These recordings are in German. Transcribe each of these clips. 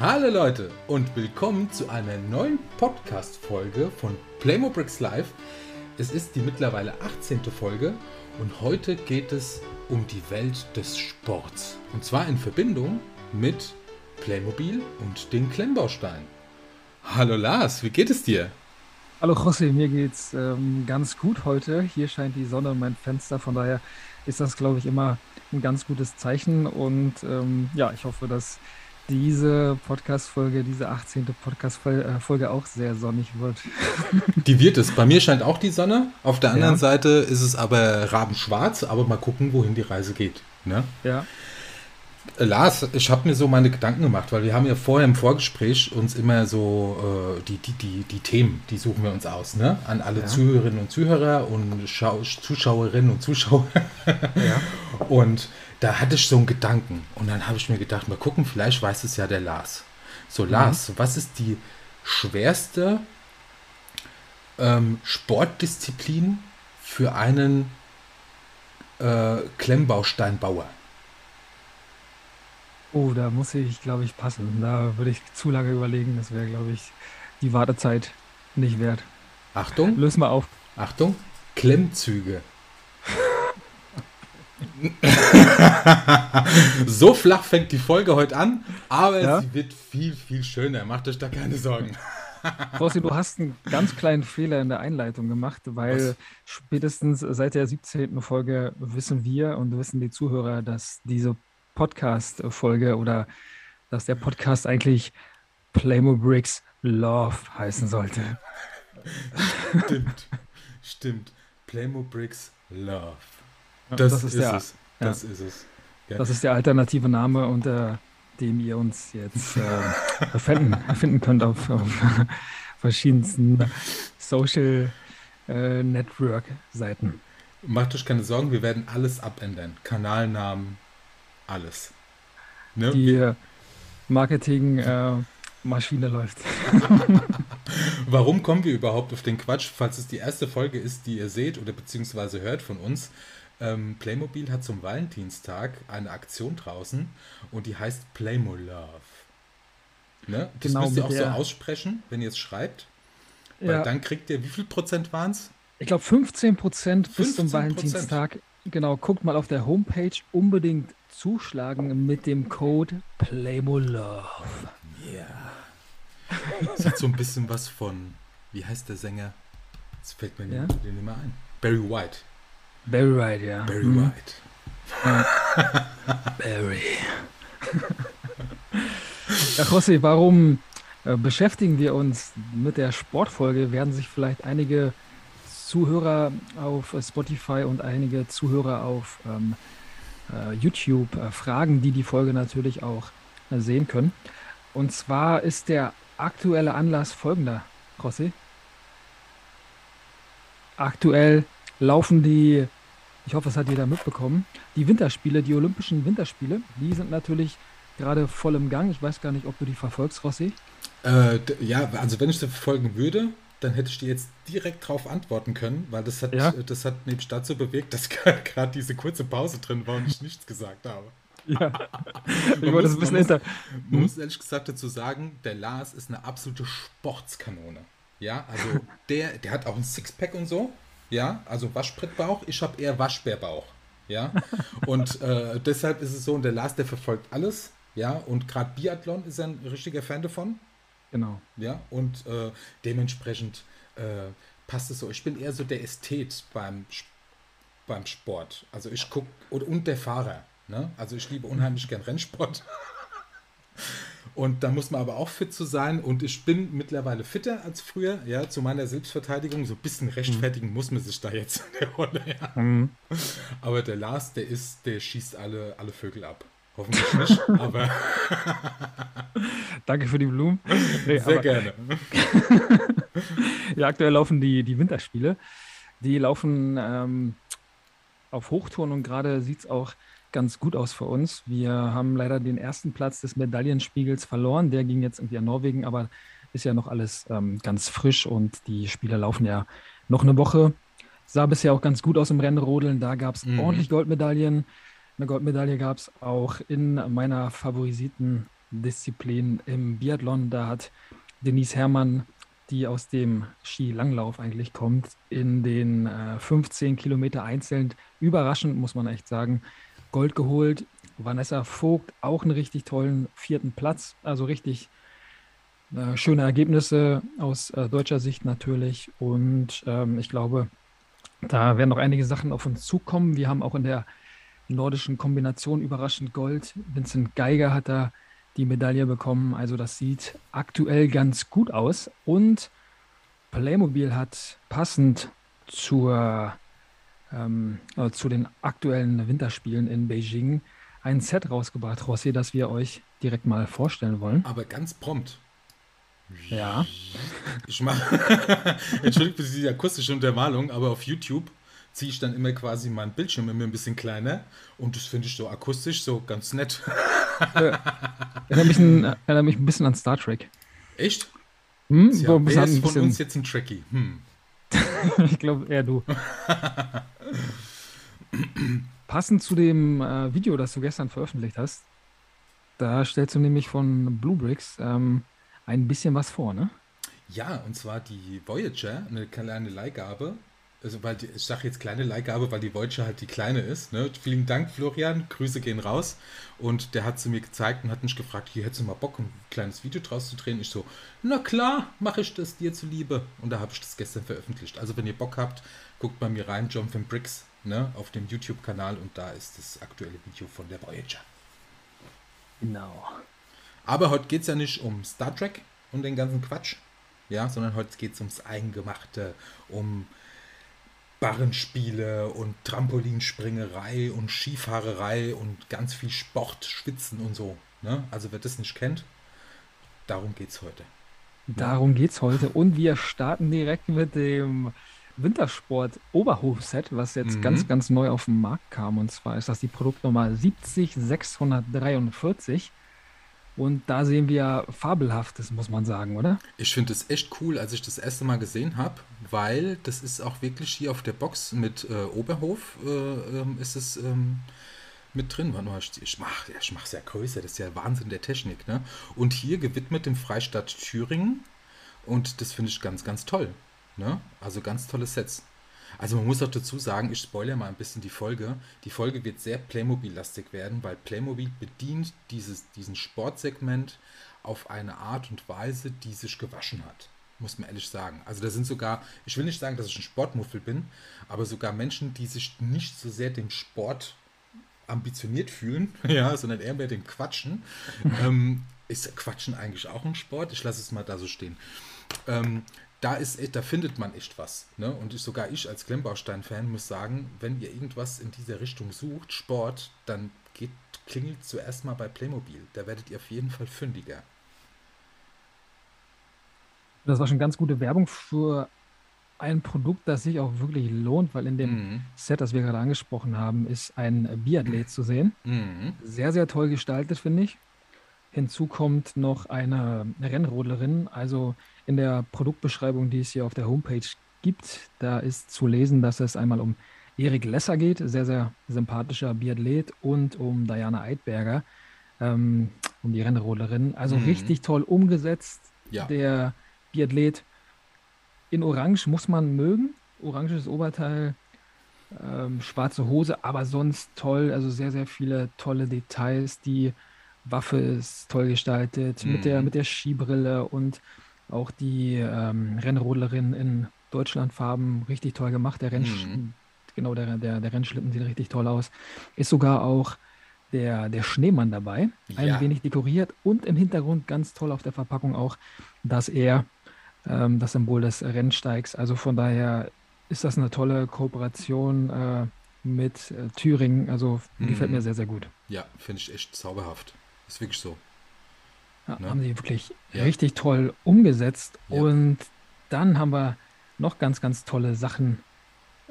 Hallo Leute und willkommen zu einer neuen Podcast-Folge von Playmobricks Live. Es ist die mittlerweile 18. Folge und heute geht es um die Welt des Sports. Und zwar in Verbindung mit Playmobil und den Klemmbausteinen. Hallo Lars, wie geht es dir? Hallo José, mir geht's ähm, ganz gut heute. Hier scheint die Sonne in mein Fenster, von daher ist das, glaube ich, immer ein ganz gutes Zeichen. Und ähm, ja, ich hoffe, dass diese Podcast-Folge, diese 18. Podcast-Folge auch sehr sonnig wird. Die wird es. Bei mir scheint auch die Sonne. Auf der anderen ja. Seite ist es aber rabenschwarz, aber mal gucken, wohin die Reise geht. Ne? Ja. Äh, Lars, ich habe mir so meine Gedanken gemacht, weil wir haben ja vorher im Vorgespräch uns immer so äh, die, die, die, die Themen, die suchen wir uns aus, ne? An alle ja. Zuhörerinnen und Zuhörer und Schau Zuschauerinnen und Zuschauer. ja. Und da hatte ich so einen Gedanken und dann habe ich mir gedacht, mal gucken, vielleicht weiß es ja der Lars. So, mhm. Lars, was ist die schwerste ähm, Sportdisziplin für einen äh, Klemmbausteinbauer? Oh, da muss ich, glaube ich, passen. Da würde ich zu lange überlegen. Das wäre, glaube ich, die Wartezeit nicht wert. Achtung. Lösen wir auf. Achtung. Klemmzüge. so flach fängt die Folge heute an, aber ja? sie wird viel, viel schöner. Macht euch da keine Sorgen. Rossi, du hast einen ganz kleinen Fehler in der Einleitung gemacht, weil Was? spätestens seit der 17. Folge wissen wir und wissen die Zuhörer, dass diese Podcast-Folge oder dass der Podcast eigentlich Playmobricks Love heißen sollte. Stimmt, stimmt. Playmobricks Love. Das, das ist, ist der, es. Das ja. ist es. Ja. Das ist der alternative Name, unter dem ihr uns jetzt äh, finden, finden könnt auf, auf verschiedensten Social äh, Network Seiten. Macht euch keine Sorgen, wir werden alles abändern. Kanalnamen, alles. Ne? Die äh, Marketing-Maschine äh, läuft. Warum kommen wir überhaupt auf den Quatsch, falls es die erste Folge ist, die ihr seht oder beziehungsweise hört von uns? Ähm, Playmobil hat zum Valentinstag eine Aktion draußen und die heißt Playmo Love. Ne? Das genau, müsst ihr auch so aussprechen, wenn ihr es schreibt. Weil ja. dann kriegt ihr, wie viel Prozent waren es? Ich glaube 15 Prozent bis zum Valentinstag. Genau, guckt mal auf der Homepage unbedingt zuschlagen mit dem Code PlaymoLove. Ja. Das hat so ein bisschen was von, wie heißt der Sänger? Jetzt fällt mir ja? den nicht mehr ein. Barry White. Barry White, ja. Barry hm. White. Barry. ja, José, warum äh, beschäftigen wir uns mit der Sportfolge? Werden sich vielleicht einige Zuhörer auf Spotify und einige Zuhörer auf ähm, äh, YouTube äh, fragen, die die Folge natürlich auch äh, sehen können. Und zwar ist der aktuelle Anlass folgender, Rossi. Aktuell laufen die, ich hoffe, es hat jeder mitbekommen, die Winterspiele, die Olympischen Winterspiele, die sind natürlich gerade voll im Gang. Ich weiß gar nicht, ob du die verfolgst, Rossi. Äh, ja, also wenn ich sie verfolgen würde, dann hätte ich dir jetzt direkt darauf antworten können, weil das hat, ja? das hat nebst dazu bewegt, dass gerade diese kurze Pause drin war und ich nichts gesagt habe. Ja. ich wollte das ein bisschen man, muss, man hm? muss ehrlich gesagt dazu sagen, der Lars ist eine absolute Sportskanone. Ja, also der, der hat auch ein Sixpack und so. Ja, also Waschbrettbauch. Ich habe eher Waschbärbauch. Ja, und äh, deshalb ist es so, und der Lars, der verfolgt alles. Ja, und gerade Biathlon ist ein richtiger Fan davon. Genau. Ja, und äh, dementsprechend äh, passt es so. Ich bin eher so der Ästhet beim, beim Sport. Also ich gucke, und, und der Fahrer. Ne? Also ich liebe unheimlich gern Rennsport. Und da muss man aber auch fit zu sein. Und ich bin mittlerweile fitter als früher, ja, zu meiner Selbstverteidigung. So ein bisschen rechtfertigen mhm. muss man sich da jetzt in der Rolle, ja. Mhm. Aber der Lars, der ist, der schießt alle, alle Vögel ab. Hoffentlich nicht, aber. Danke für die Blumen. Nee, Sehr aber, gerne. ja, aktuell laufen die, die Winterspiele. Die laufen ähm, auf Hochtouren und gerade sieht es auch ganz gut aus für uns. Wir haben leider den ersten Platz des Medaillenspiegels verloren. Der ging jetzt irgendwie an Norwegen, aber ist ja noch alles ähm, ganz frisch und die Spiele laufen ja noch eine Woche. Sah bisher auch ganz gut aus im Rennrodeln. Da gab es mhm. ordentlich Goldmedaillen. Eine Goldmedaille gab es auch in meiner favorisierten Disziplin im Biathlon. Da hat Denise Herrmann, die aus dem Skilanglauf eigentlich kommt, in den äh, 15 Kilometer einzeln, überraschend muss man echt sagen, Gold geholt. Vanessa Vogt auch einen richtig tollen vierten Platz, also richtig äh, schöne Ergebnisse aus äh, deutscher Sicht natürlich. Und ähm, ich glaube, da werden noch einige Sachen auf uns zukommen. Wir haben auch in der nordischen Kombination überraschend Gold. Vincent Geiger hat da die Medaille bekommen. Also das sieht aktuell ganz gut aus. Und Playmobil hat passend zur, ähm, äh, zu den aktuellen Winterspielen in Beijing ein Set rausgebracht, Rossi, das wir euch direkt mal vorstellen wollen. Aber ganz prompt. Ja. Ich mache, entschuldigt für die akustische Untermalung, aber auf YouTube ziehe ich dann immer quasi meinen Bildschirm immer ein bisschen kleiner und das finde ich so akustisch so ganz nett. erinnert, mich ein, erinnert mich ein bisschen an Star Trek. Echt? Hm? Ja, so wer ist von uns jetzt ein Trekkie? Hm. ich glaube eher du. Passend zu dem äh, Video, das du gestern veröffentlicht hast, da stellst du nämlich von Bluebricks ähm, ein bisschen was vor, ne? Ja, und zwar die Voyager, eine kleine Leihgabe. Also, weil die, ich sage jetzt kleine Leihgabe, weil die Voyager halt die kleine ist. Ne? Vielen Dank, Florian. Grüße gehen raus. Und der hat sie mir gezeigt und hat mich gefragt, hier hättest du mal Bock, ein kleines Video draus zu drehen. Ich so, na klar, mache ich das dir zuliebe. Und da habe ich das gestern veröffentlicht. Also, wenn ihr Bock habt, guckt bei mir rein, John van Bricks, ne, auf dem YouTube-Kanal und da ist das aktuelle Video von der Voyager. Genau. Aber heute geht es ja nicht um Star Trek und den ganzen Quatsch, ja, sondern heute geht es ums Eingemachte, um Barrenspiele und Trampolinspringerei und Skifahrerei und ganz viel Sport, Schwitzen und so. Ne? Also wer das nicht kennt, darum geht es heute. Darum geht es heute. Und wir starten direkt mit dem Wintersport Oberhof-Set, was jetzt mhm. ganz, ganz neu auf den Markt kam. Und zwar ist das die Produktnummer 70643. Und da sehen wir Fabelhaftes, muss man sagen, oder? Ich finde es echt cool, als ich das erste Mal gesehen habe, weil das ist auch wirklich hier auf der Box mit äh, Oberhof äh, ähm, ist es ähm, mit drin. Warte mal, ich mache ich mach ja größer, das ist ja Wahnsinn der Technik. Ne? Und hier gewidmet dem Freistaat Thüringen und das finde ich ganz, ganz toll. Ne? Also ganz tolle Sets. Also man muss auch dazu sagen, ich spoilere mal ein bisschen die Folge. Die Folge wird sehr Playmobil-lastig werden, weil Playmobil bedient dieses, diesen Sportsegment auf eine Art und Weise, die sich gewaschen hat. Muss man ehrlich sagen. Also da sind sogar, ich will nicht sagen, dass ich ein Sportmuffel bin, aber sogar Menschen, die sich nicht so sehr dem Sport ambitioniert fühlen, ja, sondern eher mehr dem Quatschen. ähm, ist Quatschen eigentlich auch ein Sport? Ich lasse es mal da so stehen. Ähm, da ist, da findet man echt was. Ne? Und ich, sogar ich als Klemmbaustein-Fan muss sagen, wenn ihr irgendwas in dieser Richtung sucht, Sport, dann geht, klingelt zuerst mal bei Playmobil. Da werdet ihr auf jeden Fall fündiger. Das war schon ganz gute Werbung für ein Produkt, das sich auch wirklich lohnt, weil in dem mhm. Set, das wir gerade angesprochen haben, ist ein Biathlet zu sehen. Mhm. Sehr, sehr toll gestaltet, finde ich. Hinzu kommt noch eine Rennrodlerin. Also in der Produktbeschreibung, die es hier auf der Homepage gibt, da ist zu lesen, dass es einmal um Erik Lesser geht, sehr, sehr sympathischer Biathlet, und um Diana Eidberger, ähm, um die Rennrodlerin. Also mhm. richtig toll umgesetzt. Ja. Der Biathlet in Orange muss man mögen. Oranges Oberteil, ähm, schwarze Hose, aber sonst toll. Also sehr, sehr viele tolle Details. Die Waffe ist toll gestaltet mhm. mit, der, mhm. mit der Skibrille und auch die ähm, Rennrodlerin in Deutschlandfarben richtig toll gemacht. Der Rennsch mhm. genau der, der, der Rennschlitten sieht richtig toll aus. Ist sogar auch der, der Schneemann dabei, ein ja. wenig dekoriert und im Hintergrund ganz toll auf der Verpackung auch, dass er ähm, das Symbol des Rennsteigs. Also von daher ist das eine tolle Kooperation äh, mit äh, Thüringen. Also mhm. gefällt mir sehr, sehr gut. Ja, finde ich echt zauberhaft. Ist wirklich so. Ja, ne? Haben sie wirklich ja. richtig toll umgesetzt. Ja. Und dann haben wir noch ganz, ganz tolle Sachen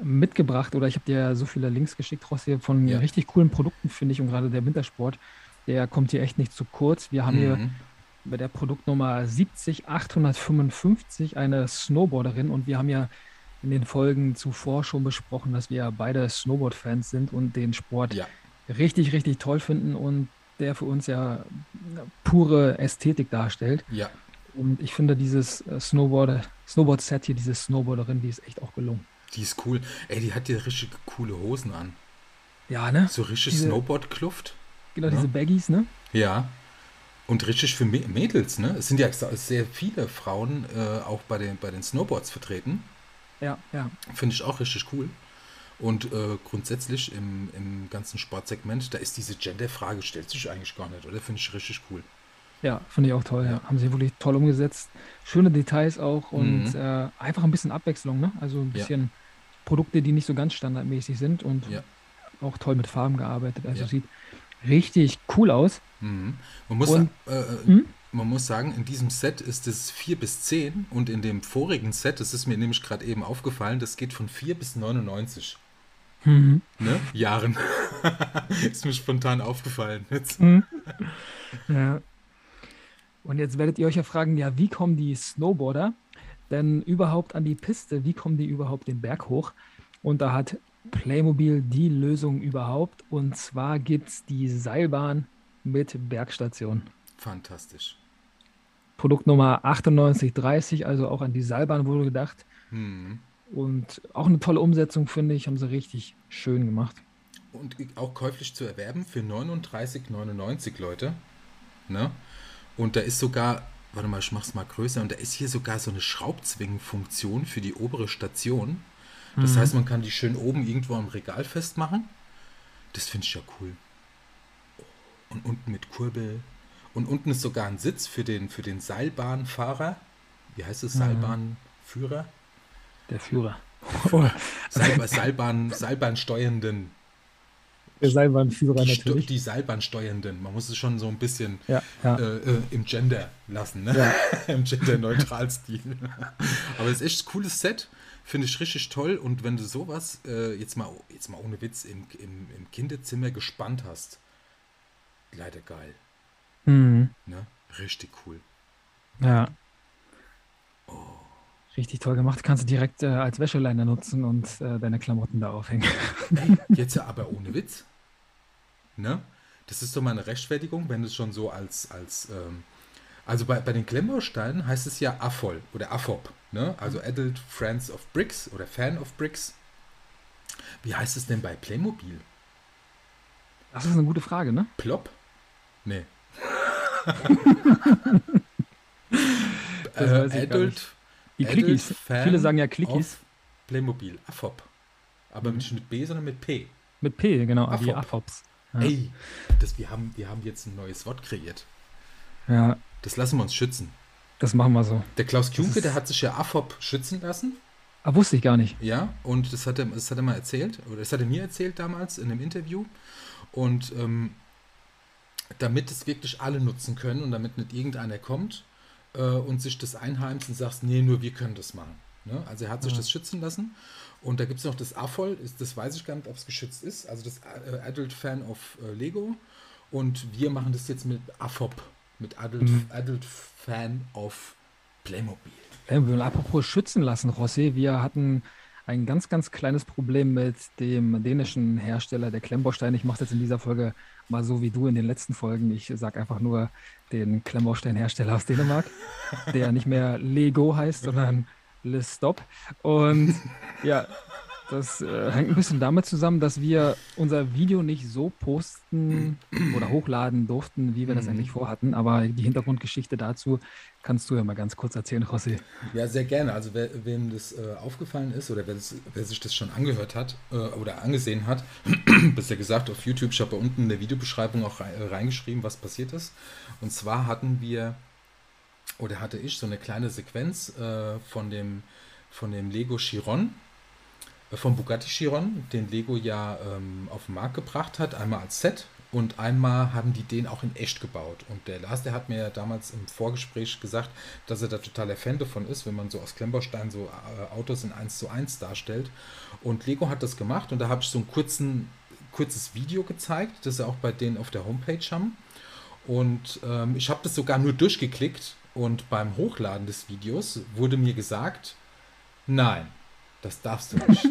mitgebracht. Oder ich habe dir so viele Links geschickt, Rossi, von ja. richtig coolen Produkten, finde ich. Und gerade der Wintersport, der kommt hier echt nicht zu kurz. Wir haben mhm. hier bei der Produktnummer 70855 eine Snowboarderin und wir haben ja in den Folgen zuvor schon besprochen, dass wir beide Snowboard-Fans sind und den Sport ja. richtig, richtig toll finden und der für uns ja pure Ästhetik darstellt. Ja. Und ich finde dieses äh, Snowboard, Snowboard-Set hier, diese Snowboarderin, die ist echt auch gelungen. Die ist cool. Ey, die hat ja richtig coole Hosen an. Ja, ne? So richtig Snowboard-Kluft. Genau, ja. diese Baggies, ne? Ja. Und richtig für Mädels, ne? Es sind ja sehr viele Frauen äh, auch bei den, bei den Snowboards vertreten. Ja, ja. Finde ich auch richtig cool. Und äh, grundsätzlich im, im ganzen Sportsegment, da ist diese Gender-Frage, stellt sich eigentlich gar nicht, oder? Finde ich richtig cool. Ja, finde ich auch toll. Ja. Haben sie wirklich toll umgesetzt. Schöne Details auch und mhm. äh, einfach ein bisschen Abwechslung, ne? Also ein bisschen ja. Produkte, die nicht so ganz standardmäßig sind und ja. auch toll mit Farben gearbeitet. Also sieht richtig cool aus. Mhm. Man, muss, und, äh, mhm. man muss sagen, in diesem Set ist es 4 bis 10 und in dem vorigen Set, das ist mir nämlich gerade eben aufgefallen, das geht von 4 bis 99. Mhm. Ne? Jahren. ist mir spontan aufgefallen. Jetzt. Mhm. Ja. Und jetzt werdet ihr euch ja fragen, ja, wie kommen die Snowboarder denn überhaupt an die Piste? Wie kommen die überhaupt den Berg hoch? Und da hat Playmobil die Lösung überhaupt. Und zwar gibt es die Seilbahn mit Bergstation. Fantastisch. Produktnummer 9830, also auch an die Seilbahn wurde gedacht. Mhm. Und auch eine tolle Umsetzung, finde ich, haben sie richtig schön gemacht. Und auch käuflich zu erwerben für 39,99 Leute. Ne? Und da ist sogar, warte mal, ich mach's mal größer, und da ist hier sogar so eine Schraubzwingenfunktion für die obere Station. Das mhm. heißt, man kann die schön oben irgendwo am Regal festmachen. Das finde ich ja cool. Und unten mit Kurbel. Und unten ist sogar ein Sitz für den, für den Seilbahnfahrer. Wie heißt es? Mhm. Seilbahnführer? Der Führer. Seil, Seilbahn, Seilbahnsteuernden der Seilbahnführer natürlich. Die Seilbahnsteuernden. Man muss es schon so ein bisschen ja, ja. Äh, äh, im Gender lassen, ne? Ja. Im Gender-Neutral-Stil. Aber es ist echt ein cooles Set. Finde ich richtig toll. Und wenn du sowas äh, jetzt, mal, jetzt mal ohne Witz im, im, im Kinderzimmer gespannt hast, leider geil. Mhm. Ne? Richtig cool. Ja. Oh. Richtig toll gemacht. Kannst du direkt äh, als Wäscheleiner nutzen und äh, deine Klamotten da aufhängen. Ey, jetzt ja aber ohne Witz. Ne? Das ist doch mal eine Rechtfertigung, wenn es schon so als, als ähm, also bei, bei den Klemmbausteinen heißt es ja AFOL oder AFOP, ne? also Adult Friends of Bricks oder Fan of Bricks. Wie heißt es denn bei Playmobil? Das ist eine gute Frage, ne? Plop? Nee. äh, Adult, Die Clickies. Viele sagen ja Clickies. Playmobil, AFOP. Aber mhm. nicht mit B, sondern mit P. Mit P, genau, Afop. die AFOPs. Ja. Ey, das, wir, haben, wir haben jetzt ein neues Wort kreiert. Ja. Das lassen wir uns schützen. Das machen wir so. Der Klaus Kjunke, der hat sich ja AFOP schützen lassen. Ah, wusste ich gar nicht. Ja, und das hat er, das hat er mal erzählt, oder das hat er mir erzählt damals in einem Interview. Und ähm, damit es wirklich alle nutzen können und damit nicht irgendeiner kommt äh, und sich das einheimst und sagt, nee, nur wir können das machen. Ne? Also er hat sich ja. das schützen lassen und da gibt es noch das AFOL, das weiß ich gar nicht, ob es geschützt ist, also das äh, Adult Fan of äh, Lego. Und wir machen das jetzt mit AFOP, mit Adult, mhm. Adult Fan of Playmobil. Playmobil. Apropos schützen lassen, José, wir hatten ein ganz, ganz kleines Problem mit dem dänischen Hersteller der Klemmbausteine. Ich mache jetzt in dieser Folge mal so wie du in den letzten Folgen. Ich sage einfach nur den Klemmbaustein-Hersteller aus Dänemark, der nicht mehr Lego heißt, sondern Let's Stop. Und ja, das äh, hängt ein bisschen damit zusammen, dass wir unser Video nicht so posten oder hochladen durften, wie wir das mhm. eigentlich vorhatten. Aber die Hintergrundgeschichte dazu kannst du ja mal ganz kurz erzählen, José. Ja, sehr gerne. Also wer, wem das äh, aufgefallen ist oder wer, das, wer, sich das schon angehört hat äh, oder angesehen hat, bisher gesagt auf YouTube, ich habe unten in der Videobeschreibung auch reingeschrieben, was passiert ist. Und zwar hatten wir oder hatte ich so eine kleine Sequenz äh, von, dem, von dem Lego Chiron, vom Bugatti Chiron, den Lego ja ähm, auf den Markt gebracht hat, einmal als Set und einmal haben die den auch in echt gebaut. Und der Lars, der hat mir ja damals im Vorgespräch gesagt, dass er da totaler Fan davon ist, wenn man so aus Klemmbaustein so äh, Autos in 1 zu 1 darstellt. Und Lego hat das gemacht und da habe ich so ein kurzen, kurzes Video gezeigt, das sie auch bei denen auf der Homepage haben. Und ähm, ich habe das sogar nur durchgeklickt und beim Hochladen des Videos wurde mir gesagt, nein, das darfst du nicht.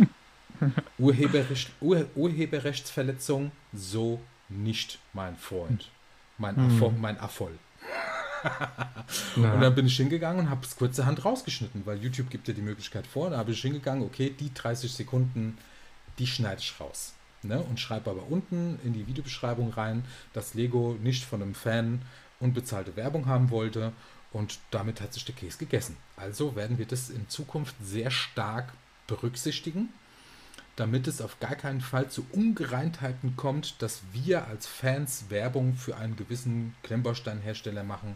Urheberrecht, Ur, Urheberrechtsverletzung, so nicht, mein Freund. Mein, mhm. Afo, mein Affoll. ja. Und dann bin ich hingegangen und habe es kurzerhand rausgeschnitten, weil YouTube gibt ja die Möglichkeit vor. Da habe ich hingegangen, okay, die 30 Sekunden, die schneide ich raus. Ne? Und schreibe aber unten in die Videobeschreibung rein, dass Lego nicht von einem Fan unbezahlte Werbung haben wollte. Und damit hat sich der Käse gegessen. Also werden wir das in Zukunft sehr stark berücksichtigen, damit es auf gar keinen Fall zu Ungereimtheiten kommt, dass wir als Fans Werbung für einen gewissen Klemmbausteinhersteller machen,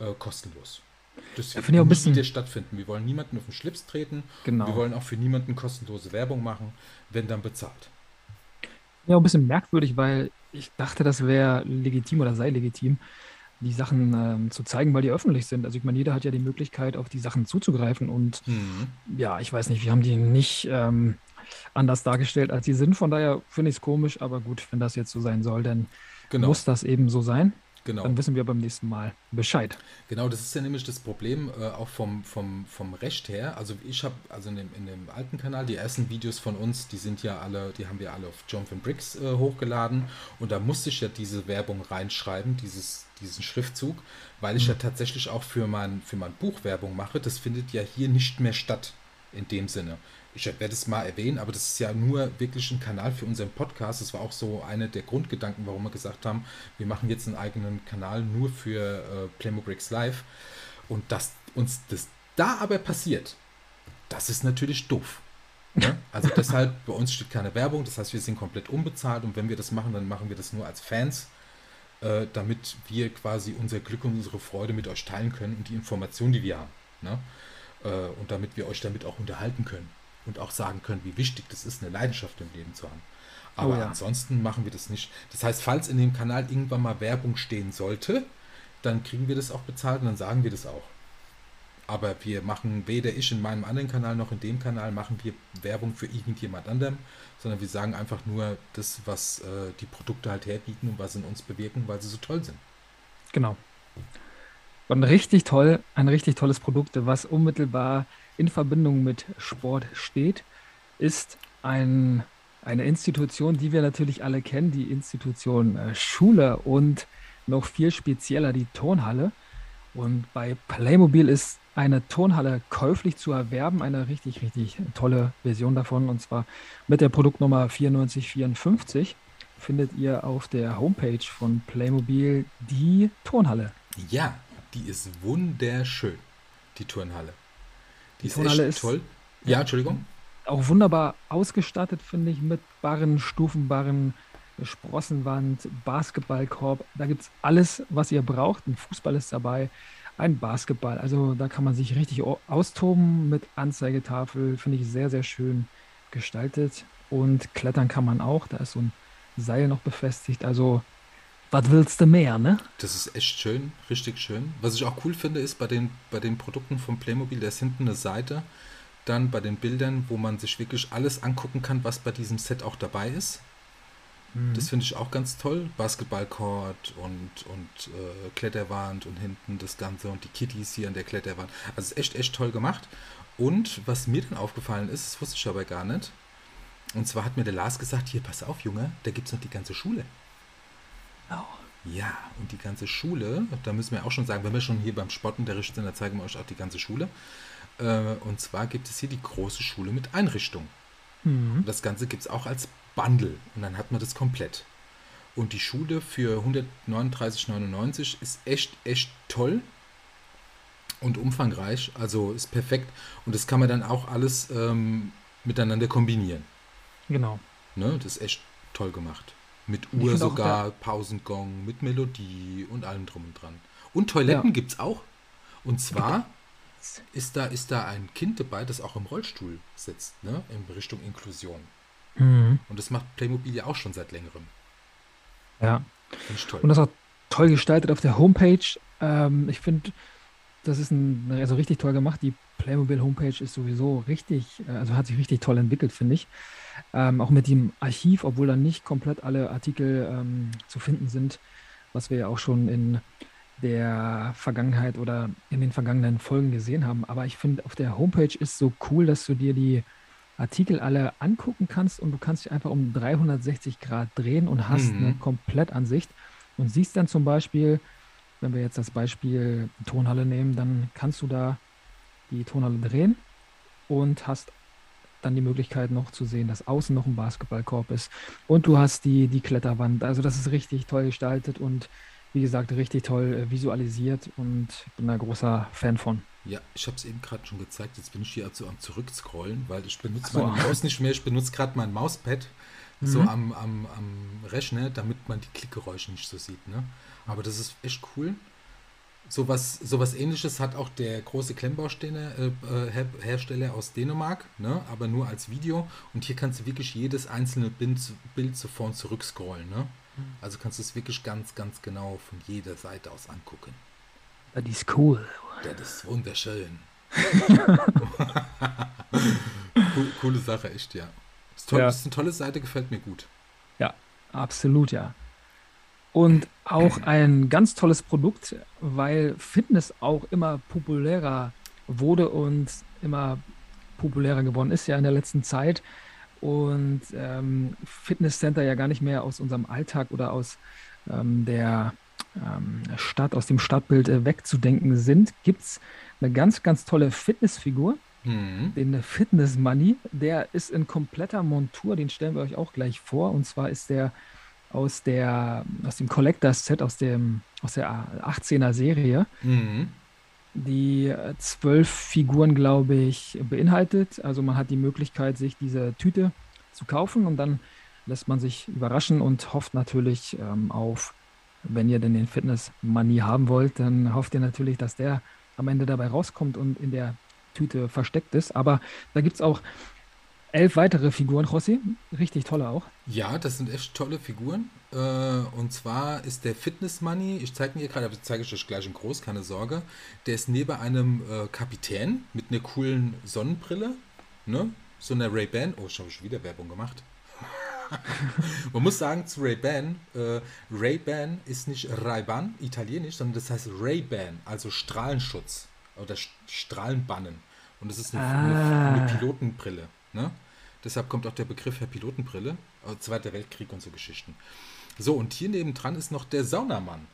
äh, kostenlos. Das wird ja, nicht wieder stattfinden. Wir wollen niemanden auf den Schlips treten. Genau. Wir wollen auch für niemanden kostenlose Werbung machen, wenn dann bezahlt. Ja, ein bisschen merkwürdig, weil ich dachte, das wäre legitim oder sei legitim, die Sachen ähm, zu zeigen, weil die öffentlich sind. Also ich meine, jeder hat ja die Möglichkeit, auf die Sachen zuzugreifen. Und mhm. ja, ich weiß nicht, wir haben die nicht ähm, anders dargestellt, als sie sind. Von daher finde ich es komisch, aber gut, wenn das jetzt so sein soll, dann genau. muss das eben so sein. Genau. Dann wissen wir beim nächsten Mal Bescheid. Genau, das ist ja nämlich das Problem, äh, auch vom, vom, vom Recht her. Also ich habe, also in dem, in dem alten Kanal, die ersten Videos von uns, die sind ja alle, die haben wir alle auf Jonathan Bricks äh, hochgeladen. Und da musste ich ja diese Werbung reinschreiben, dieses, diesen Schriftzug, weil ich mhm. ja tatsächlich auch für mein, für mein Buch Werbung mache. Das findet ja hier nicht mehr statt in dem Sinne ich werde es mal erwähnen, aber das ist ja nur wirklich ein Kanal für unseren Podcast. Das war auch so einer der Grundgedanken, warum wir gesagt haben, wir machen jetzt einen eigenen Kanal nur für äh, Playmobricks Live. Und dass uns das da aber passiert, das ist natürlich doof. Ne? Also deshalb, bei uns steht keine Werbung, das heißt, wir sind komplett unbezahlt und wenn wir das machen, dann machen wir das nur als Fans, äh, damit wir quasi unser Glück und unsere Freude mit euch teilen können und die Informationen, die wir haben. Ne? Äh, und damit wir euch damit auch unterhalten können und auch sagen können, wie wichtig das ist, eine Leidenschaft im Leben zu haben. Aber oh ja. ansonsten machen wir das nicht. Das heißt, falls in dem Kanal irgendwann mal Werbung stehen sollte, dann kriegen wir das auch bezahlt und dann sagen wir das auch. Aber wir machen weder ich in meinem anderen Kanal noch in dem Kanal machen wir Werbung für irgendjemand anderem, sondern wir sagen einfach nur das, was äh, die Produkte halt herbieten und was in uns bewirken, weil sie so toll sind. Genau. Und richtig toll, ein richtig tolles Produkt, was unmittelbar in Verbindung mit Sport steht, ist ein, eine Institution, die wir natürlich alle kennen, die Institution äh, Schule und noch viel spezieller die Turnhalle. Und bei Playmobil ist eine Turnhalle käuflich zu erwerben, eine richtig, richtig tolle Version davon. Und zwar mit der Produktnummer 9454 findet ihr auf der Homepage von Playmobil die Turnhalle. Ja, die ist wunderschön, die Turnhalle. Die, die Tonhalle ist toll. Ja, Entschuldigung. Auch wunderbar ausgestattet, finde ich, mit Barren, Stufenbarren, Sprossenwand, Basketballkorb. Da gibt es alles, was ihr braucht. Ein Fußball ist dabei, ein Basketball. Also da kann man sich richtig austoben mit Anzeigetafel. Finde ich sehr, sehr schön gestaltet. Und klettern kann man auch. Da ist so ein Seil noch befestigt. Also was willst du mehr, ne? Das ist echt schön, richtig schön. Was ich auch cool finde, ist bei den, bei den Produkten von Playmobil, da ist hinten eine Seite, dann bei den Bildern, wo man sich wirklich alles angucken kann, was bei diesem Set auch dabei ist. Mhm. Das finde ich auch ganz toll. Basketballcourt und, und äh, Kletterwand und hinten das Ganze und die Kitties hier an der Kletterwand. Also ist echt, echt toll gemacht. Und was mir dann aufgefallen ist, das wusste ich aber gar nicht. Und zwar hat mir der Lars gesagt, hier, pass auf, Junge, da gibt es noch die ganze Schule. Genau. Ja, und die ganze Schule, da müssen wir auch schon sagen, wenn wir schon hier beim Sportunterricht sind, da zeigen wir euch auch die ganze Schule. Äh, und zwar gibt es hier die große Schule mit Einrichtung. Mhm. Das Ganze gibt es auch als Bundle und dann hat man das komplett. Und die Schule für 139,99 ist echt, echt toll und umfangreich. Also ist perfekt. Und das kann man dann auch alles ähm, miteinander kombinieren. Genau. Ne, das ist echt toll gemacht. Mit Uhr sogar, Pausengong, mit Melodie und allem drum und dran. Und Toiletten ja. gibt es auch. Und zwar ist da, ist da ein Kind dabei, das auch im Rollstuhl sitzt, ne? in Richtung Inklusion. Mhm. Und das macht Playmobil ja auch schon seit längerem. Ja. Finde ich toll. Und das auch toll gestaltet auf der Homepage. Ähm, ich finde, das ist ein, also richtig toll gemacht. Die Playmobil Homepage ist sowieso richtig, äh, also hat sich richtig toll entwickelt, finde ich. Ähm, auch mit dem Archiv, obwohl da nicht komplett alle Artikel ähm, zu finden sind, was wir ja auch schon in der Vergangenheit oder in den vergangenen Folgen gesehen haben. Aber ich finde, auf der Homepage ist so cool, dass du dir die Artikel alle angucken kannst und du kannst dich einfach um 360 Grad drehen und hast mhm. eine Komplettansicht. und siehst dann zum Beispiel, wenn wir jetzt das Beispiel Tonhalle nehmen, dann kannst du da die Tonhalle drehen und hast dann die Möglichkeit noch zu sehen, dass außen noch ein Basketballkorb ist. Und du hast die, die Kletterwand. Also das ist richtig toll gestaltet und wie gesagt, richtig toll äh, visualisiert und bin da großer Fan von. Ja, ich habe es eben gerade schon gezeigt. Jetzt bin ich hier also am Zurückscrollen, weil ich benutze so. meine Maus nicht mehr. Ich benutze gerade mein Mauspad mhm. so am, am, am Rechner, damit man die Klickgeräusche nicht so sieht. Ne? Aber das ist echt cool. Sowas, sowas ähnliches hat auch der große Klemmbausteine äh, äh Hersteller aus Dänemark, ne? aber nur als Video. Und hier kannst du wirklich jedes einzelne Bild, Bild so vor und zurück scrollen. Ne? Mhm. Also kannst du es wirklich ganz, ganz genau von jeder Seite aus angucken. Das ist cool. Das ist wunderschön. coole Sache, echt, ja. Ist, toll, ja. ist eine tolle Seite, gefällt mir gut. Ja, absolut, ja. Und auch ein ganz tolles Produkt, weil Fitness auch immer populärer wurde und immer populärer geworden ist ja in der letzten Zeit. Und ähm, Fitnesscenter ja gar nicht mehr aus unserem Alltag oder aus ähm, der ähm, Stadt, aus dem Stadtbild äh, wegzudenken sind, gibt es eine ganz, ganz tolle Fitnessfigur. Mhm. Den Fitness Money, der ist in kompletter Montur, den stellen wir euch auch gleich vor. Und zwar ist der aus, der, aus dem Collectors Set, aus, dem, aus der 18er Serie, mhm. die zwölf Figuren, glaube ich, beinhaltet. Also man hat die Möglichkeit, sich diese Tüte zu kaufen und dann lässt man sich überraschen und hofft natürlich ähm, auf, wenn ihr denn den Fitness Money haben wollt, dann hofft ihr natürlich, dass der am Ende dabei rauskommt und in der Tüte versteckt ist. Aber da gibt es auch elf weitere Figuren, José. Richtig tolle auch. Ja, das sind echt tolle Figuren. Äh, und zwar ist der Fitness Money, ich zeige ihn dir gerade, aber zeige ich euch gleich in groß, keine Sorge. Der ist neben einem äh, Kapitän mit einer coolen Sonnenbrille. Ne? So einer Ray-Ban. Oh, ich habe schon wieder Werbung gemacht. Man muss sagen zu Ray-Ban, äh, Ray-Ban ist nicht Ray-Ban, italienisch, sondern das heißt Ray-Ban, also Strahlenschutz oder Strahlenbannen. Und das ist eine, ah. eine, eine Pilotenbrille. Ne? Deshalb kommt auch der Begriff der Pilotenbrille, äh, Zweiter Weltkrieg und so Geschichten. So, und hier nebendran ist noch der Saunamann.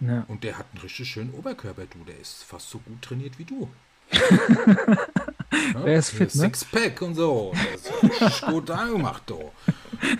Ja. Und der hat einen richtig schönen Oberkörper, du. Der ist fast so gut trainiert wie du. ja, der ist fit, ne? Sixpack und so. Der ist gut angemacht, du.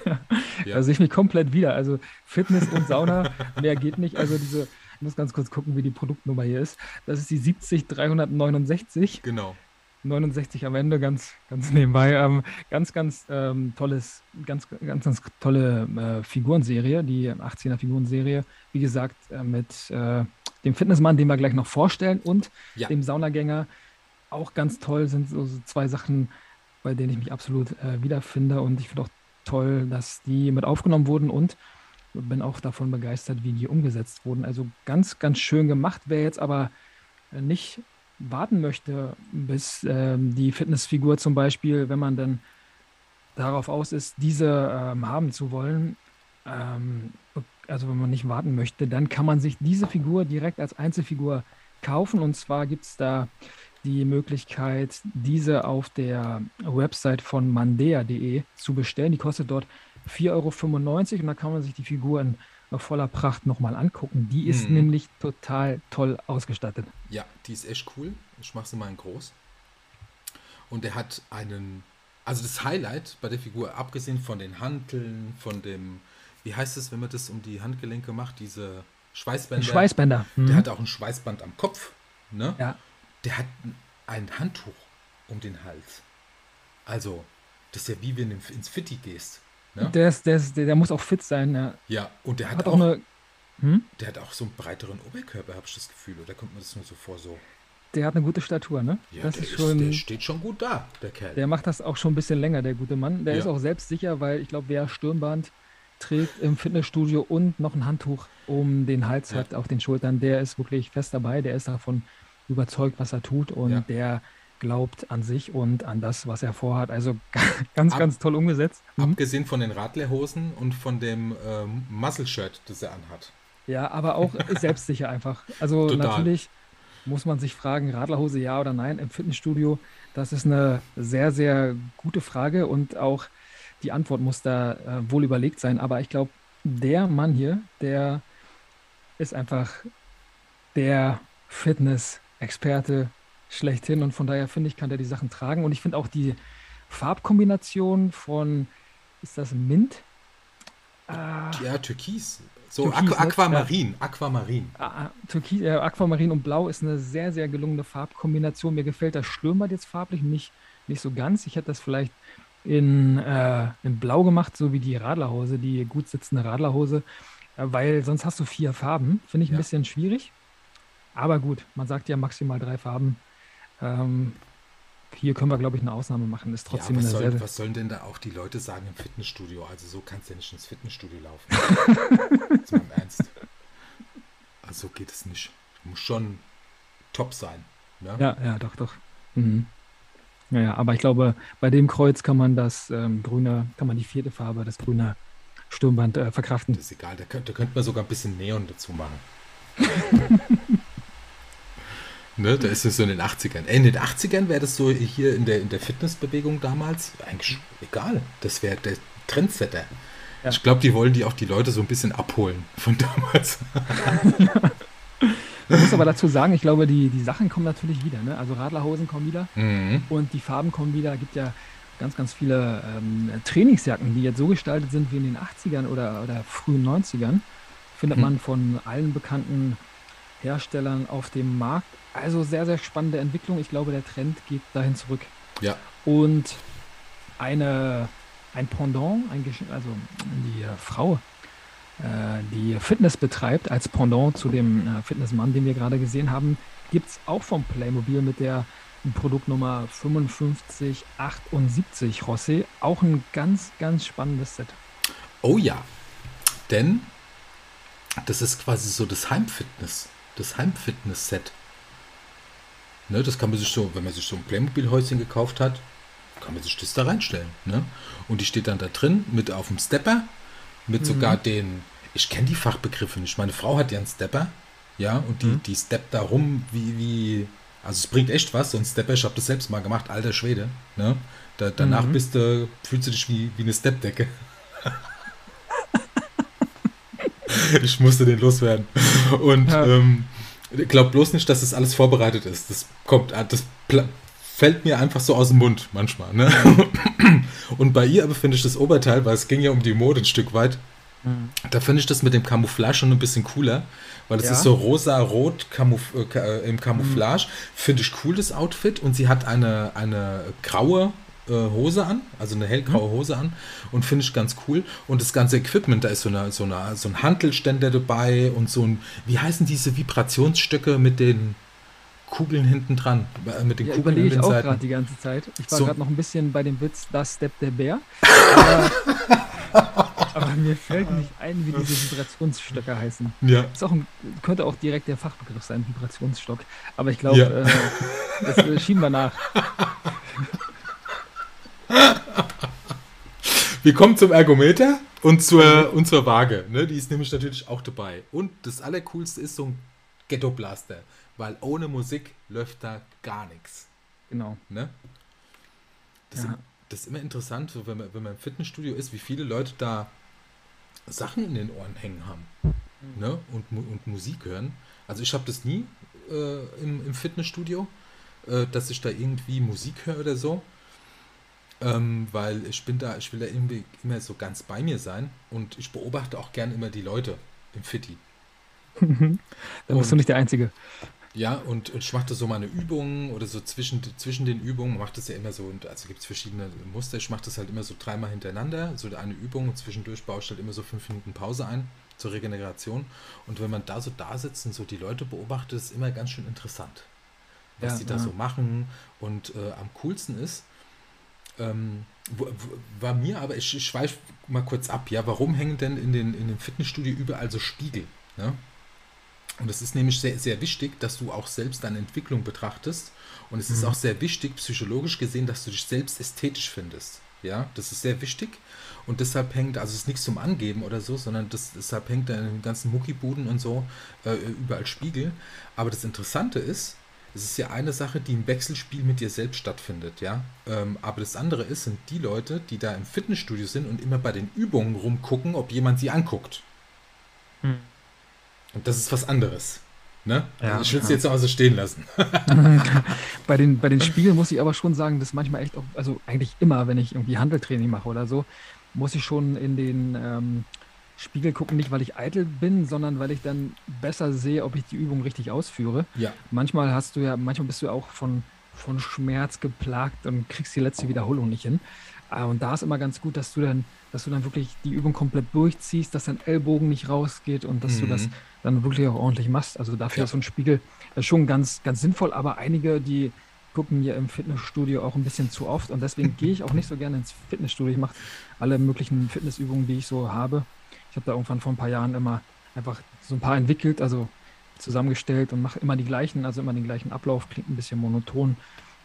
Ja. Da sehe ich mich komplett wieder. Also Fitness und Sauna, mehr geht nicht. Also diese, ich muss ganz kurz gucken, wie die Produktnummer hier ist. Das ist die 70369. Genau. 69 am Ende, ganz, ganz nebenbei. Ähm, ganz, ganz ähm, tolles, ganz, ganz, ganz tolle äh, Figurenserie, die 18er Figurenserie. Wie gesagt, äh, mit äh, dem Fitnessmann, den wir gleich noch vorstellen, und ja. dem Saunagänger. Auch ganz toll sind so, so zwei Sachen, bei denen ich mich absolut äh, wiederfinde. Und ich finde auch toll, dass die mit aufgenommen wurden und bin auch davon begeistert, wie die umgesetzt wurden. Also ganz, ganz schön gemacht. Wer jetzt aber nicht warten möchte, bis ähm, die Fitnessfigur zum Beispiel, wenn man dann darauf aus ist, diese ähm, haben zu wollen, ähm, also wenn man nicht warten möchte, dann kann man sich diese Figur direkt als Einzelfigur kaufen. Und zwar gibt es da die Möglichkeit, diese auf der Website von mandea.de zu bestellen. Die kostet dort 4,95 Euro und da kann man sich die Figur in voller Pracht nochmal angucken. Die ist mhm. nämlich total toll ausgestattet. Ja, die ist echt cool. Ich mache sie mal in groß. Und er hat einen, also das Highlight bei der Figur, abgesehen von den Hanteln, von dem, wie heißt es, wenn man das um die Handgelenke macht, diese Schweißbänder. Schweißbänder. Mhm. Der hat auch ein Schweißband am Kopf. Ne? Ja. Der hat ein Handtuch um den Hals. Also, das ist ja wie wenn du ins Fitti gehst. Ne? Der, ist, der, ist, der, der, muss auch fit sein, ja. Ja, und der hat, hat auch, auch eine. Hm? Der hat auch so einen breiteren Oberkörper, habe ich das Gefühl. Oder kommt mir das nur so vor, so. Der hat eine gute Statur, ne? Ja, das ist schon, der steht schon gut da, der Kerl. Der macht das auch schon ein bisschen länger, der gute Mann. Der ja. ist auch selbstsicher, weil ich glaube, wer Stirnband trägt im Fitnessstudio und noch ein Handtuch um den Hals ja. hat, auf den Schultern, der ist wirklich fest dabei. Der ist davon überzeugt, was er tut und ja. der glaubt an sich und an das, was er vorhat. Also ganz, Ab, ganz toll umgesetzt. Mhm. Abgesehen von den Radlerhosen und von dem ähm, Muscle-Shirt, das er anhat. Ja, aber auch selbstsicher einfach. Also Total. natürlich muss man sich fragen, Radlerhose ja oder nein im Fitnessstudio. Das ist eine sehr, sehr gute Frage und auch die Antwort muss da äh, wohl überlegt sein. Aber ich glaube, der Mann hier, der ist einfach der Fitness-Experte schlechthin und von daher finde ich, kann der die Sachen tragen und ich finde auch die Farbkombination von, ist das Mint? Ah, ja, Türkis. So Türkis, Aqu Aquamarin, ja. Aquamarin. Ah, ah, Türkis, äh, Aquamarin und Blau ist eine sehr, sehr gelungene Farbkombination. Mir gefällt das Stürmbad jetzt farblich nicht, nicht so ganz. Ich hätte das vielleicht in, äh, in Blau gemacht, so wie die Radlerhose, die gut sitzende Radlerhose, äh, weil sonst hast du vier Farben. Finde ich ein ja. bisschen schwierig. Aber gut, man sagt ja maximal drei Farben. Ähm, hier können wir, glaube ich, eine Ausnahme machen. Ist trotzdem ja, was, soll, was sollen denn da auch die Leute sagen im Fitnessstudio? Also so kannst du ja nicht ins Fitnessstudio laufen. Zum Ernst. Also so geht es nicht. Muss schon top sein. Ja, ja, ja doch, doch. Mhm. Naja, aber ich glaube, bei dem Kreuz kann man das ähm, grüne, kann man die vierte Farbe, das grüne Sturmband äh, verkraften. Das ist egal, da könnte, da könnte man sogar ein bisschen Neon dazu machen. Ne, da ist es so in den 80ern. Ey, in den 80ern wäre das so hier in der, in der Fitnessbewegung damals eigentlich egal. Das wäre der Trendsetter. Ja. Ich glaube, die wollen die auch die Leute so ein bisschen abholen von damals. Man muss aber dazu sagen, ich glaube, die, die Sachen kommen natürlich wieder. Ne? Also Radlerhosen kommen wieder mhm. und die Farben kommen wieder. Es gibt ja ganz, ganz viele ähm, Trainingsjacken, die jetzt so gestaltet sind wie in den 80ern oder, oder frühen 90ern. Findet mhm. man von allen bekannten Herstellern auf dem Markt. Also sehr, sehr spannende Entwicklung. Ich glaube, der Trend geht dahin zurück. Ja. Und eine, ein Pendant, ein, also die äh, Frau, äh, die Fitness betreibt, als Pendant zu dem äh, Fitnessmann, den wir gerade gesehen haben, gibt es auch vom Playmobil mit der Produktnummer 5578 José. Auch ein ganz, ganz spannendes Set. Oh ja, denn das ist quasi so das Heimfitness das Heimfitness-Set. Ne, das kann man sich so, wenn man sich so ein Playmobil-Häuschen gekauft hat, kann man sich das da reinstellen. Ne? Und die steht dann da drin mit auf dem Stepper, mit mhm. sogar den, ich kenne die Fachbegriffe nicht. Meine Frau hat ja einen Stepper, ja, und die, mhm. die steppt da rum wie, wie, also es bringt echt was, so ein Stepper, ich habe das selbst mal gemacht, alter Schwede. Ne? Da, danach mhm. bist du, fühlst du dich wie, wie eine Stepdecke. ich musste den loswerden. Und ja. ähm, glaub bloß nicht, dass das alles vorbereitet ist. Das kommt, ah, das fällt mir einfach so aus dem Mund manchmal. Ne? Und bei ihr aber finde ich das Oberteil, weil es ging ja um die Mode ein Stück weit. Mhm. Da finde ich das mit dem Camouflage schon ein bisschen cooler, weil es ja. ist so rosa-rot Camouf äh, äh im Camouflage. Mhm. Finde ich cool, das Outfit. Und sie hat eine, eine graue äh, Hose an, also eine hellgraue mhm. Hose an und finde ich ganz cool. Und das ganze Equipment, da ist so, eine, so, eine, so ein Hantelständer dabei und so ein, wie heißen diese Vibrationsstöcke mit den Kugeln hinten dran, äh, mit den ja, Kugeln den ich auch gerade die ganze Zeit. Ich war so. gerade noch ein bisschen bei dem Witz, das Step der Bär. Aber, aber, mir fällt nicht ein, wie diese Vibrationsstöcke heißen. Ja. Ist auch ein, könnte auch direkt der Fachbegriff sein, Vibrationsstock. Aber ich glaube, ja. äh, das schieben wir nach. Wir kommen zum Ergometer und zur, und zur Waage. Ne? Die ist nämlich natürlich auch dabei. Und das Allercoolste ist so ein Ghetto Blaster, weil ohne Musik läuft da gar nichts. Genau. Ne? Das, ja. ist, das ist immer interessant, so wenn, man, wenn man im Fitnessstudio ist, wie viele Leute da Sachen in den Ohren hängen haben mhm. ne? und, und Musik hören. Also ich habe das nie äh, im, im Fitnessstudio, äh, dass ich da irgendwie Musik höre oder so. Ähm, weil ich bin da, ich will da irgendwie immer so ganz bei mir sein und ich beobachte auch gern immer die Leute im Fitti. Dann bist du nicht der Einzige. Ja, und, und ich mache da so meine Übungen oder so zwischen, zwischen den Übungen, mache das ja immer so, und also gibt es verschiedene Muster, ich mache das halt immer so dreimal hintereinander, so eine Übung und zwischendurch baue ich halt immer so fünf Minuten Pause ein zur Regeneration. Und wenn man da so da sitzt und so die Leute beobachtet, ist es immer ganz schön interessant, was ja, die da ja. so machen. Und äh, am coolsten ist, ähm, war mir aber, ich, ich schweife mal kurz ab, ja, warum hängen denn in den, in den Fitnessstudio überall so Spiegel? Ne? Und es ist nämlich sehr, sehr wichtig, dass du auch selbst deine Entwicklung betrachtest. Und es mhm. ist auch sehr wichtig, psychologisch gesehen, dass du dich selbst ästhetisch findest. Ja, das ist sehr wichtig. Und deshalb hängt, also es ist nichts zum Angeben oder so, sondern das, deshalb hängt da in den ganzen Muckibuden und so äh, überall Spiegel. Aber das Interessante ist, es ist ja eine Sache, die im Wechselspiel mit dir selbst stattfindet, ja. Ähm, aber das andere ist, sind die Leute, die da im Fitnessstudio sind und immer bei den Übungen rumgucken, ob jemand sie anguckt. Hm. Und das ist was anderes. Ne? Ja, also ich will es ja. jetzt auch so stehen lassen. bei, den, bei den Spielen muss ich aber schon sagen, dass manchmal echt auch, also eigentlich immer, wenn ich irgendwie Handeltraining mache oder so, muss ich schon in den ähm, Spiegel gucken, nicht weil ich eitel bin, sondern weil ich dann besser sehe, ob ich die Übung richtig ausführe. Ja. Manchmal hast du ja, manchmal bist du auch von, von Schmerz geplagt und kriegst die letzte Wiederholung nicht hin. Ah, und da ist immer ganz gut, dass du dann, dass du dann wirklich die Übung komplett durchziehst, dass dein Ellbogen nicht rausgeht und dass mhm. du das mhm. dann wirklich auch ordentlich machst. Also dafür ja. ist so ein Spiegel schon ganz, ganz sinnvoll, aber einige, die gucken mir im Fitnessstudio auch ein bisschen zu oft und deswegen gehe ich auch nicht so gerne ins Fitnessstudio. Ich mache alle möglichen Fitnessübungen, die ich so habe. Ich habe da irgendwann vor ein paar Jahren immer einfach so ein paar entwickelt, also zusammengestellt und mache immer die gleichen, also immer den gleichen Ablauf, klingt ein bisschen monoton,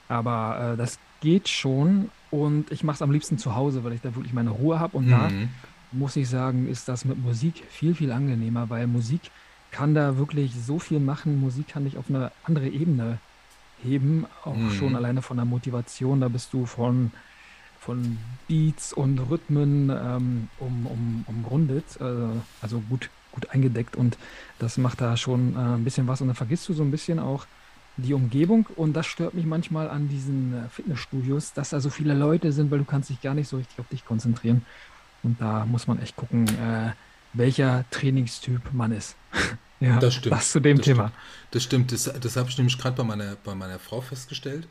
aber äh, das geht schon und ich mache es am liebsten zu Hause, weil ich da wirklich meine Ruhe habe und mhm. da muss ich sagen, ist das mit Musik viel, viel angenehmer, weil Musik kann da wirklich so viel machen. Musik kann dich auf eine andere Ebene heben, auch mhm. schon alleine von der Motivation. Da bist du von, von Beats und Rhythmen ähm, um, um, umrundet, äh, also gut, gut eingedeckt und das macht da schon äh, ein bisschen was und dann vergisst du so ein bisschen auch die Umgebung und das stört mich manchmal an diesen äh, Fitnessstudios, dass da so viele Leute sind, weil du kannst dich gar nicht so richtig auf dich konzentrieren und da muss man echt gucken, äh, welcher Trainingstyp man ist. ja, das stimmt. Das zu dem das Thema. Stimmt. Das stimmt, das, das habe ich nämlich gerade bei meiner, bei meiner Frau festgestellt.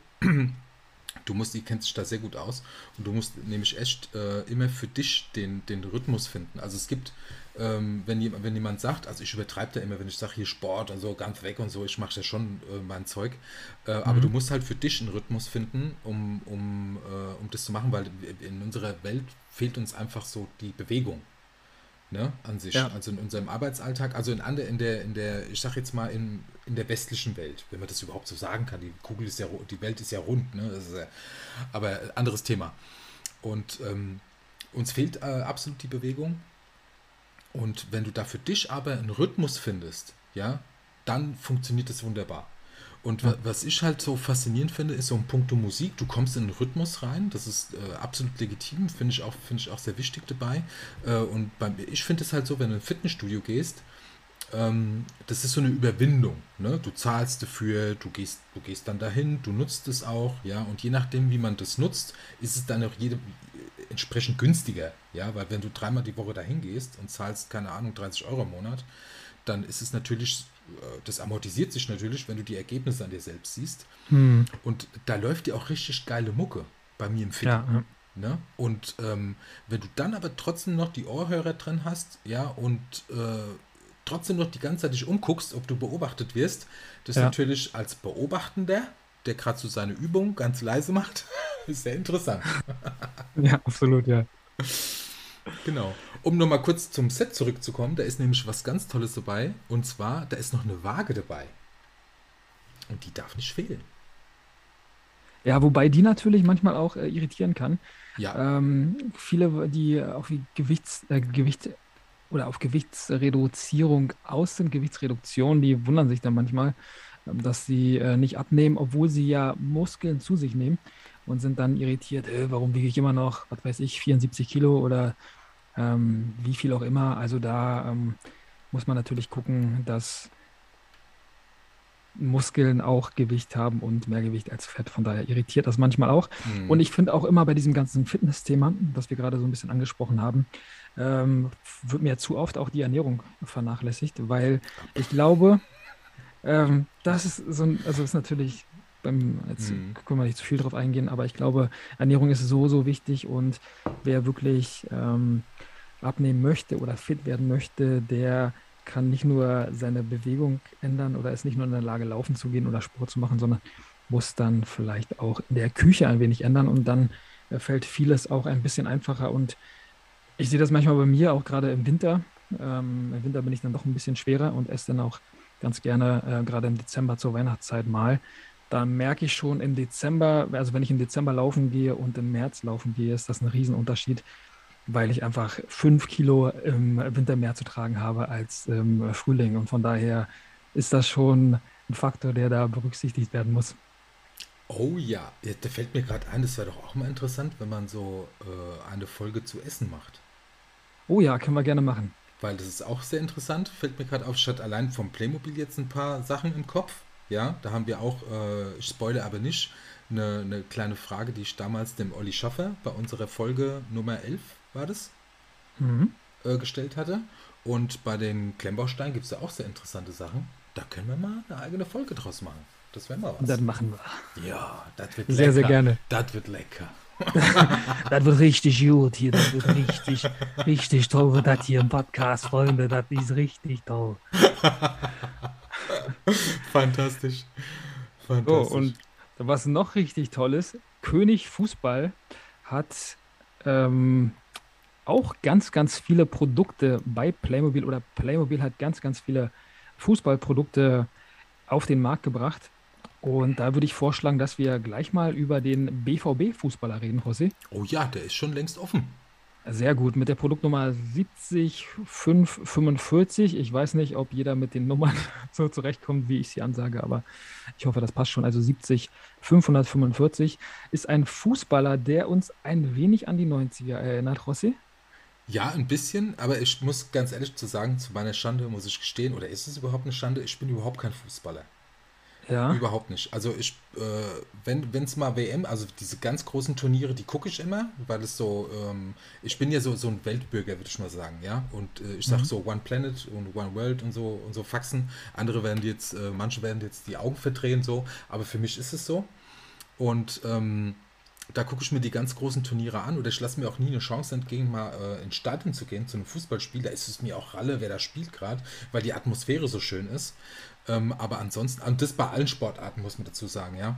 Du musst, die kennt sich da sehr gut aus und du musst nämlich echt äh, immer für dich den, den Rhythmus finden. Also es gibt, ähm, wenn, jemand, wenn jemand sagt, also ich übertreibe da immer, wenn ich sage hier Sport und so, ganz weg und so, ich mache ja schon äh, mein Zeug, äh, mhm. aber du musst halt für dich einen Rhythmus finden, um, um, äh, um das zu machen, weil in unserer Welt fehlt uns einfach so die Bewegung ne, an sich. Ja. Also in unserem Arbeitsalltag, also in, in der, in der, ich sag jetzt mal, in, in der westlichen Welt, wenn man das überhaupt so sagen kann. Die Kugel ist ja, die Welt ist ja rund, ne? Ja, aber anderes Thema. Und ähm, uns fehlt äh, absolut die Bewegung. Und wenn du da für dich aber einen Rhythmus findest, ja, dann funktioniert das wunderbar. Und ja. was ich halt so faszinierend finde, ist so ein Punkt Musik. Du kommst in den Rhythmus rein. Das ist äh, absolut legitim. Finde ich, auch, find ich auch sehr wichtig dabei. Äh, und beim, ich finde es halt so, wenn du in ein Fitnessstudio gehst, ähm, das ist so eine Überwindung. Ne? Du zahlst dafür, du gehst, du gehst dann dahin, du nutzt es auch. ja. Und je nachdem, wie man das nutzt, ist es dann auch jede, entsprechend günstiger. Ja, weil wenn du dreimal die Woche dahin gehst und zahlst, keine Ahnung, 30 Euro im Monat, dann ist es natürlich äh, das amortisiert sich natürlich, wenn du die Ergebnisse an dir selbst siehst. Hm. Und da läuft dir auch richtig geile Mucke bei mir im Fit. Ja, ja. Ne? Und ähm, wenn du dann aber trotzdem noch die Ohrhörer drin hast, ja, und äh, trotzdem noch die ganze Zeit dich umguckst, ob du beobachtet wirst, das ja. natürlich als Beobachtender, der gerade so seine Übung ganz leise macht, ist sehr interessant. ja, absolut, ja. Genau. Um nochmal kurz zum Set zurückzukommen, da ist nämlich was ganz Tolles dabei. Und zwar, da ist noch eine Waage dabei. Und die darf nicht fehlen. Ja, wobei die natürlich manchmal auch äh, irritieren kann. Ja. Ähm, viele, die auf Gewichts, äh, Gewicht oder auf Gewichtsreduzierung aus sind, Gewichtsreduktion, die wundern sich dann manchmal, äh, dass sie äh, nicht abnehmen, obwohl sie ja Muskeln zu sich nehmen und sind dann irritiert, äh, warum wiege ich immer noch, was weiß ich, 74 Kilo oder ähm, wie viel auch immer. Also da ähm, muss man natürlich gucken, dass Muskeln auch Gewicht haben und mehr Gewicht als Fett. Von daher irritiert das manchmal auch. Mhm. Und ich finde auch immer bei diesem ganzen Fitness-Thema, das wir gerade so ein bisschen angesprochen haben, ähm, wird mir zu oft auch die Ernährung vernachlässigt, weil ich glaube, ähm, das ist so ein, also ist natürlich beim, jetzt mhm. können wir nicht zu viel drauf eingehen, aber ich glaube, Ernährung ist so, so wichtig und wer wirklich ähm, abnehmen möchte oder fit werden möchte, der kann nicht nur seine Bewegung ändern oder ist nicht nur in der Lage, laufen zu gehen oder Sport zu machen, sondern muss dann vielleicht auch in der Küche ein wenig ändern und dann äh, fällt vieles auch ein bisschen einfacher. Und ich sehe das manchmal bei mir auch gerade im Winter. Ähm, Im Winter bin ich dann doch ein bisschen schwerer und esse dann auch ganz gerne, äh, gerade im Dezember zur Weihnachtszeit mal. Da merke ich schon im Dezember, also wenn ich im Dezember laufen gehe und im März laufen gehe, ist das ein Riesenunterschied weil ich einfach fünf Kilo im Winter mehr zu tragen habe als im Frühling. Und von daher ist das schon ein Faktor, der da berücksichtigt werden muss. Oh ja, da fällt mir gerade ein, das wäre doch auch mal interessant, wenn man so äh, eine Folge zu essen macht. Oh ja, können wir gerne machen. Weil das ist auch sehr interessant, fällt mir gerade auf, statt allein vom Playmobil jetzt ein paar Sachen im Kopf. Ja, da haben wir auch, äh, ich spoilere aber nicht, eine, eine kleine Frage, die ich damals dem Olli Schaffer bei unserer Folge Nummer 11, war das, mhm. äh, gestellt hatte. Und bei den Klemmbausteinen gibt es ja auch sehr interessante Sachen. Da können wir mal eine eigene Folge draus machen. Das wäre mal was. Das machen wir. Ja, das wird lecker. Sehr, sehr gerne. Das wird lecker. das wird richtig gut hier. Das wird richtig, richtig toll wird das hier im Podcast, Freunde. Das ist richtig toll. Fantastisch. Fantastisch. Oh, und was noch richtig toll ist, König Fußball hat ähm, auch ganz, ganz viele Produkte bei Playmobil oder Playmobil hat ganz, ganz viele Fußballprodukte auf den Markt gebracht. Und da würde ich vorschlagen, dass wir gleich mal über den BVB-Fußballer reden, José. Oh ja, der ist schon längst offen. Sehr gut, mit der Produktnummer 70545. Ich weiß nicht, ob jeder mit den Nummern so zurechtkommt, wie ich sie ansage, aber ich hoffe, das passt schon. Also 70545 ist ein Fußballer, der uns ein wenig an die 90er erinnert, Rossi. Ja, ein bisschen, aber ich muss ganz ehrlich zu sagen, zu meiner Schande muss ich gestehen, oder ist es überhaupt eine Schande? Ich bin überhaupt kein Fußballer. Ja. Überhaupt nicht. Also ich, äh, wenn es mal WM, also diese ganz großen Turniere, die gucke ich immer, weil es so, ähm, ich bin ja so, so ein Weltbürger, würde ich mal sagen, ja. Und äh, ich sage mhm. so One Planet und One World und so und so Faxen. Andere werden jetzt, äh, manche werden jetzt die Augen verdrehen, so, aber für mich ist es so. Und ähm, da gucke ich mir die ganz großen Turniere an oder ich lasse mir auch nie eine Chance entgegen, mal äh, ins Stadion zu gehen, zu einem Fußballspiel. Da ist es mir auch Ralle, wer da spielt gerade, weil die Atmosphäre so schön ist. Ähm, aber ansonsten, und das bei allen Sportarten, muss man dazu sagen, ja.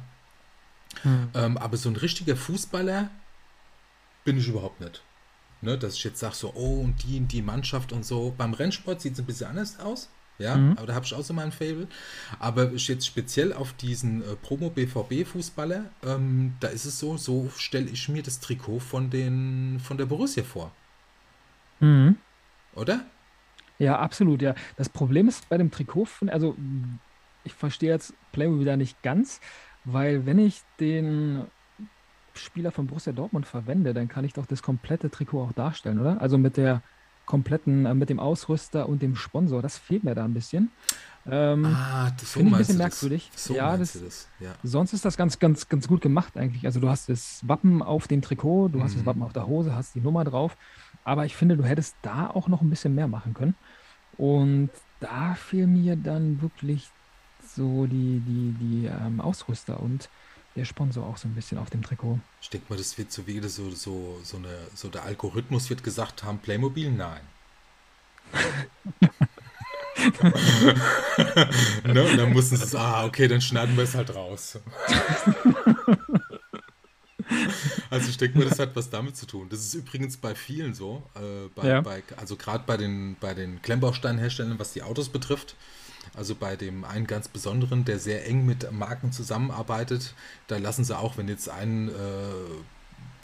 Hm. Ähm, aber so ein richtiger Fußballer bin ich überhaupt nicht. Ne, dass ich jetzt sage, so, oh, und die und die Mannschaft und so. Beim Rennsport sieht es ein bisschen anders aus. Ja, mhm. aber da habe ich auch so mein Fable. Aber ich jetzt speziell auf diesen äh, Promo BVB Fußballer, ähm, da ist es so, so stelle ich mir das Trikot von den von der Borussia vor. Mhm. Oder? Ja, absolut, ja. Das Problem ist bei dem Trikot, von, also ich verstehe jetzt Playmobil da nicht ganz, weil wenn ich den Spieler von Borussia Dortmund verwende, dann kann ich doch das komplette Trikot auch darstellen, oder? Also mit der kompletten, äh, mit dem Ausrüster und dem Sponsor. Das fehlt mir da ein bisschen. Ähm, ah, das so finde ich ein bisschen merkwürdig. Das? So ja, das, das? Ja. Sonst ist das ganz, ganz, ganz gut gemacht eigentlich. Also du hast das Wappen auf dem Trikot, du mhm. hast das mhm. Wappen auf der Hose, hast die Nummer drauf. Aber ich finde, du hättest da auch noch ein bisschen mehr machen können. Und da fehlen mir dann wirklich so die, die, die ähm, Ausrüster und der Sponsor auch so ein bisschen auf dem Trikot. Ich denke mal, das wird so wieder so, so, so, eine, so der Algorithmus wird gesagt haben, Playmobil, nein. ne? Und dann mussten sie sagen, ah, okay, dann schneiden wir es halt raus. also ich denke mal, das hat was damit zu tun. Das ist übrigens bei vielen so, äh, bei, ja. bei, also gerade bei den, bei den Klemmbausteinherstellern, was die Autos betrifft. Also bei dem einen ganz besonderen, der sehr eng mit Marken zusammenarbeitet, da lassen sie auch, wenn jetzt ein, äh,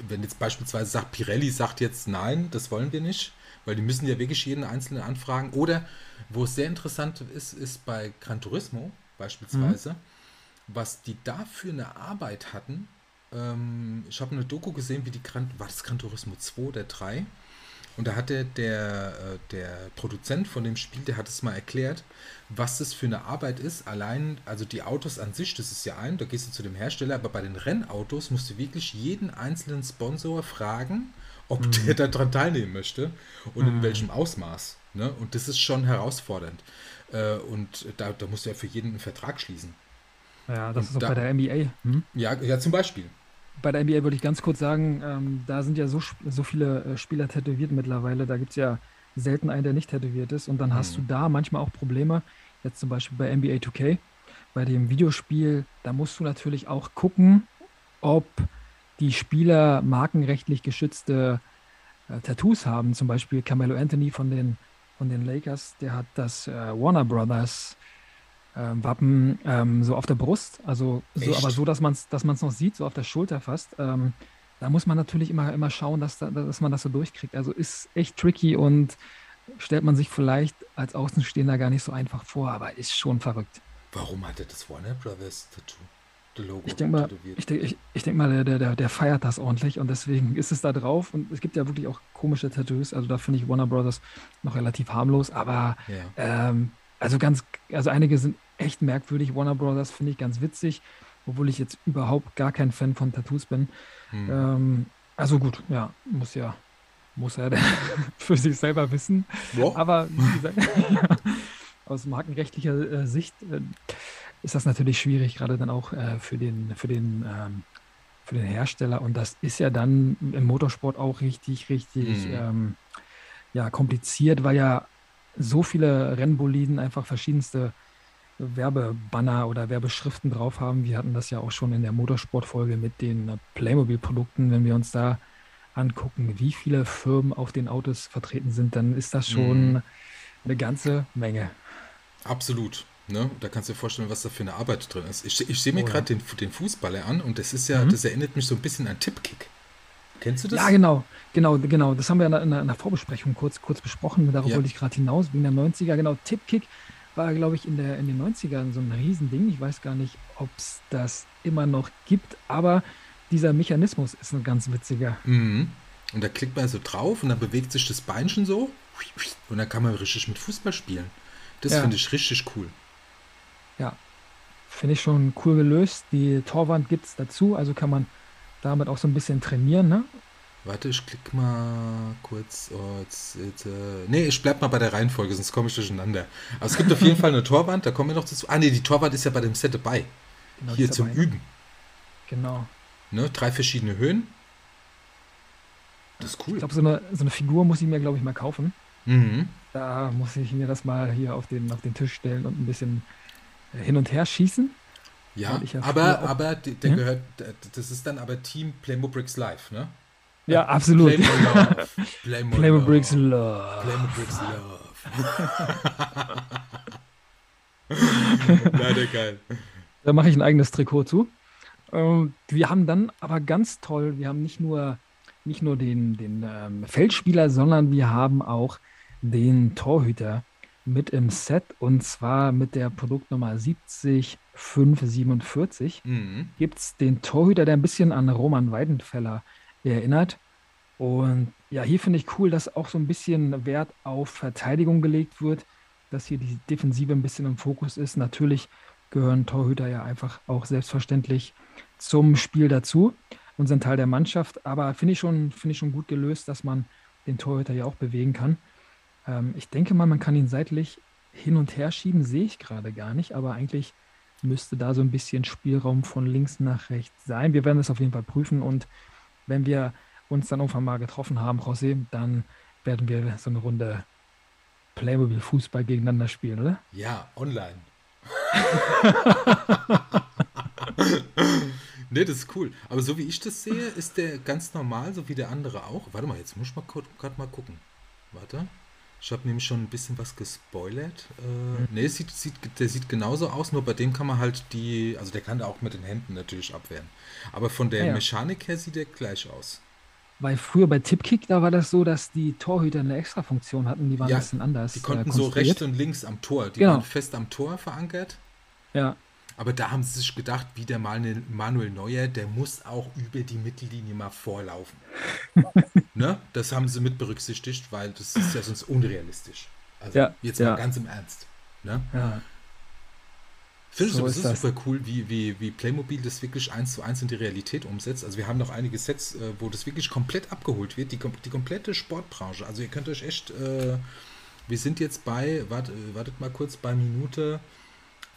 wenn jetzt beispielsweise sagt, Pirelli sagt jetzt nein, das wollen wir nicht, weil die müssen ja wirklich jeden einzelnen anfragen. Oder wo es sehr interessant ist, ist bei Gran Turismo beispielsweise, mhm. was die da für eine Arbeit hatten. Ähm, ich habe eine Doku gesehen, wie die Gran, war das Gran Turismo 2 oder 3? Und da hat der, der, äh, der Produzent von dem Spiel, der hat es mal erklärt, was das für eine Arbeit ist. Allein, also die Autos an sich, das ist ja ein, da gehst du zu dem Hersteller, aber bei den Rennautos musst du wirklich jeden einzelnen Sponsor fragen, ob mhm. der daran teilnehmen möchte und mhm. in welchem Ausmaß. Ne? Und das ist schon herausfordernd. Äh, und da, da musst du ja für jeden einen Vertrag schließen. Ja, das und ist auch da, bei der NBA. Hm? Ja, ja, zum Beispiel bei der NBA würde ich ganz kurz sagen, ähm, da sind ja so, so viele äh, Spieler tätowiert mittlerweile. Da gibt es ja selten einen, der nicht tätowiert ist. Und dann mhm. hast du mhm. da manchmal auch Probleme. Jetzt zum Beispiel bei NBA 2K, bei dem Videospiel, da musst du natürlich auch gucken, ob die Spieler markenrechtlich geschützte äh, Tattoos haben. Zum Beispiel Carmelo Anthony von den, von den Lakers, der hat das äh, Warner Brothers Wappen ähm, so auf der Brust, also so, aber so, dass man es dass noch sieht, so auf der Schulter fast. Ähm, da muss man natürlich immer, immer schauen, dass, da, dass man das so durchkriegt. Also ist echt tricky und stellt man sich vielleicht als Außenstehender gar nicht so einfach vor, aber ist schon verrückt. Warum hat er das Warner Brothers Tattoo? Logo ich denke mal, ich denk, ich, ich denk mal der, der, der feiert das ordentlich und deswegen ist es da drauf. Und es gibt ja wirklich auch komische Tattoos. Also da finde ich Warner Brothers noch relativ harmlos. Aber ja. ähm, also ganz, also einige sind echt merkwürdig. Warner Brothers finde ich ganz witzig, obwohl ich jetzt überhaupt gar kein Fan von Tattoos bin. Hm. Ähm, also gut, ja, muss ja, muss er für sich selber wissen. Ja. Aber wie gesagt, aus markenrechtlicher äh, Sicht äh, ist das natürlich schwierig, gerade dann auch äh, für den, für den, ähm, für den Hersteller. Und das ist ja dann im Motorsport auch richtig, richtig mhm. ähm, ja, kompliziert, weil ja so viele Rennboliden einfach verschiedenste Werbebanner oder Werbeschriften drauf haben. Wir hatten das ja auch schon in der Motorsportfolge mit den Playmobil-Produkten. Wenn wir uns da angucken, wie viele Firmen auf den Autos vertreten sind, dann ist das schon mhm. eine ganze Menge. Absolut. Ne? Da kannst du dir vorstellen, was da für eine Arbeit drin ist. Ich, ich sehe mir oh, gerade ja. den, den Fußballer an und das ist ja, mhm. das erinnert mich so ein bisschen an Tippkick. Kennst du das? Ja, genau, genau, genau. Das haben wir in der, in der Vorbesprechung kurz, kurz besprochen. Darauf ja. wollte ich gerade hinaus, wegen der 90er. Genau, Tippkick war, glaube ich, in, der, in den 90ern so ein Riesending. Ich weiß gar nicht, ob es das immer noch gibt, aber dieser Mechanismus ist ein ganz witziger. Mhm. Und da klickt man so drauf und dann bewegt sich das Beinchen so und dann kann man richtig mit Fußball spielen. Das ja. finde ich richtig cool. Ja, finde ich schon cool gelöst. Die Torwand gibt es dazu, also kann man damit auch so ein bisschen trainieren. Ne? Warte, ich klicke mal kurz. Oh, jetzt, jetzt, äh, nee, ich bleib mal bei der Reihenfolge, sonst komme ich durcheinander. Aber es gibt auf jeden Fall eine Torwand, da kommen wir noch dazu. Ah, nee, die Torwand ist ja bei dem Set dabei. Genau, Hier zum dabei? Üben. Genau. Ne, drei verschiedene Höhen. Das ist cool. Ich glaube, so eine, so eine Figur muss ich mir, glaube ich, mal kaufen. Mhm. Da muss ich mir das mal hier auf den, auf den Tisch stellen und ein bisschen hin und her schießen. Ja, ja aber, aber der, der ja? gehört, das ist dann aber Team Playmo Bricks Live, ne? Ja, absolut. Playmo Love. Playmo, Playmo Love. Bricks Love. Playmo Bricks Love. Leider geil. Da mache ich ein eigenes Trikot zu. Ähm, wir haben dann aber ganz toll, wir haben nicht nur, nicht nur den, den ähm, Feldspieler, sondern wir haben auch den Torhüter mit im Set und zwar mit der Produktnummer 70547 mhm. gibt es den Torhüter, der ein bisschen an Roman Weidenfeller erinnert. Und ja, hier finde ich cool, dass auch so ein bisschen Wert auf Verteidigung gelegt wird, dass hier die Defensive ein bisschen im Fokus ist. Natürlich gehören Torhüter ja einfach auch selbstverständlich zum Spiel dazu und sind Teil der Mannschaft. Aber finde ich, schon, find ich schon gut gelöst, dass man den Torhüter ja auch bewegen kann. Ähm, ich denke mal, man kann ihn seitlich hin und her schieben, sehe ich gerade gar nicht, aber eigentlich müsste da so ein bisschen Spielraum von links nach rechts sein. Wir werden das auf jeden Fall prüfen und wenn wir uns dann irgendwann mal getroffen haben, José, dann werden wir so eine Runde Playmobil Fußball gegeneinander spielen, oder? Ja, online. ne, das ist cool. Aber so wie ich das sehe, ist der ganz normal, so wie der andere auch. Warte mal, jetzt muss ich mal gerade mal gucken. Warte. Ich habe nämlich schon ein bisschen was gespoilert. Äh, mhm. Ne, sieht, sieht, der sieht genauso aus, nur bei dem kann man halt die, also der kann da auch mit den Händen natürlich abwehren. Aber von der ja, ja. Mechanik her sieht der gleich aus. Weil früher bei Tipkick, da war das so, dass die Torhüter eine extra Funktion hatten, die waren ja, ein bisschen anders. Die konnten äh, so rechts und links am Tor, die genau. waren fest am Tor verankert. Ja. Aber da haben sie sich gedacht, wie der Manuel Neuer, der muss auch über die Mittellinie mal vorlaufen. ne? Das haben sie mit berücksichtigt, weil das ist ja sonst unrealistisch. Also ja, jetzt ja. mal ganz im Ernst. Ne? Ja. Finde ich so super cool, wie, wie, wie Playmobil das wirklich eins zu eins in die Realität umsetzt. Also wir haben noch einige Sets, äh, wo das wirklich komplett abgeholt wird, die, die komplette Sportbranche. Also ihr könnt euch echt, äh, wir sind jetzt bei, wart, äh, wartet mal kurz, bei Minute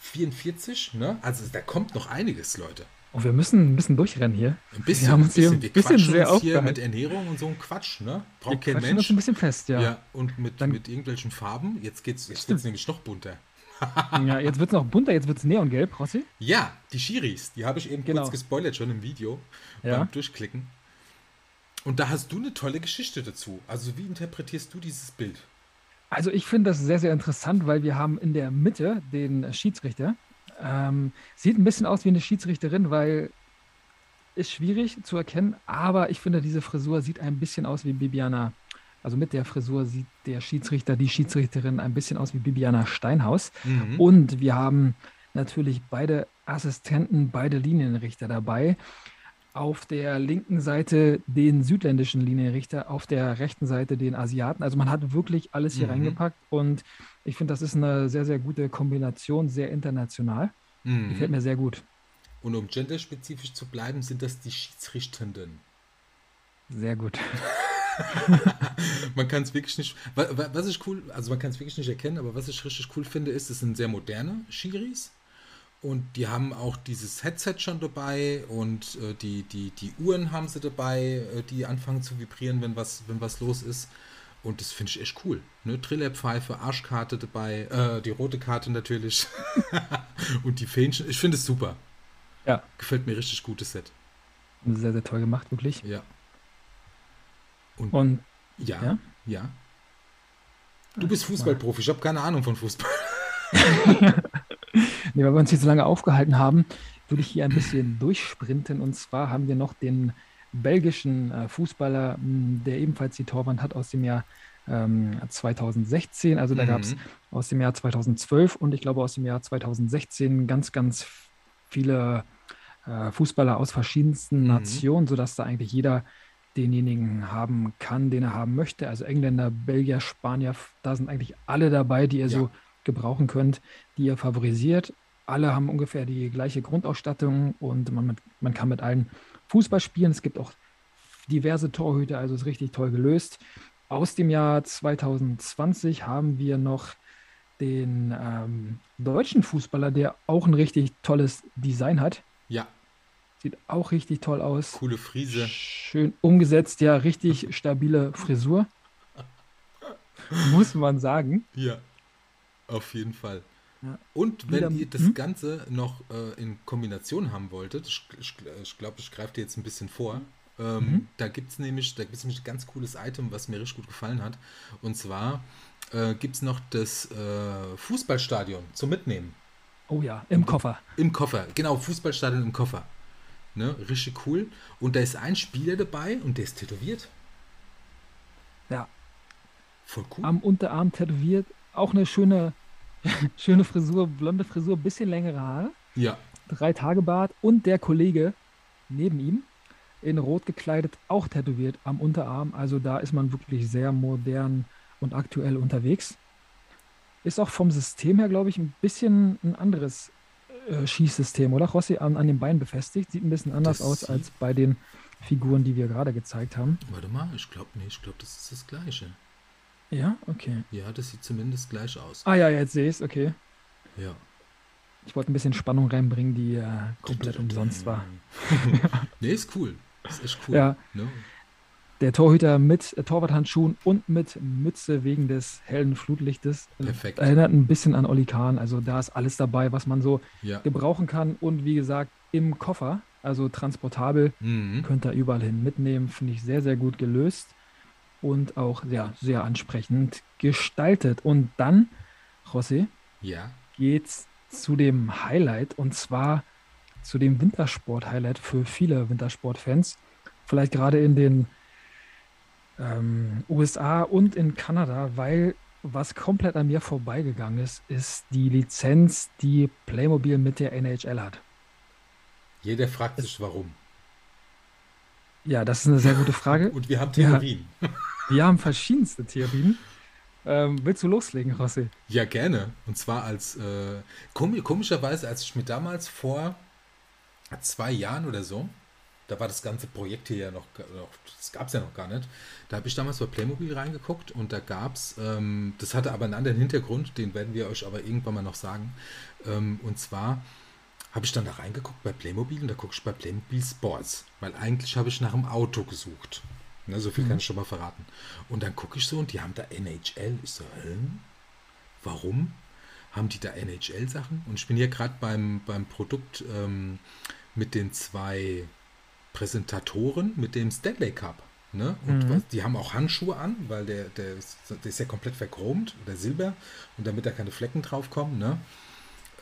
44, ne? Also da kommt noch einiges, Leute. Und wir müssen ein bisschen durchrennen hier. Ein bisschen, wir haben uns hier ein bisschen, wir bisschen sehr uns hier mit Ernährung und so ein Quatsch, ne? Braucht kein Mensch. Uns ein bisschen fest, ja. ja und mit, Dann, mit irgendwelchen Farben. Jetzt geht's, jetzt wird's nämlich noch bunter. ja, jetzt wird es noch bunter, jetzt wird es neongelb, Rossi. Ja, die Schiris, die habe ich eben genau. kurz gespoilert schon im Video ja. beim Durchklicken. Und da hast du eine tolle Geschichte dazu. Also wie interpretierst du dieses Bild? Also ich finde das sehr, sehr interessant, weil wir haben in der Mitte den Schiedsrichter. Ähm, sieht ein bisschen aus wie eine Schiedsrichterin, weil ist schwierig zu erkennen, aber ich finde, diese Frisur sieht ein bisschen aus wie Bibiana. Also mit der Frisur sieht der Schiedsrichter, die Schiedsrichterin ein bisschen aus wie Bibiana Steinhaus. Mhm. Und wir haben natürlich beide Assistenten, beide Linienrichter dabei. Auf der linken Seite den südländischen Linienrichter, auf der rechten Seite den Asiaten. Also man hat wirklich alles hier mhm. reingepackt und ich finde, das ist eine sehr, sehr gute Kombination, sehr international. Mhm. Gefällt mir sehr gut. Und um genderspezifisch zu bleiben, sind das die Schiedsrichtenden. Sehr gut. man kann es wirklich nicht. Was ich cool, also man kann es wirklich nicht erkennen, aber was ich richtig cool finde, ist, es sind sehr moderne Schiris. Und die haben auch dieses Headset schon dabei und äh, die, die, die Uhren haben sie dabei, äh, die anfangen zu vibrieren, wenn was, wenn was los ist. Und das finde ich echt cool. Ne? Trillerpfeife, Arschkarte dabei, äh, die rote Karte natürlich. und die Fähnchen. Ich finde es super. Ja. Gefällt mir richtig gutes Set. Sehr, sehr toll gemacht, wirklich. Ja. Und, und ja, ja, ja. Du bist Fußballprofi, ich habe keine Ahnung von Fußball. nee, weil wir uns hier so lange aufgehalten haben, würde ich hier ein bisschen durchsprinten. Und zwar haben wir noch den belgischen äh, Fußballer, der ebenfalls die Torwand hat aus dem Jahr ähm, 2016. Also da mhm. gab es aus dem Jahr 2012 und ich glaube aus dem Jahr 2016 ganz, ganz viele äh, Fußballer aus verschiedensten mhm. Nationen, sodass da eigentlich jeder denjenigen haben kann, den er haben möchte. Also Engländer, Belgier, Spanier, da sind eigentlich alle dabei, die ihr ja. so gebrauchen könnt, die ihr favorisiert. Alle haben ungefähr die gleiche Grundausstattung und man, man kann mit allen Fußball spielen. Es gibt auch diverse Torhüter, also ist richtig toll gelöst. Aus dem Jahr 2020 haben wir noch den ähm, deutschen Fußballer, der auch ein richtig tolles Design hat. Ja. Sieht auch richtig toll aus. Coole Frise. Schön umgesetzt, ja, richtig stabile Frisur. Muss man sagen. Ja, auf jeden Fall. Ja. Und wenn Wieder, ihr das hm? Ganze noch äh, in Kombination haben wolltet, ich glaube, ich, ich, glaub, ich greife dir jetzt ein bisschen vor. Ähm, mhm. Da gibt es nämlich, da gibt's nämlich ein ganz cooles Item, was mir richtig gut gefallen hat. Und zwar äh, gibt es noch das äh, Fußballstadion zum Mitnehmen. Oh ja, im Koffer. Im Koffer, genau, Fußballstadion im Koffer. Ne, richtig cool. Und da ist ein Spieler dabei und der ist tätowiert. Ja. Voll cool. Am Unterarm tätowiert. Auch eine schöne, schöne Frisur, blonde Frisur, bisschen längere Haare. Ja. Drei Tage Bart und der Kollege neben ihm in Rot gekleidet, auch tätowiert am Unterarm. Also da ist man wirklich sehr modern und aktuell unterwegs. Ist auch vom System her, glaube ich, ein bisschen ein anderes äh, Schießsystem, oder Rossi? An, an den Beinen befestigt. Sieht ein bisschen anders das aus als bei den Figuren, die wir gerade gezeigt haben. Warte mal, ich glaube nicht. Ich glaube, das ist das Gleiche. Ja, okay. Ja, das sieht zumindest gleich aus. Ah ja, jetzt sehe ich es, okay. Ja. Ich wollte ein bisschen Spannung reinbringen, die äh, komplett umsonst war. nee, ist cool. Ist echt cool. Ja. No. Der Torhüter mit Torwarthandschuhen und mit Mütze wegen des hellen Flutlichtes. Perfekt. Erinnert ein bisschen an Oli Kahn. Also da ist alles dabei, was man so ja. gebrauchen kann. Und wie gesagt, im Koffer, also transportabel, mhm. könnt ihr überall hin mitnehmen. Finde ich sehr, sehr gut gelöst und auch ja, sehr ansprechend gestaltet. Und dann, José, ja. geht's zu dem Highlight und zwar zu dem Wintersport-Highlight für viele Wintersportfans. Vielleicht gerade in den ähm, USA und in Kanada, weil was komplett an mir vorbeigegangen ist, ist die Lizenz, die Playmobil mit der NHL hat. Jeder fragt es, sich, warum. Ja, das ist eine sehr gute Frage. und wir haben Theorien. Ja, wir haben verschiedenste Theorien. Ähm, willst du loslegen, Rossi? Ja, gerne. Und zwar als äh, komischerweise, als ich mir damals vor zwei Jahren oder so da war das ganze Projekt hier ja noch, das gab es ja noch gar nicht. Da habe ich damals bei Playmobil reingeguckt und da gab es, ähm, das hatte aber einen anderen Hintergrund, den werden wir euch aber irgendwann mal noch sagen. Ähm, und zwar habe ich dann da reingeguckt bei Playmobil und da gucke ich bei Playmobil Sports, weil eigentlich habe ich nach einem Auto gesucht. Ne, so viel mhm. kann ich schon mal verraten. Und dann gucke ich so und die haben da NHL. Ich so, hä? Warum haben die da NHL-Sachen? Und ich bin hier gerade beim, beim Produkt ähm, mit den zwei Präsentatoren mit dem Stanley Cup. Ne? Und mhm. was, die haben auch Handschuhe an, weil der, der, ist, der ist ja komplett verchromt oder silber und damit da keine Flecken drauf kommen, ne?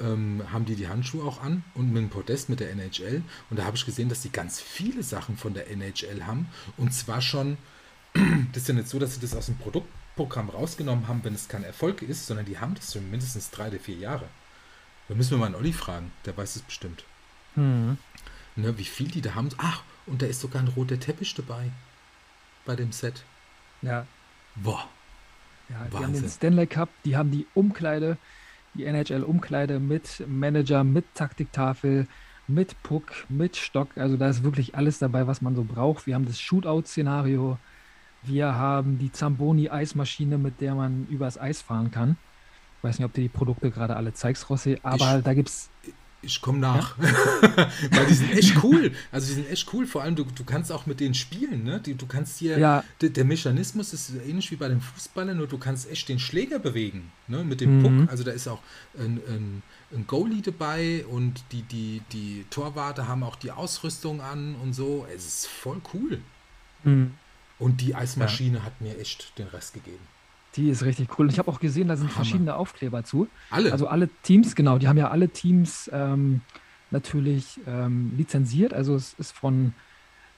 Ähm, haben die die Handschuhe auch an und mit dem Podest mit der NHL. Und da habe ich gesehen, dass die ganz viele Sachen von der NHL haben und zwar schon, das ist ja nicht so, dass sie das aus dem Produktprogramm rausgenommen haben, wenn es kein Erfolg ist, sondern die haben das schon mindestens drei oder vier Jahre. Da müssen wir mal einen Olli fragen, der weiß es bestimmt. Mhm. Ne, wie viel die da haben. Ach, und da ist sogar ein roter Teppich dabei. Bei dem Set. Ja. Boah. Ja, die haben den Stanley Cup, die haben die Umkleide, die NHL-Umkleide mit Manager, mit Taktiktafel, mit Puck, mit Stock. Also da ist wirklich alles dabei, was man so braucht. Wir haben das Shootout-Szenario. Wir haben die Zamboni-Eismaschine, mit der man übers Eis fahren kann. Ich weiß nicht, ob du die Produkte gerade alle zeigst, Rossi, aber ich, da gibt es ich komme nach. Ja? Weil die sind echt cool. Also die sind echt cool. Vor allem, du, du kannst auch mit denen spielen. Ne? Die, du kannst hier, ja. der, der, Mechanismus ist ähnlich wie bei den Fußballern, nur du kannst echt den Schläger bewegen. Ne? Mit dem mhm. Puck. Also da ist auch ein, ein, ein Goalie dabei und die, die, die Torwarte haben auch die Ausrüstung an und so. Es ist voll cool. Mhm. Und die Eismaschine ja. hat mir echt den Rest gegeben. Die ist richtig cool. Und ich habe auch gesehen, da sind Hammer. verschiedene Aufkleber zu. Alle? Also alle Teams, genau, die haben ja alle Teams ähm, natürlich ähm, lizenziert. Also es ist von,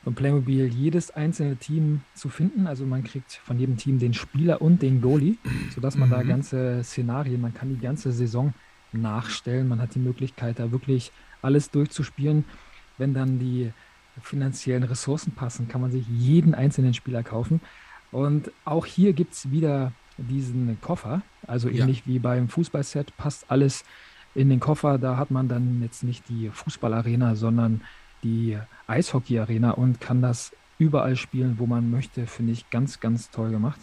von Playmobil jedes einzelne Team zu finden. Also man kriegt von jedem Team den Spieler und den Goalie, sodass man mhm. da ganze Szenarien, man kann die ganze Saison nachstellen. Man hat die Möglichkeit, da wirklich alles durchzuspielen. Wenn dann die finanziellen Ressourcen passen, kann man sich jeden einzelnen Spieler kaufen. Und auch hier gibt es wieder diesen Koffer. Also ähnlich ja. wie beim Fußballset passt alles in den Koffer. Da hat man dann jetzt nicht die Fußballarena, sondern die Eishockeyarena und kann das überall spielen, wo man möchte. Finde ich ganz, ganz toll gemacht.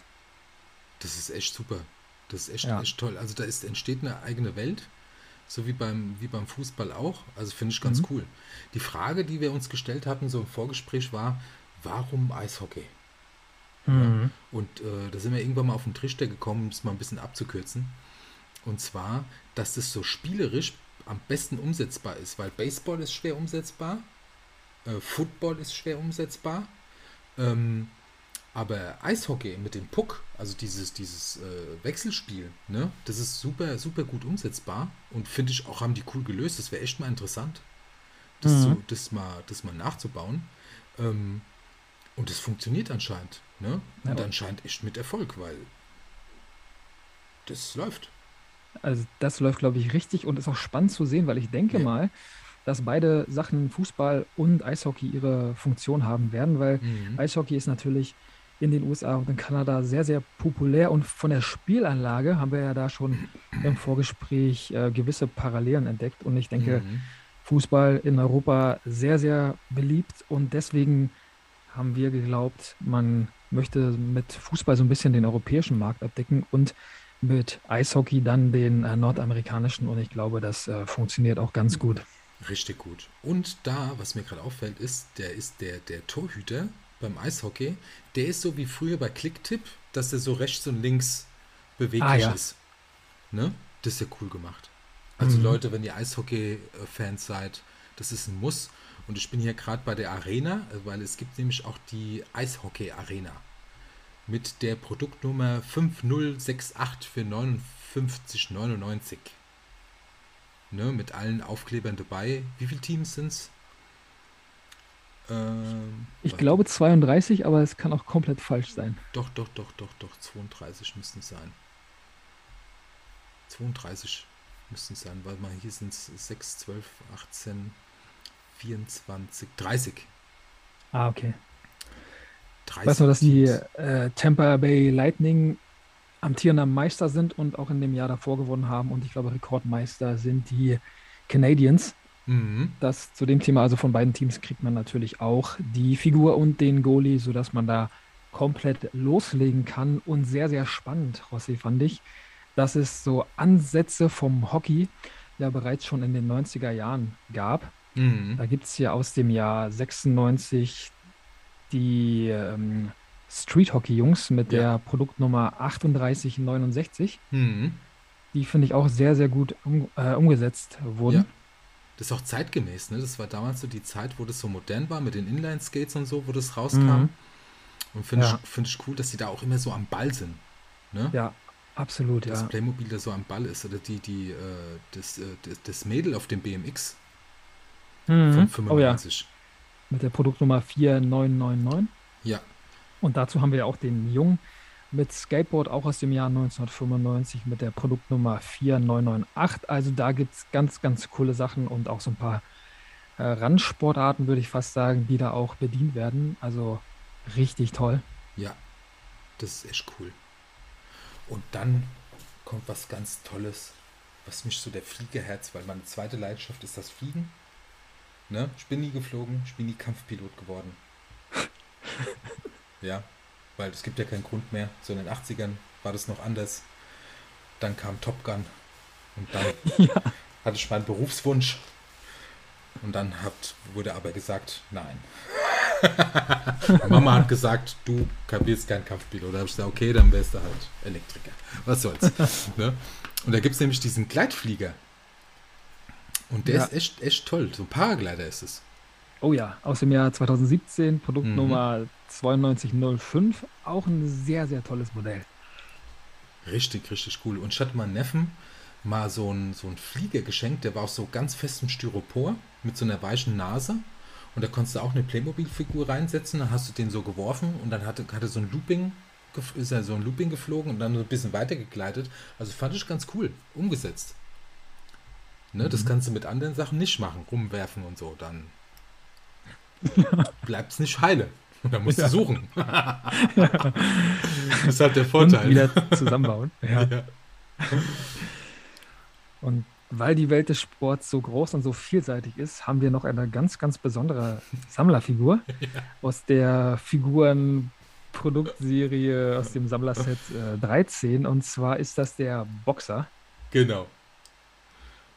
Das ist echt super. Das ist echt, ja. echt toll. Also da ist, entsteht eine eigene Welt, so wie beim, wie beim Fußball auch. Also finde ich ganz mhm. cool. Die Frage, die wir uns gestellt hatten, so im Vorgespräch, war, warum Eishockey? Mhm. Und äh, da sind wir irgendwann mal auf den Trichter gekommen, um es mal ein bisschen abzukürzen. Und zwar, dass das so spielerisch am besten umsetzbar ist, weil Baseball ist schwer umsetzbar, äh, Football ist schwer umsetzbar, ähm, aber Eishockey mit dem Puck, also dieses, dieses äh, Wechselspiel, ne, das ist super, super gut umsetzbar und finde ich auch, haben die cool gelöst. Das wäre echt mal interessant, das, mhm. zu, das, mal, das mal nachzubauen. Ähm, und es funktioniert anscheinend. Ne? Und ja. anscheinend echt mit Erfolg, weil das läuft. Also das läuft, glaube ich, richtig und ist auch spannend zu sehen, weil ich denke ja. mal, dass beide Sachen Fußball und Eishockey ihre Funktion haben werden, weil mhm. Eishockey ist natürlich in den USA und in Kanada sehr, sehr populär und von der Spielanlage haben wir ja da schon im Vorgespräch äh, gewisse Parallelen entdeckt und ich denke, mhm. Fußball in Europa sehr, sehr beliebt und deswegen haben wir geglaubt, man möchte mit Fußball so ein bisschen den europäischen Markt abdecken und mit Eishockey dann den äh, nordamerikanischen und ich glaube, das äh, funktioniert auch ganz gut. Richtig gut. Und da, was mir gerade auffällt, ist, der ist der, der Torhüter beim Eishockey, der ist so wie früher bei Clicktip, dass der so rechts und links beweglich ah, ja. ist. Ne? Das ist ja cool gemacht. Also mhm. Leute, wenn ihr Eishockey-Fans seid, das ist ein Muss. Und ich bin hier gerade bei der Arena, weil es gibt nämlich auch die Eishockey-Arena mit der Produktnummer 5068 für 59,99. Ne, mit allen Aufklebern dabei. Wie viele Teams sind es? Ähm, ich glaube 32, aber es kann auch komplett falsch sein. Doch, doch, doch, doch, doch. 32 müssten es sein. 32 müssten es sein, weil mal hier sind es 6, 12, 18, 24, 30. Ah, okay. 30 ich weiß nur, dass die äh, Tampa Bay Lightning amtierender Meister sind und auch in dem Jahr davor gewonnen haben. Und ich glaube, Rekordmeister sind die Canadiens. Mhm. Das zu dem Thema, also von beiden Teams kriegt man natürlich auch die Figur und den Goalie, sodass man da komplett loslegen kann. Und sehr, sehr spannend, Rossi, fand ich, dass es so Ansätze vom Hockey ja bereits schon in den 90er Jahren gab. Mhm. Da gibt es ja aus dem Jahr 96 die ähm, Street Hockey Jungs mit ja. der Produktnummer 3869. Mhm. Die finde ich auch sehr, sehr gut um, äh, umgesetzt wurden. Ja. Das ist auch zeitgemäß, ne? Das war damals so die Zeit, wo das so modern war mit den Inline-Skates und so, wo das rauskam. Mhm. Und finde ja. ich, find ich cool, dass die da auch immer so am Ball sind. Ne? Ja, absolut, das ja. Playmobil da so am Ball ist. Oder die, die, äh, das, äh, das Mädel auf dem BMX mhm. von 95. Oh, ja. Mit der Produktnummer 4999. Ja. Und dazu haben wir ja auch den Jungen mit Skateboard auch aus dem Jahr 1995 mit der Produktnummer 4998. Also da gibt es ganz, ganz coole Sachen und auch so ein paar äh, Randsportarten, würde ich fast sagen, die da auch bedient werden. Also richtig toll. Ja, das ist echt cool. Und dann kommt was ganz Tolles, was mich so der Fliegerherz, weil meine zweite Leidenschaft ist das Fliegen. Ne? Ich bin nie geflogen, ich bin nie Kampfpilot geworden. ja, weil es gibt ja keinen Grund mehr. So in den 80ern war das noch anders. Dann kam Top Gun und dann ja. hatte ich meinen Berufswunsch. Und dann hat, wurde aber gesagt, nein. Mama hat gesagt, du wirst kein Kampfpilot. Da habe ich gesagt, okay, dann wärst du halt Elektriker. Was soll's. ne? Und da gibt es nämlich diesen Gleitflieger. Und der ja. ist echt, echt toll. So ein Paraglider ist es. Oh ja, aus dem Jahr 2017, Produktnummer mhm. 9205. Auch ein sehr, sehr tolles Modell. Richtig, richtig cool. Und ich hatte meinen Neffen mal so einen so Flieger geschenkt, der war aus so ganz festem Styropor mit so einer weichen Nase. Und da konntest du auch eine Playmobil-Figur reinsetzen, dann hast du den so geworfen und dann hatte, hatte so ein Looping, ist er so ein Looping geflogen und dann so ein bisschen weiter gegleitet. Also fand ich ganz cool, umgesetzt. Ne, mhm. Das kannst du mit anderen Sachen nicht machen, rumwerfen und so. Dann bleibt es nicht heile. Da musst ja. du suchen. das ist halt der Vorteil. Und wieder zusammenbauen. Ja. ja. Und weil die Welt des Sports so groß und so vielseitig ist, haben wir noch eine ganz, ganz besondere Sammlerfigur ja. aus der Figurenproduktserie aus dem Sammlerset äh, 13. Und zwar ist das der Boxer. Genau.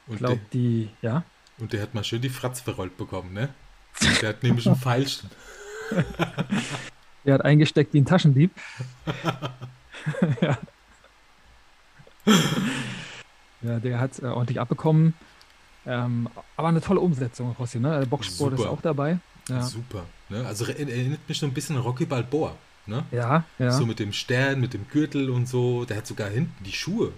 Und ich glaube, die, ja. Und der hat mal schön die Fratz verrollt bekommen, ne? Der hat nämlich ein Pfeilchen. Der hat eingesteckt wie ein Taschendieb. ja. ja, der hat äh, ordentlich abbekommen. Ähm, aber eine tolle Umsetzung, Rossi, ne? Der Boxsport Super. ist auch dabei. Ja. Super. Ne? Also erinnert mich so ein bisschen an Rocky Balboa. Ne? Ja, ja. So mit dem Stern, mit dem Gürtel und so. Der hat sogar hinten die Schuhe.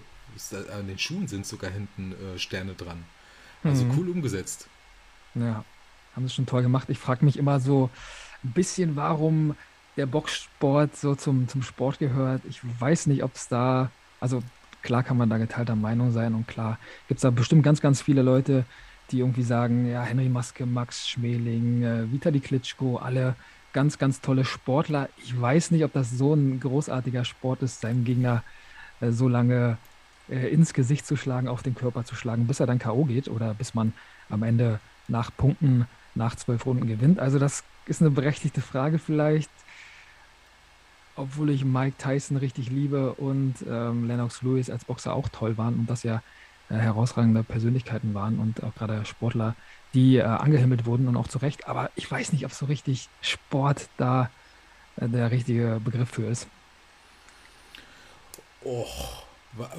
An den Schuhen sind sogar hinten äh, Sterne dran. Also mhm. cool umgesetzt. Ja, haben sie schon toll gemacht. Ich frage mich immer so ein bisschen, warum der Boxsport so zum, zum Sport gehört. Ich weiß nicht, ob es da, also klar kann man da geteilter Meinung sein und klar gibt es da bestimmt ganz, ganz viele Leute, die irgendwie sagen, ja, Henry Maske, Max Schmeling, äh, Vitali Klitschko, alle ganz, ganz tolle Sportler. Ich weiß nicht, ob das so ein großartiger Sport ist, seinem Gegner äh, so lange äh, ins Gesicht zu schlagen, auf den Körper zu schlagen, bis er dann K.O. geht oder bis man am Ende nach Punkten nach zwölf Runden gewinnt. Also das ist eine berechtigte Frage vielleicht, obwohl ich Mike Tyson richtig liebe und ähm, Lennox Lewis als Boxer auch toll waren und das ja äh, herausragende Persönlichkeiten waren und auch gerade Sportler, die äh, angehimmelt wurden und auch zu Recht. Aber ich weiß nicht, ob so richtig Sport da äh, der richtige Begriff für ist. Och, war,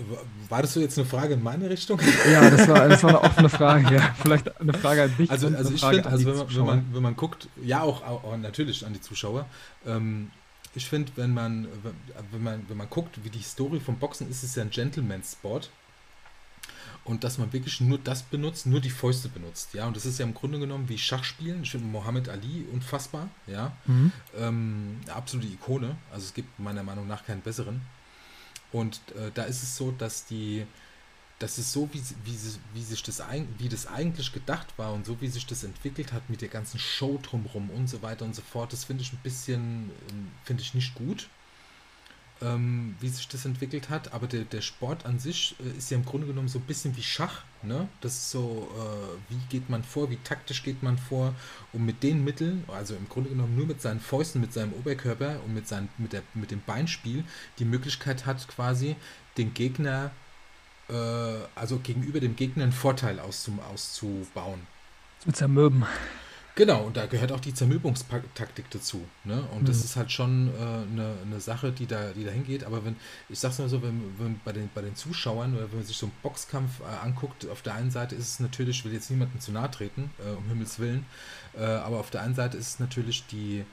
war, das so jetzt eine Frage in meine Richtung? Ja, das war, das war eine offene Frage. Ja. Vielleicht eine Frage an dich. Also, also ich finde, also wenn man, wenn, man, wenn man guckt, ja auch, auch natürlich an die Zuschauer. Ähm, ich finde, wenn man, wenn, man, wenn man guckt, wie die Historie vom Boxen ist, ist es ja ein Gentleman-Sport. Und dass man wirklich nur das benutzt, nur die Fäuste benutzt. Ja, und das ist ja im Grunde genommen wie Schachspielen. Ich finde Mohammed Ali unfassbar. Ja, mhm. ähm, absolute Ikone. Also es gibt meiner Meinung nach keinen besseren. Und äh, da ist es so, dass die, das ist so, wie, wie, wie, sich das, wie das eigentlich gedacht war und so wie sich das entwickelt hat mit der ganzen Show drumherum und so weiter und so fort, das finde ich ein bisschen, ähm, finde ich nicht gut ähm, wie sich das entwickelt hat. Aber der, der Sport an sich äh, ist ja im Grunde genommen so ein bisschen wie Schach. Ne? Das ist so, äh, wie geht man vor, wie taktisch geht man vor, um mit den Mitteln, also im Grunde genommen nur mit seinen Fäusten, mit seinem Oberkörper und mit, seinen, mit, der, mit dem Beinspiel, die Möglichkeit hat, quasi den Gegner, äh, also gegenüber dem Gegner einen Vorteil auszu, auszubauen. Zu zermürben. Genau, und da gehört auch die Zermürbungstaktik dazu. Ne? Und mhm. das ist halt schon äh, eine, eine Sache, die da, die dahin geht. Aber wenn, ich sag's mal so, wenn, wenn bei, den, bei den Zuschauern oder wenn man sich so einen Boxkampf äh, anguckt, auf der einen Seite ist es natürlich, ich will jetzt niemandem zu nahe treten, äh, um Himmels Willen, äh, aber auf der einen Seite ist es natürlich die,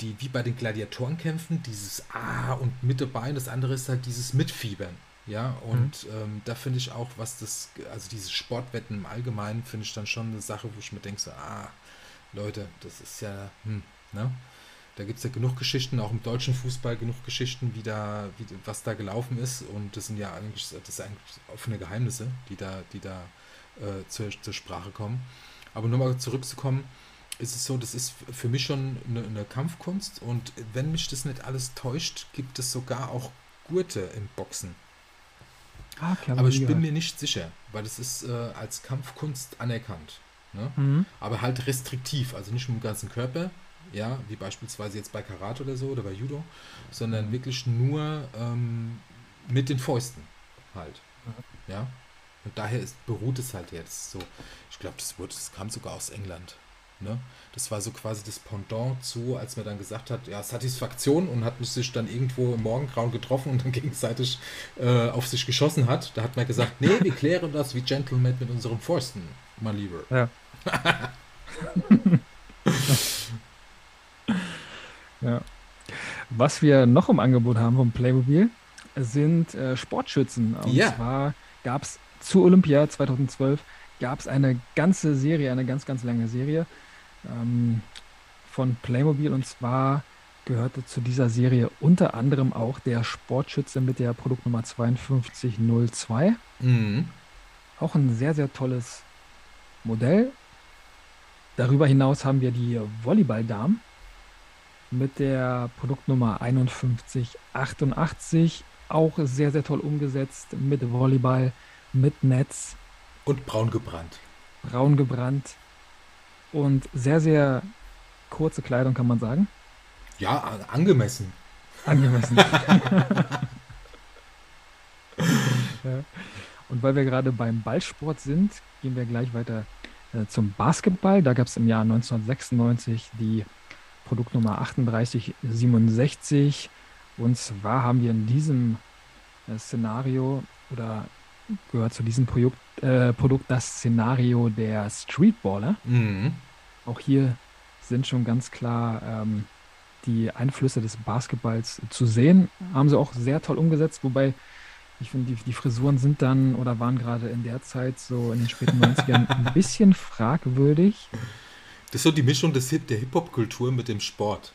die, wie bei den Gladiatorenkämpfen, dieses Ah und mit dabei, und das andere ist halt dieses Mitfiebern. Ja, und mhm. ähm, da finde ich auch, was das, also diese Sportwetten im Allgemeinen, finde ich dann schon eine Sache, wo ich mir denke, so, ah, Leute, das ist ja, hm, ne? Da gibt es ja genug Geschichten, auch im deutschen Fußball genug Geschichten, wie da, wie, was da gelaufen ist. Und das sind ja eigentlich, das sind eigentlich offene Geheimnisse, die da, die da äh, zur, zur Sprache kommen. Aber nur mal zurückzukommen, ist es so, das ist für mich schon eine, eine, Kampfkunst und wenn mich das nicht alles täuscht, gibt es sogar auch Gurte im Boxen. Ah, aber ich bin mir nicht sicher, weil das ist äh, als Kampfkunst anerkannt. Ne? Mhm. Aber halt restriktiv, also nicht mit dem ganzen Körper, ja, wie beispielsweise jetzt bei Karate oder so oder bei Judo, sondern wirklich nur ähm, mit den Fäusten halt. Mhm. Ja. Und daher ist, beruht es halt jetzt so. Ich glaube, das, das kam sogar aus England. Ne? Das war so quasi das Pendant zu, als man dann gesagt hat, ja, Satisfaktion und hat sich dann irgendwo im Morgengrauen getroffen und dann gegenseitig äh, auf sich geschossen hat. Da hat man gesagt, nee, wir klären das wie Gentleman mit unseren Fäusten, mein Lieber. Ja. ja. Was wir noch im Angebot haben vom Playmobil sind äh, Sportschützen. Und ja. zwar gab es zu Olympia 2012 gab es eine ganze Serie, eine ganz, ganz lange Serie ähm, von Playmobil und zwar gehörte zu dieser Serie unter anderem auch der Sportschütze mit der Produktnummer 5202. Mhm. Auch ein sehr, sehr tolles Modell. Darüber hinaus haben wir die Volleyballdamen mit der Produktnummer 5188. Auch sehr, sehr toll umgesetzt mit Volleyball, mit Netz. Und braun gebrannt. Braun gebrannt. Und sehr, sehr kurze Kleidung, kann man sagen. Ja, angemessen. Angemessen. ja. Und weil wir gerade beim Ballsport sind, gehen wir gleich weiter äh, zum Basketball. Da gab es im Jahr 1996 die Produktnummer 3867. Und zwar haben wir in diesem äh, Szenario oder gehört zu diesem Produkt, äh, Produkt das Szenario der Streetballer. Mhm. Auch hier sind schon ganz klar ähm, die Einflüsse des Basketballs zu sehen. Haben sie auch sehr toll umgesetzt, wobei ich finde, die, die, Frisuren sind dann oder waren gerade in der Zeit, so in den späten 90ern, ein bisschen fragwürdig. Das ist so die Mischung des Hip, der Hip-Hop-Kultur mit dem Sport.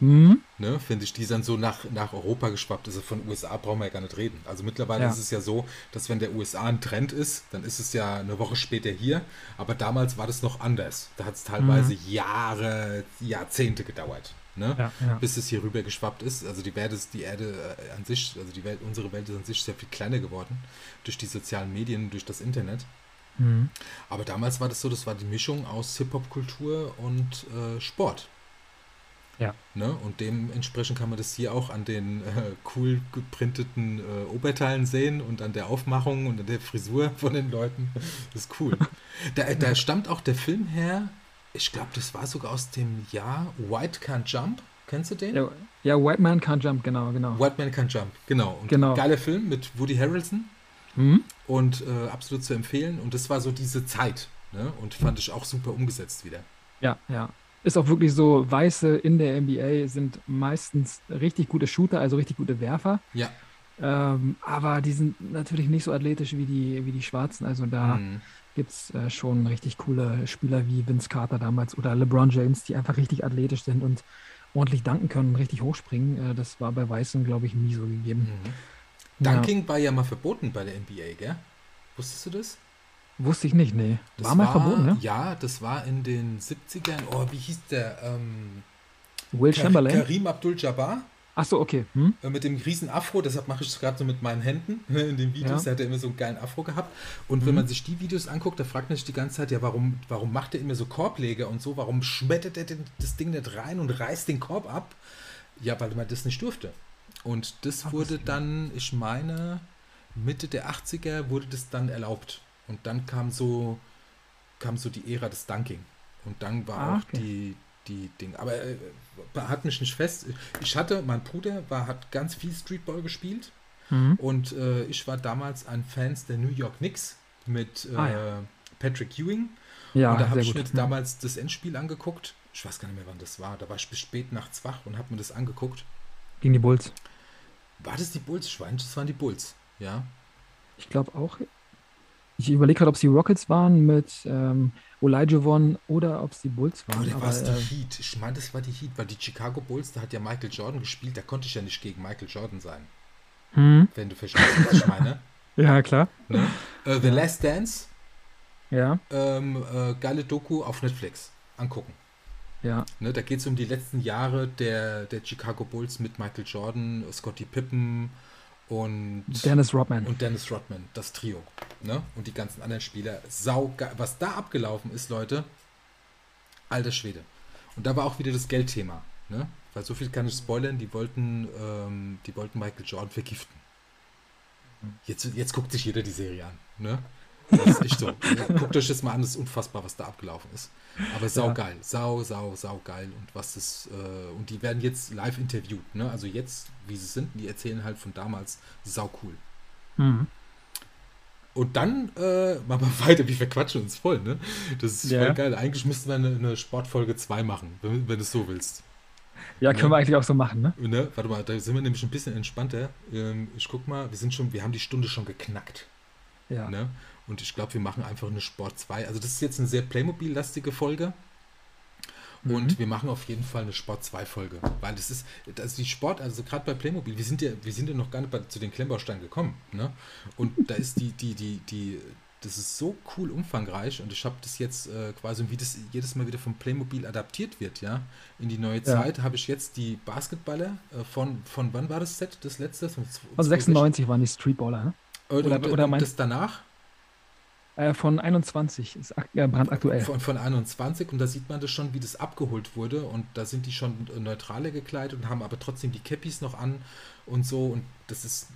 Mhm. Ne, finde ich, die dann so nach, nach Europa geschwappt. Also von USA brauchen wir ja gar nicht reden. Also mittlerweile ja. ist es ja so, dass wenn der USA ein Trend ist, dann ist es ja eine Woche später hier. Aber damals war das noch anders. Da hat es teilweise mhm. Jahre, Jahrzehnte gedauert. Ne? Ja, ja. bis es hier rüber geschwappt ist. Also die Erde, die Erde äh, an sich, also die Welt, unsere Welt ist an sich sehr viel kleiner geworden durch die sozialen Medien, durch das Internet. Mhm. Aber damals war das so, das war die Mischung aus Hip-Hop-Kultur und äh, Sport. Ja. Ne? Und dementsprechend kann man das hier auch an den äh, cool geprinteten äh, Oberteilen sehen und an der Aufmachung und an der Frisur von den Leuten. Das ist cool. da, da stammt auch der Film her, ich glaube, das war sogar aus dem Jahr White Can't Jump. Kennst du den? Ja, ja, White Man Can't Jump, genau, genau. White Man Can't Jump, genau. Und genau. Geiler Film mit Woody Harrelson. Mhm. Und äh, absolut zu empfehlen. Und das war so diese Zeit. Ne? Und fand ich auch super umgesetzt wieder. Ja, ja ist auch wirklich so, Weiße in der NBA sind meistens richtig gute Shooter, also richtig gute Werfer. Ja. Ähm, aber die sind natürlich nicht so athletisch wie die, wie die Schwarzen. Also da mhm. Gibt es äh, schon richtig coole Spieler wie Vince Carter damals oder LeBron James, die einfach richtig athletisch sind und ordentlich danken können und richtig hochspringen. Äh, das war bei Weißen, glaube ich, nie so gegeben. Mhm. Dunking ja. war ja mal verboten bei der NBA, gell? Wusstest du das? Wusste ich nicht, nee. Das war mal verboten, ne? Ja, das war in den 70ern. Oh, wie hieß der? Ähm, Will Kar Chamberlain? Karim Abdul-Jabbar. Ach so, okay. Hm? Äh, mit dem riesen Afro, deshalb mache ich es gerade so mit meinen Händen in den Videos. Ja. Da hat er immer so einen geilen Afro gehabt. Und hm. wenn man sich die Videos anguckt, da fragt man sich die ganze Zeit, ja, warum, warum macht er immer so Korbleger und so? Warum schmettert er das Ding nicht rein und reißt den Korb ab? Ja, weil man das nicht durfte. Und das Ach, wurde dann, ich meine, Mitte der 80er wurde das dann erlaubt. Und dann kam so, kam so die Ära des Dunking. Und dann war ah, auch okay. die, die Ding. Aber äh, hat mich nicht fest. Ich hatte, mein Bruder war, hat ganz viel Streetball gespielt. Mhm. Und äh, ich war damals ein Fan der New York Knicks mit äh, ah, ja. Patrick Ewing. Ja, und da habe ich mir damals das Endspiel angeguckt. Ich weiß gar nicht mehr, wann das war. Da war ich bis spät nachts wach und habe mir das angeguckt. Gegen die Bulls. War das die Bulls? Schwein, das waren die Bulls, ja. Ich glaube auch. Ich überlege gerade, ob es die Rockets waren mit ähm, Olajuwon oder ob es die Bulls waren. Oder war es die äh, Heat? Ich meine, das war die Heat, weil die Chicago Bulls, da hat ja Michael Jordan gespielt, da konnte ich ja nicht gegen Michael Jordan sein. Hm? Wenn du verstehst, was ich meine. ja, klar. Ne? Uh, The Last Dance. Ja. Ähm, äh, geile Doku auf Netflix. Angucken. Ja. Ne, da geht es um die letzten Jahre der, der Chicago Bulls mit Michael Jordan, Scottie Pippen, und Dennis Rodman. Und Dennis Rodman, das Trio. Ne? Und die ganzen anderen Spieler. Sau Was da abgelaufen ist, Leute, alter Schwede. Und da war auch wieder das Geldthema. Ne? Weil so viel kann ich spoilern, die wollten, ähm, die wollten Michael Jordan vergiften. Jetzt, jetzt guckt sich jeder die Serie an. Ne? Das ist echt so. Guckt euch das mal an, das ist unfassbar, was da abgelaufen ist. Aber sau ja. geil, sau, sau, sau geil. Und was das, äh, und die werden jetzt live interviewt, ne? Also jetzt, wie sie sind, die erzählen halt von damals, sau cool. Mhm. Und dann äh, machen wir weiter, wir verquatschen uns voll, ne? Das ist ja. voll geil. Eigentlich müssten wir eine, eine Sportfolge 2 machen, wenn, wenn du es so willst. Ja, können ne? wir eigentlich auch so machen, ne? ne? Warte mal, da sind wir nämlich ein bisschen entspannter. Ähm, ich guck mal, wir sind schon, wir haben die Stunde schon geknackt. Ja. Ne? Und ich glaube, wir machen einfach eine Sport 2. Also das ist jetzt eine sehr Playmobil-lastige Folge. Und mhm. wir machen auf jeden Fall eine Sport 2 Folge. Weil das ist, also die Sport, also gerade bei Playmobil, wir sind ja, wir sind ja noch gar nicht bei, zu den Klemmbausteinen gekommen. Ne? Und da ist die, die, die, die, das ist so cool umfangreich und ich habe das jetzt äh, quasi, wie das jedes Mal wieder vom Playmobil adaptiert wird, ja, in die neue ja. Zeit, habe ich jetzt die Basketballer äh, von, von wann war das Set, das letzte? Von, also 96 waren die Streetballer, ne? Oder, oder, oder das danach? Äh, von 21 ist ja, brandaktuell. Von, von 21 und da sieht man das schon, wie das abgeholt wurde und da sind die schon neutraler gekleidet und haben aber trotzdem die Cappies noch an und so und das ist,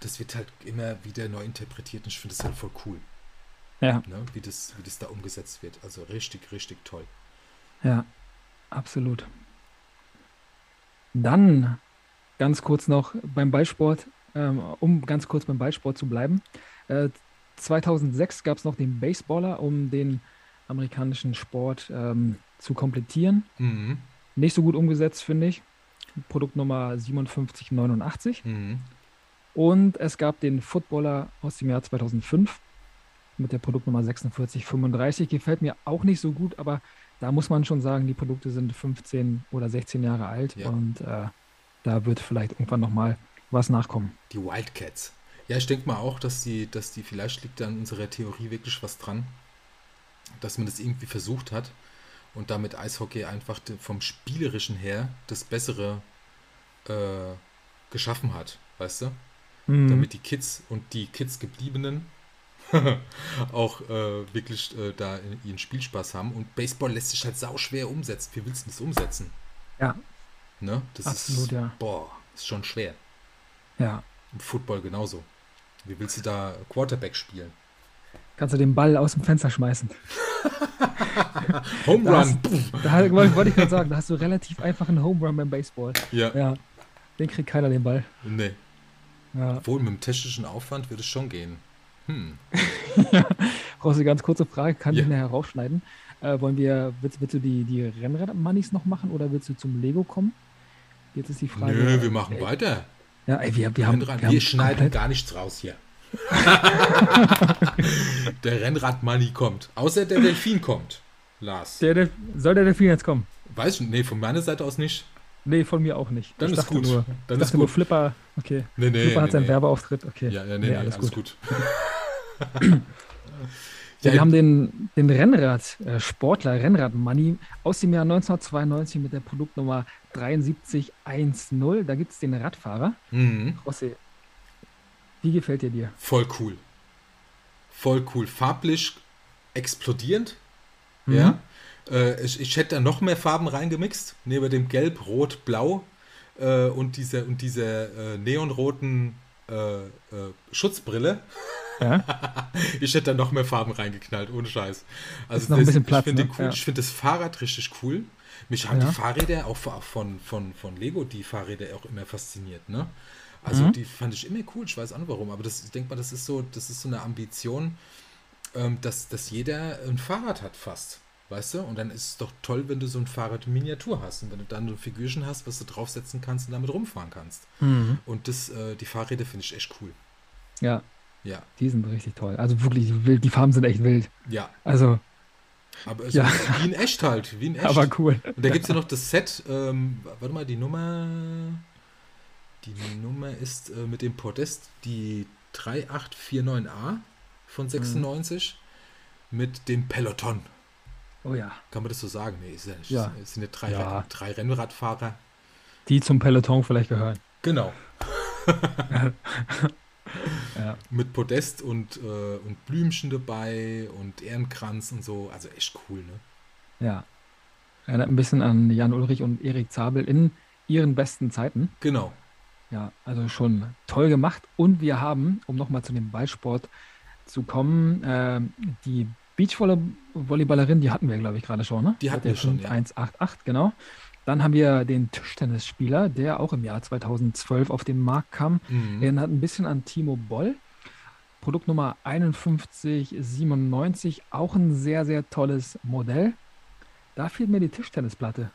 das wird halt immer wieder neu interpretiert und ich finde das halt voll cool. Ja. Ne, wie, das, wie das da umgesetzt wird. Also richtig, richtig toll. Ja, absolut. Dann ganz kurz noch beim Ballsport, ähm, um ganz kurz beim Ballsport zu bleiben. Äh, 2006 gab es noch den Baseballer, um den amerikanischen Sport ähm, zu komplettieren. Mhm. Nicht so gut umgesetzt, finde ich. Produktnummer 5789. Mhm. Und es gab den Footballer aus dem Jahr 2005 mit der Produktnummer 4635. Gefällt mir auch nicht so gut, aber da muss man schon sagen, die Produkte sind 15 oder 16 Jahre alt ja. und äh, da wird vielleicht irgendwann nochmal was nachkommen. Die Wildcats. Ja, ich denke mal auch, dass die, dass die, vielleicht liegt da an unserer Theorie wirklich was dran, dass man das irgendwie versucht hat und damit Eishockey einfach vom Spielerischen her das Bessere äh, geschaffen hat, weißt du? Mhm. Damit die Kids und die Kids gebliebenen auch äh, wirklich äh, da ihren Spielspaß haben. Und Baseball lässt sich halt sau schwer umsetzen. Wie willst du das umsetzen? Ja. Ne? Das Absolut, ist, ja. Boah, ist schon schwer. Ja. Und Football genauso. Wie willst du da Quarterback spielen? Kannst du den Ball aus dem Fenster schmeißen. Home Run. Da, da wollte ich gerade sagen, da hast du relativ einfach einen Home Run beim Baseball. Ja. ja. Den kriegt keiner den Ball. Nee. Ja. Obwohl, mit dem technischen Aufwand würde es schon gehen. Hm. ja. Brauchst du eine ganz kurze Frage, kann ja. ich nachher rausschneiden. Äh, wollen wir, willst, willst du die, die Rennrad-Moneys noch machen oder willst du zum Lego kommen? Jetzt ist die Frage. Nö, wir machen äh, weiter. Ja, ey, wir, wir, haben, wir, wir haben schneiden komplett... gar nichts raus hier. der Rennrad-Money kommt. Außer der Delfin kommt. Lars. Der, der, soll der Delfin jetzt kommen? Weiß ich, nee, von meiner Seite aus nicht. Nee, von mir auch nicht. Dann ich ist gut. Nur, Dann ist gut. nur Flipper, okay. Nee, nee, Flipper nee, hat seinen nee. Werbeauftritt, okay. Ja, ja nee, nee, alles, alles gut. gut. Ja, wir haben den, den Rennrad-Sportler, äh, Rennrad-Money aus dem Jahr 1992 mit der Produktnummer 7310. Da gibt es den Radfahrer. Mhm. José, wie gefällt dir dir? Voll cool. Voll cool. Farblich explodierend. Mhm. Ja. Äh, ich, ich hätte da noch mehr Farben reingemixt. Neben dem Gelb, Rot, Blau äh, und dieser und dieser äh, neonroten äh, äh, Schutzbrille. Ja? ich hätte da noch mehr Farben reingeknallt, ohne Scheiß. Also bisschen Platz, ich finde ne? cool. ja. Ich finde das Fahrrad richtig cool. Mich haben Ja. die Fahrräder auch von, von, von Lego, die Fahrräder auch immer fasziniert, ne? Also Mhm. die fand ich immer cool, ich weiß auch nicht warum, aber das, ich denke mal, das ist so, das ist so eine Ambition, ähm, dass, dass jeder ein Fahrrad hat fast. Weißt du? Und dann ist es doch toll, wenn du so ein Fahrrad in Miniatur hast und wenn du dann so ein Figürchen hast, was du draufsetzen kannst und damit rumfahren kannst. Mhm. Und das, äh, die Fahrräder finde ich echt cool. Ja, Ja. Die sind richtig toll. Also wirklich wild. Die Farben sind echt wild. Ja. Also. Aber so Ja. wie in echt halt. Wie in echt. Aber cool. Und da gibt es ja noch das Set, ähm, warte mal, die Nummer. Die Nummer ist äh, mit dem Podest die 3849A von 96 mit dem Peloton. Oh ja. Kann man das so sagen? Nee, ist ja nicht. Ja. Es sind ja drei, Ja. Drei Rennradfahrer. Die zum Peloton vielleicht gehören. Genau. Ja. Mit Podest und, äh, und Blümchen dabei und Ehrenkranz und so. Also echt cool, ne? Ja. Erinnert ein bisschen an Jan Ulrich und Erik Zabel in ihren besten Zeiten. Genau. Ja, also schon toll gemacht. Und wir haben, um nochmal zu dem Ballsport zu kommen, ähm, die Beachvolleyballerin, die hatten wir, glaube ich, gerade schon, ne? Die hatten wir schon, ja. 188, genau. Dann haben wir den Tischtennisspieler, der auch im Jahr 2012 auf den Markt kam. Mhm. Erinnert ein bisschen an Timo Boll. Produktnummer 5197, auch ein sehr, sehr tolles Modell. Da fehlt mir die Tischtennisplatte.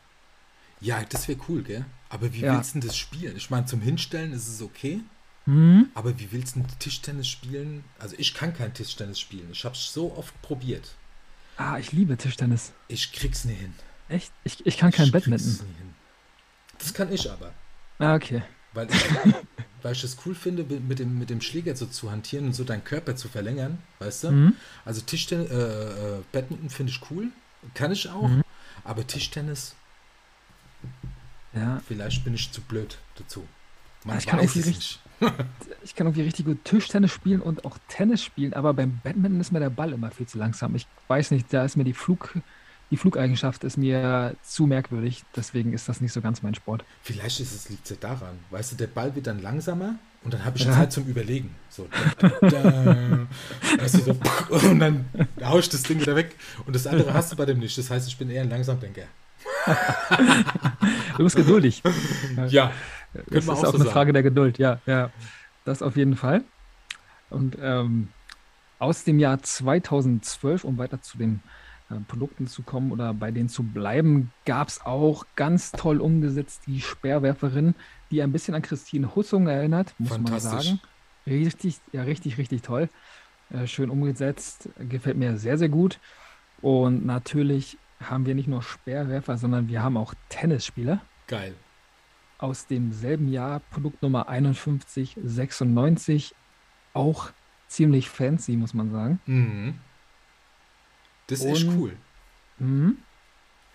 Ja, das wäre cool, gell? Aber wie Ja. willst du das spielen? Ich meine, zum Hinstellen ist es okay. Hm? Aber wie willst du Tischtennis spielen? Also ich kann kein Tischtennis spielen. Ich habe es so oft probiert. Ah, ich liebe Tischtennis. Ich krieg's nie hin. Echt? Ich, ich kann kein Badminton. Das kann ich aber. Ah, okay. Weil ich, weil ich es cool finde, mit dem, mit dem Schläger so zu hantieren und so deinen Körper zu verlängern, weißt du? Mhm. Also Tischtennis, äh, äh, Badminton finde ich cool. Kann ich auch. Mhm. Aber Tischtennis, Ja, vielleicht bin ich zu blöd dazu. Man Ich kann richtig- nicht. ich kann irgendwie richtig gut Tischtennis spielen und auch Tennis spielen, aber beim Badminton ist mir der Ball immer viel zu langsam. Ich weiß nicht, da ist mir die Flug, die Flugeigenschaft ist mir zu merkwürdig, deswegen ist das nicht so ganz mein Sport. Vielleicht ist es, liegt es ja daran. Weißt du, der Ball wird dann langsamer und dann habe ich Ja. Zeit zum Überlegen. So, da, da, weißt du, so, und dann hau ich das Ding wieder weg. Und das andere hast du bei dem nicht. Das heißt, ich bin eher ein Langsamdenker. Du bist geduldig. Ja, Das ist auch, so eine sagen. Frage der Geduld, ja, ja. Das auf jeden Fall. Und ähm, aus dem Jahr 2012, um weiter zu den Produkten zu kommen oder bei denen zu bleiben, gab es auch ganz toll umgesetzt die Speerwerferin, die ein bisschen an Christine Hussung erinnert, muss man sagen. Richtig, ja, richtig, richtig toll. Äh, schön umgesetzt, gefällt mir sehr, sehr gut. Und natürlich haben wir nicht nur Speerwerfer, sondern wir haben auch Tennisspieler geil. aus demselben Jahr, Produktnummer 5196, auch ziemlich fancy, muss man sagen. Mhm. Das ist Und- cool. Mhm.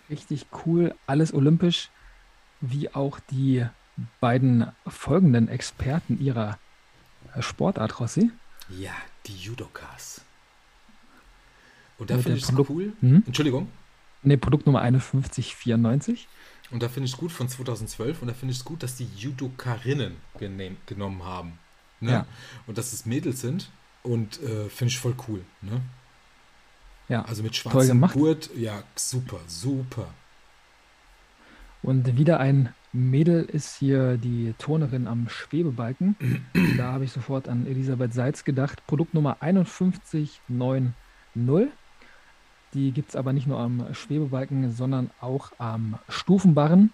Richtig cool, alles olympisch, wie auch die beiden folgenden Experten ihrer Sportart, Rossi. Ja, die Judokas. Und da finde ich es cool. Mhm. Entschuldigung. Ne, Produktnummer 5194. Und da finde ich es gut von 2012 und da finde ich es gut, dass die Judokarinnen genehm, genommen haben. Ne? Ja. Und dass es Mädels sind und äh, finde ich voll cool. Ne? Ja, Also mit schwarzem gemacht. Gurt, ja, super, super. Und wieder ein Mädel ist hier die Turnerin am Schwebebalken. da habe ich sofort an Elisabeth Seitz gedacht. Produktnummer 5190. Die gibt es aber nicht nur am Schwebebalken, sondern auch am Stufenbarren.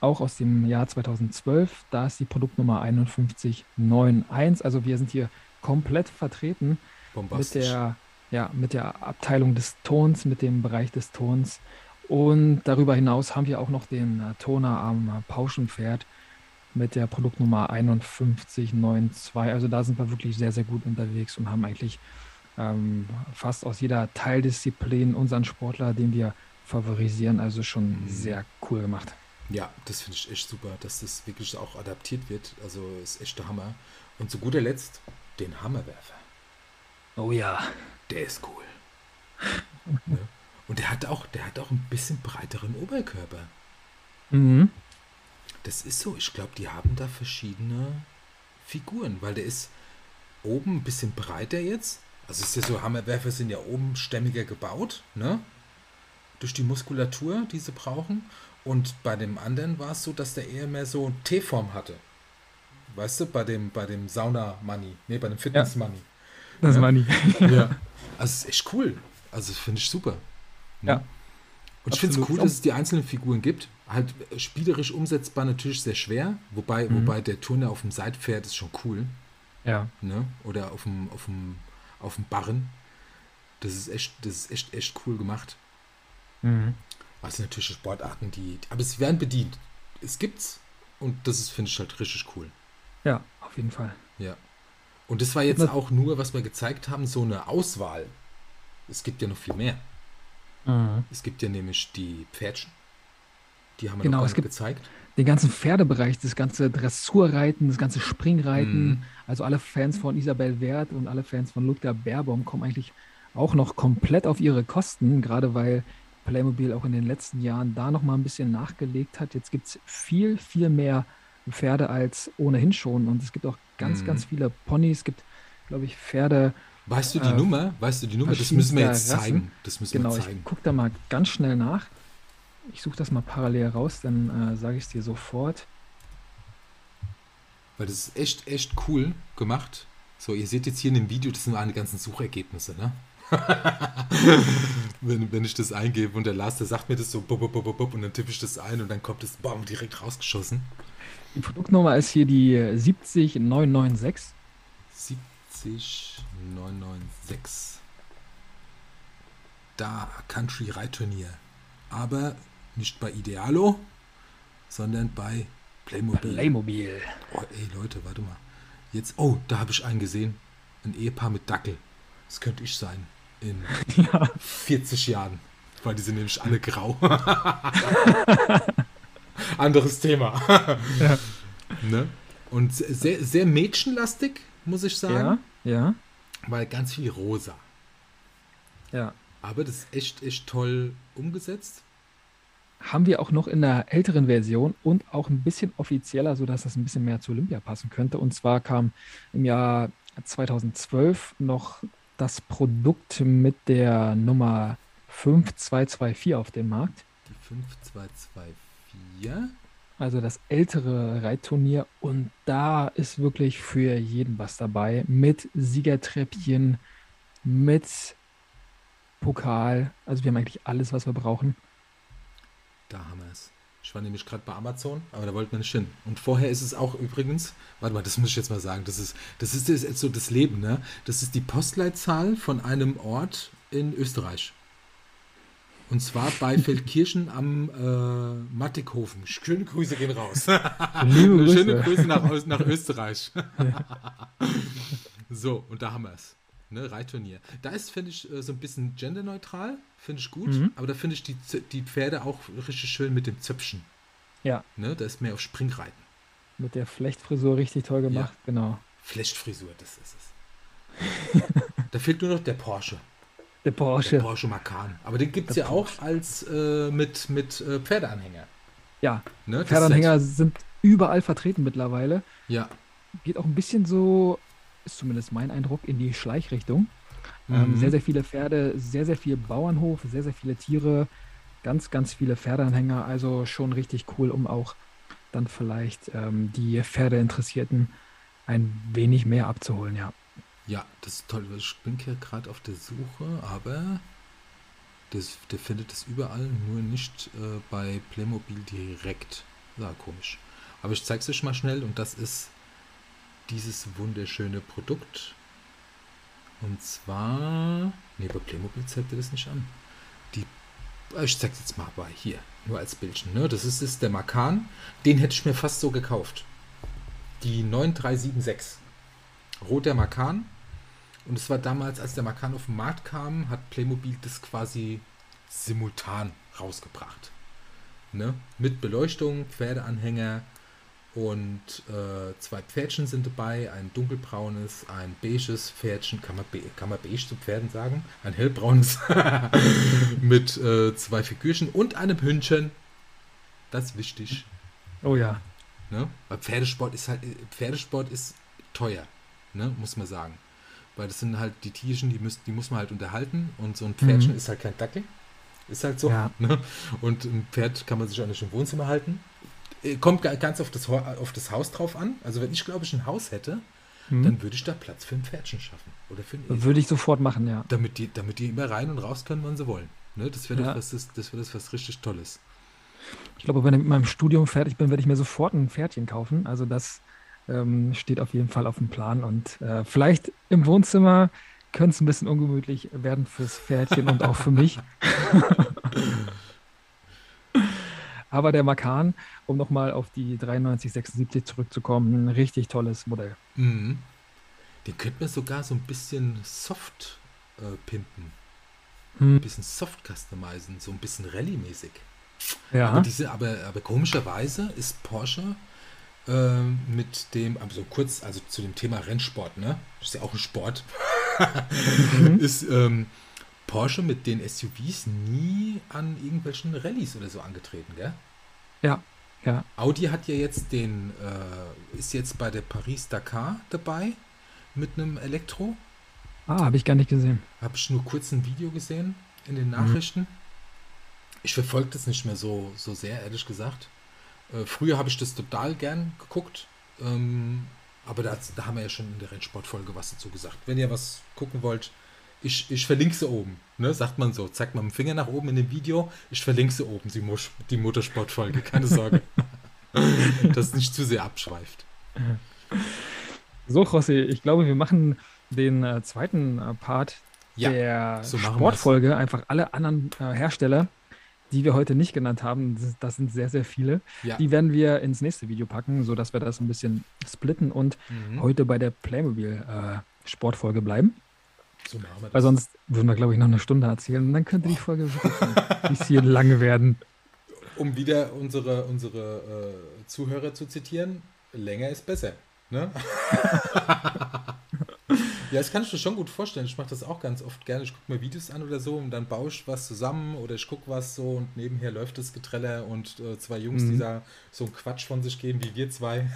Auch aus dem Jahr 2012. Da ist die Produktnummer 5191. Also wir sind hier komplett vertreten mit der, ja, mit der Abteilung des Tons, mit dem Bereich des Tons. Und darüber hinaus haben wir auch noch den äh, Toner am Pauschenpferd mit der Produktnummer 5192. Also da sind wir wirklich sehr, sehr gut unterwegs und haben eigentlich ähm, fast aus jeder Teildisziplin unseren Sportler, den wir favorisieren, also schon Mhm. sehr cool gemacht. Ja, das finde ich echt super, dass das wirklich auch adaptiert wird. Also ist echt der Hammer. Und zu guter Letzt den Hammerwerfer. Oh ja. Der ist cool. ne? Und der hat auch, der hat auch ein bisschen breiteren Oberkörper. Mhm. Das ist so. Ich glaube, die haben da verschiedene Figuren, weil der ist oben ein bisschen breiter jetzt. Also es ist ja so, Hammerwerfer sind ja oben stämmiger gebaut, ne? Durch die Muskulatur, die sie brauchen. Und bei dem anderen war es so, dass der eher mehr so T-Form hatte. Weißt du, bei dem, bei dem Sauna-Money. Ne, bei dem Fitness-Money. Das Ja. war nie. Ja. Also es ist echt cool. Also finde ich super. Ja. Und ich finde es cool, dass es die einzelnen Figuren gibt. Halt äh, spielerisch umsetzbar natürlich sehr schwer. Wobei, Mhm. wobei der Turner auf dem Seitpferd ist schon cool. Ja. Ne? Oder auf dem, auf dem, auf dem Barren. Das ist echt, das ist echt, echt cool gemacht. Mhm. Also natürlich Sportarten, die. Aber sie werden bedient. Es gibt's und das ist, finde ich, halt richtig cool. Ja, auf jeden Fall. Ja. Und das war jetzt auch nur, was wir gezeigt haben, so eine Auswahl. Es gibt ja noch viel mehr. Mhm. Es gibt ja nämlich die Pferdchen. Die haben wir genau, noch es gibt gezeigt. Den ganzen Pferdebereich, das ganze Dressurreiten, das ganze Springreiten. Mhm. Also alle Fans von Isabel Wert und alle Fans von Ludger Baerbaum kommen eigentlich auch noch komplett auf ihre Kosten, gerade weil Playmobil auch in den letzten Jahren da noch mal ein bisschen nachgelegt hat. Jetzt gibt es viel, viel mehr Pferde als ohnehin schon. Und es gibt auch ganz, mhm. ganz viele Ponys. Es gibt, glaube ich, Pferde. Weißt du die äh, Nummer? Weißt du die Nummer? Das müssen wir jetzt Rassen. zeigen. Das müssen genau, wir zeigen. ich gucke da mal ganz schnell nach. Ich suche das mal parallel raus, dann äh, sage ich es dir sofort. Weil das ist echt, echt cool gemacht. So, ihr seht jetzt hier in dem Video, das sind meine ganzen Suchergebnisse, ne? wenn, wenn ich das eingebe und der Lars, der sagt mir das so, bub, bub, bub, bub, und dann tippe ich das ein und dann kommt das bam, direkt rausgeschossen. Die Produktnummer ist hier die 70996. 70996. Da, Country Reitturnier. Aber nicht bei Idealo, sondern bei Playmobil. Playmobil. Oh, ey, Leute, warte mal. Jetzt, oh, da habe ich einen gesehen. Ein Ehepaar mit Dackel. Das könnte ich sein in ja. 40 Jahren. Weil die sind nämlich alle grau. Anderes Thema. ja. ne? Und sehr, sehr mädchenlastig, muss ich sagen. Ja, ja. Weil ganz viel rosa. Ja. Aber das ist echt, echt toll umgesetzt. Haben wir auch noch in der älteren Version und auch ein bisschen offizieller, sodass das ein bisschen mehr zu Olympia passen könnte. Und zwar kam im Jahr 2012 noch das Produkt mit der Nummer 5224 auf den Markt. Die 5224? Also das ältere Reitturnier und da ist wirklich für jeden was dabei. Mit Siegertreppchen, mit Pokal. Also wir haben eigentlich alles, was wir brauchen. Da haben wir es. Ich war nämlich gerade bei Amazon, aber da wollten wir nicht hin. Und vorher ist es auch übrigens, warte mal, das muss ich jetzt mal sagen, das ist, das ist jetzt so das Leben, ne? Das ist die Postleitzahl von einem Ort in Österreich. Und zwar bei Feldkirchen am äh, Mattighofen. Schöne Grüße gehen raus. Grüße. Schöne Grüße nach, nach Österreich. so, und da haben wir es ne, Reitturnier. Da ist, finde ich, äh, so ein bisschen genderneutral, finde ich gut, mhm. aber da finde ich die, die Pferde auch richtig schön mit dem Zöpfchen. Ja. Ne, da ist mehr auf Springreiten. Mit der Flechtfrisur richtig toll gemacht, ja. genau. Flechtfrisur, das ist es. da fehlt nur noch der Porsche. Der Porsche. Der Porsche Macan. Aber den gibt es ja Porsche. auch als äh, mit, mit äh, Pferdeanhänger. Ja. Ne, Pferdeanhänger sind überall vertreten mittlerweile. Ja. Geht auch ein bisschen so ist zumindest mein Eindruck, in die Schleichrichtung. Ähm, mhm. sehr, sehr viele Pferde, sehr, sehr viel Bauernhof, sehr, sehr viele Tiere, ganz, ganz viele Pferdeanhänger. Also schon richtig cool, um auch dann vielleicht ähm, die Pferdeinteressierten ein wenig mehr abzuholen, ja. Ja, das ist toll. Ich bin hier gerade auf der Suche, aber das, der findet es überall, nur nicht äh, bei Playmobil direkt. Ja, komisch. Aber ich zeige es euch mal schnell und das ist dieses wunderschöne Produkt. Und zwar. Ne, bei Playmobil zeigt er das nicht an. Die. Äh, ich zeig's jetzt mal bei hier. Nur als Bildchen. Ne? Das ist, ist der Makan. Den hätte ich mir fast so gekauft. Die 9376. Roter Makan. Und es war damals, als der Makan auf den Markt kam, hat Playmobil das quasi simultan rausgebracht. Ne? Mit Beleuchtung, Pferdeanhänger, und äh, zwei Pferdchen sind dabei, ein dunkelbraunes, ein beiges Pferdchen, kann man, be kann man beige zu Pferden sagen, ein hellbraunes mit äh, zwei Figürchen und einem Hündchen. Das ist wichtig. Oh ja. Ne? Weil Pferdesport ist halt, Pferdesport ist teuer, ne? muss man sagen. Weil das sind halt die Tierchen, die, müssen, die muss man halt unterhalten und so ein Pferdchen mhm. ist halt kein Dackel. Ist halt so. Ja. Ne? Und ein Pferd kann man sich auch nicht im Wohnzimmer halten. Äh, kommt ganz auf das, auf das Haus drauf an. Also wenn ich, glaube ich, ein Haus hätte, hm. dann würde ich da Platz für ein Pferdchen schaffen. Oder für ein Würde ich sofort machen, ja. Damit die, damit die immer rein und raus können, wann sie wollen. Ne? Das wäre ja. das, das, das, wär das was richtig Tolles. Ich glaube, wenn ich mit meinem Studium fertig bin, werde ich mir sofort ein Pferdchen kaufen. Also das ähm, steht auf jeden Fall auf dem Plan. Und äh, vielleicht im Wohnzimmer könnte es ein bisschen ungemütlich werden fürs Pferdchen und auch für mich. Aber der Makan, um nochmal auf die 9376 zurückzukommen, ein richtig tolles Modell. Mhm. Den könnte man sogar so ein bisschen soft äh, pimpen. Hm. Ein bisschen soft customizen, so ein bisschen Rallye-mäßig. Ja. Aber, diese, aber, aber komischerweise ist Porsche äh, mit dem, also kurz, also zu dem Thema Rennsport, ne? Das ist ja auch ein Sport. mhm. Ist ähm, Porsche mit den SUVs nie an irgendwelchen Rallyes oder so angetreten, gell? Ja, ja. Audi hat ja jetzt den, äh, ist jetzt bei der Paris-Dakar dabei mit einem Elektro. Ah, habe ich gar nicht gesehen. Habe ich nur kurz ein Video gesehen in den Nachrichten. Mhm. Ich verfolge das nicht mehr so, so sehr, ehrlich gesagt. Äh, früher habe ich das total gern geguckt. Ähm, aber da, da haben wir ja schon in der Rennsportfolge was dazu gesagt. Wenn ihr was gucken wollt, ich, ich verlinke sie oben. Ne? Sagt man so. Zeigt mal mit dem Finger nach oben in dem Video. Ich verlinke sie oben, die, Mos die Motorsportfolge. Keine Sorge. Dass es nicht zu sehr abschweift. So, José, ich glaube, wir machen den äh, zweiten äh, Part ja, der so Sportfolge. Einfach alle anderen äh, Hersteller, die wir heute nicht genannt haben, das, sind sehr, sehr viele. Ja. Die werden wir ins nächste Video packen, sodass wir das ein bisschen splitten und mhm. heute bei der Playmobil äh, Sportfolge bleiben. So. Weil sonst würden wir, glaube ich, noch eine Stunde erzählen und dann könnte die Folge ein bisschen lange werden. Um wieder unsere, unsere äh, Zuhörer zu zitieren, länger ist besser. Ne? ja, das kann ich mir schon gut vorstellen. Ich mache das auch ganz oft gerne. Ich gucke mir Videos an oder so und dann baue ich was zusammen oder ich gucke was so und nebenher läuft das Getreller und äh, zwei Jungs, mhm. die da so einen Quatsch von sich geben wie wir zwei.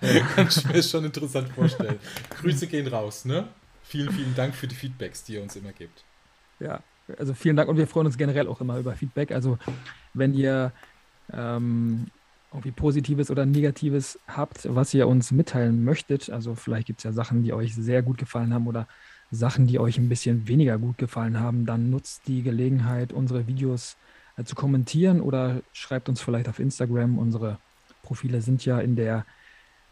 kann ich mir schon interessant vorstellen. Grüße gehen raus, ne? Vielen, vielen Dank für die Feedbacks, die ihr uns immer gibt. Ja, also vielen Dank und wir freuen uns generell auch immer über Feedback. Also wenn ihr ähm, irgendwie Positives oder Negatives habt, was ihr uns mitteilen möchtet, also vielleicht gibt es ja Sachen, die euch sehr gut gefallen haben oder Sachen, die euch ein bisschen weniger gut gefallen haben, dann nutzt die Gelegenheit, unsere Videos äh, zu kommentieren oder schreibt uns vielleicht auf Instagram. Unsere Profile sind ja in der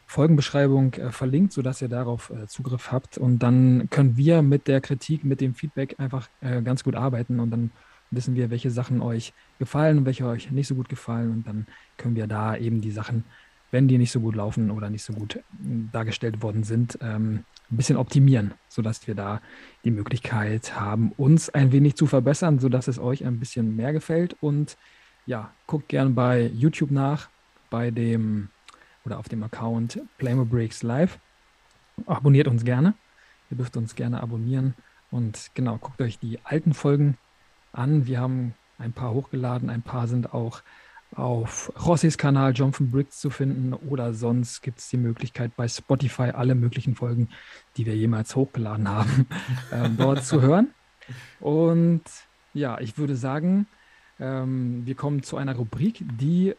Folgenbeschreibung äh, verlinkt, sodass ihr darauf äh, Zugriff habt. Und dann können wir mit der Kritik, mit dem Feedback einfach äh, ganz gut arbeiten und dann wissen wir, welche Sachen euch gefallen und welche euch nicht so gut gefallen. Und dann können wir da eben die Sachen, wenn die nicht so gut laufen oder nicht so gut äh, dargestellt worden sind, ähm, ein bisschen optimieren, sodass wir da die Möglichkeit haben, uns ein wenig zu verbessern, sodass es euch ein bisschen mehr gefällt. Und ja, guckt gerne bei YouTube nach, bei dem oder auf dem Account Breaks Live. Abonniert uns gerne. Ihr dürft uns gerne abonnieren. Und genau, guckt euch die alten Folgen an. Wir haben ein paar hochgeladen, ein paar sind auch auf Rossis Kanal Jonathan Briggs zu finden oder sonst gibt es die Möglichkeit bei Spotify alle möglichen Folgen, die wir jemals hochgeladen haben, ähm, dort zu hören. Und ja, ich würde sagen, ähm, wir kommen zu einer Rubrik, die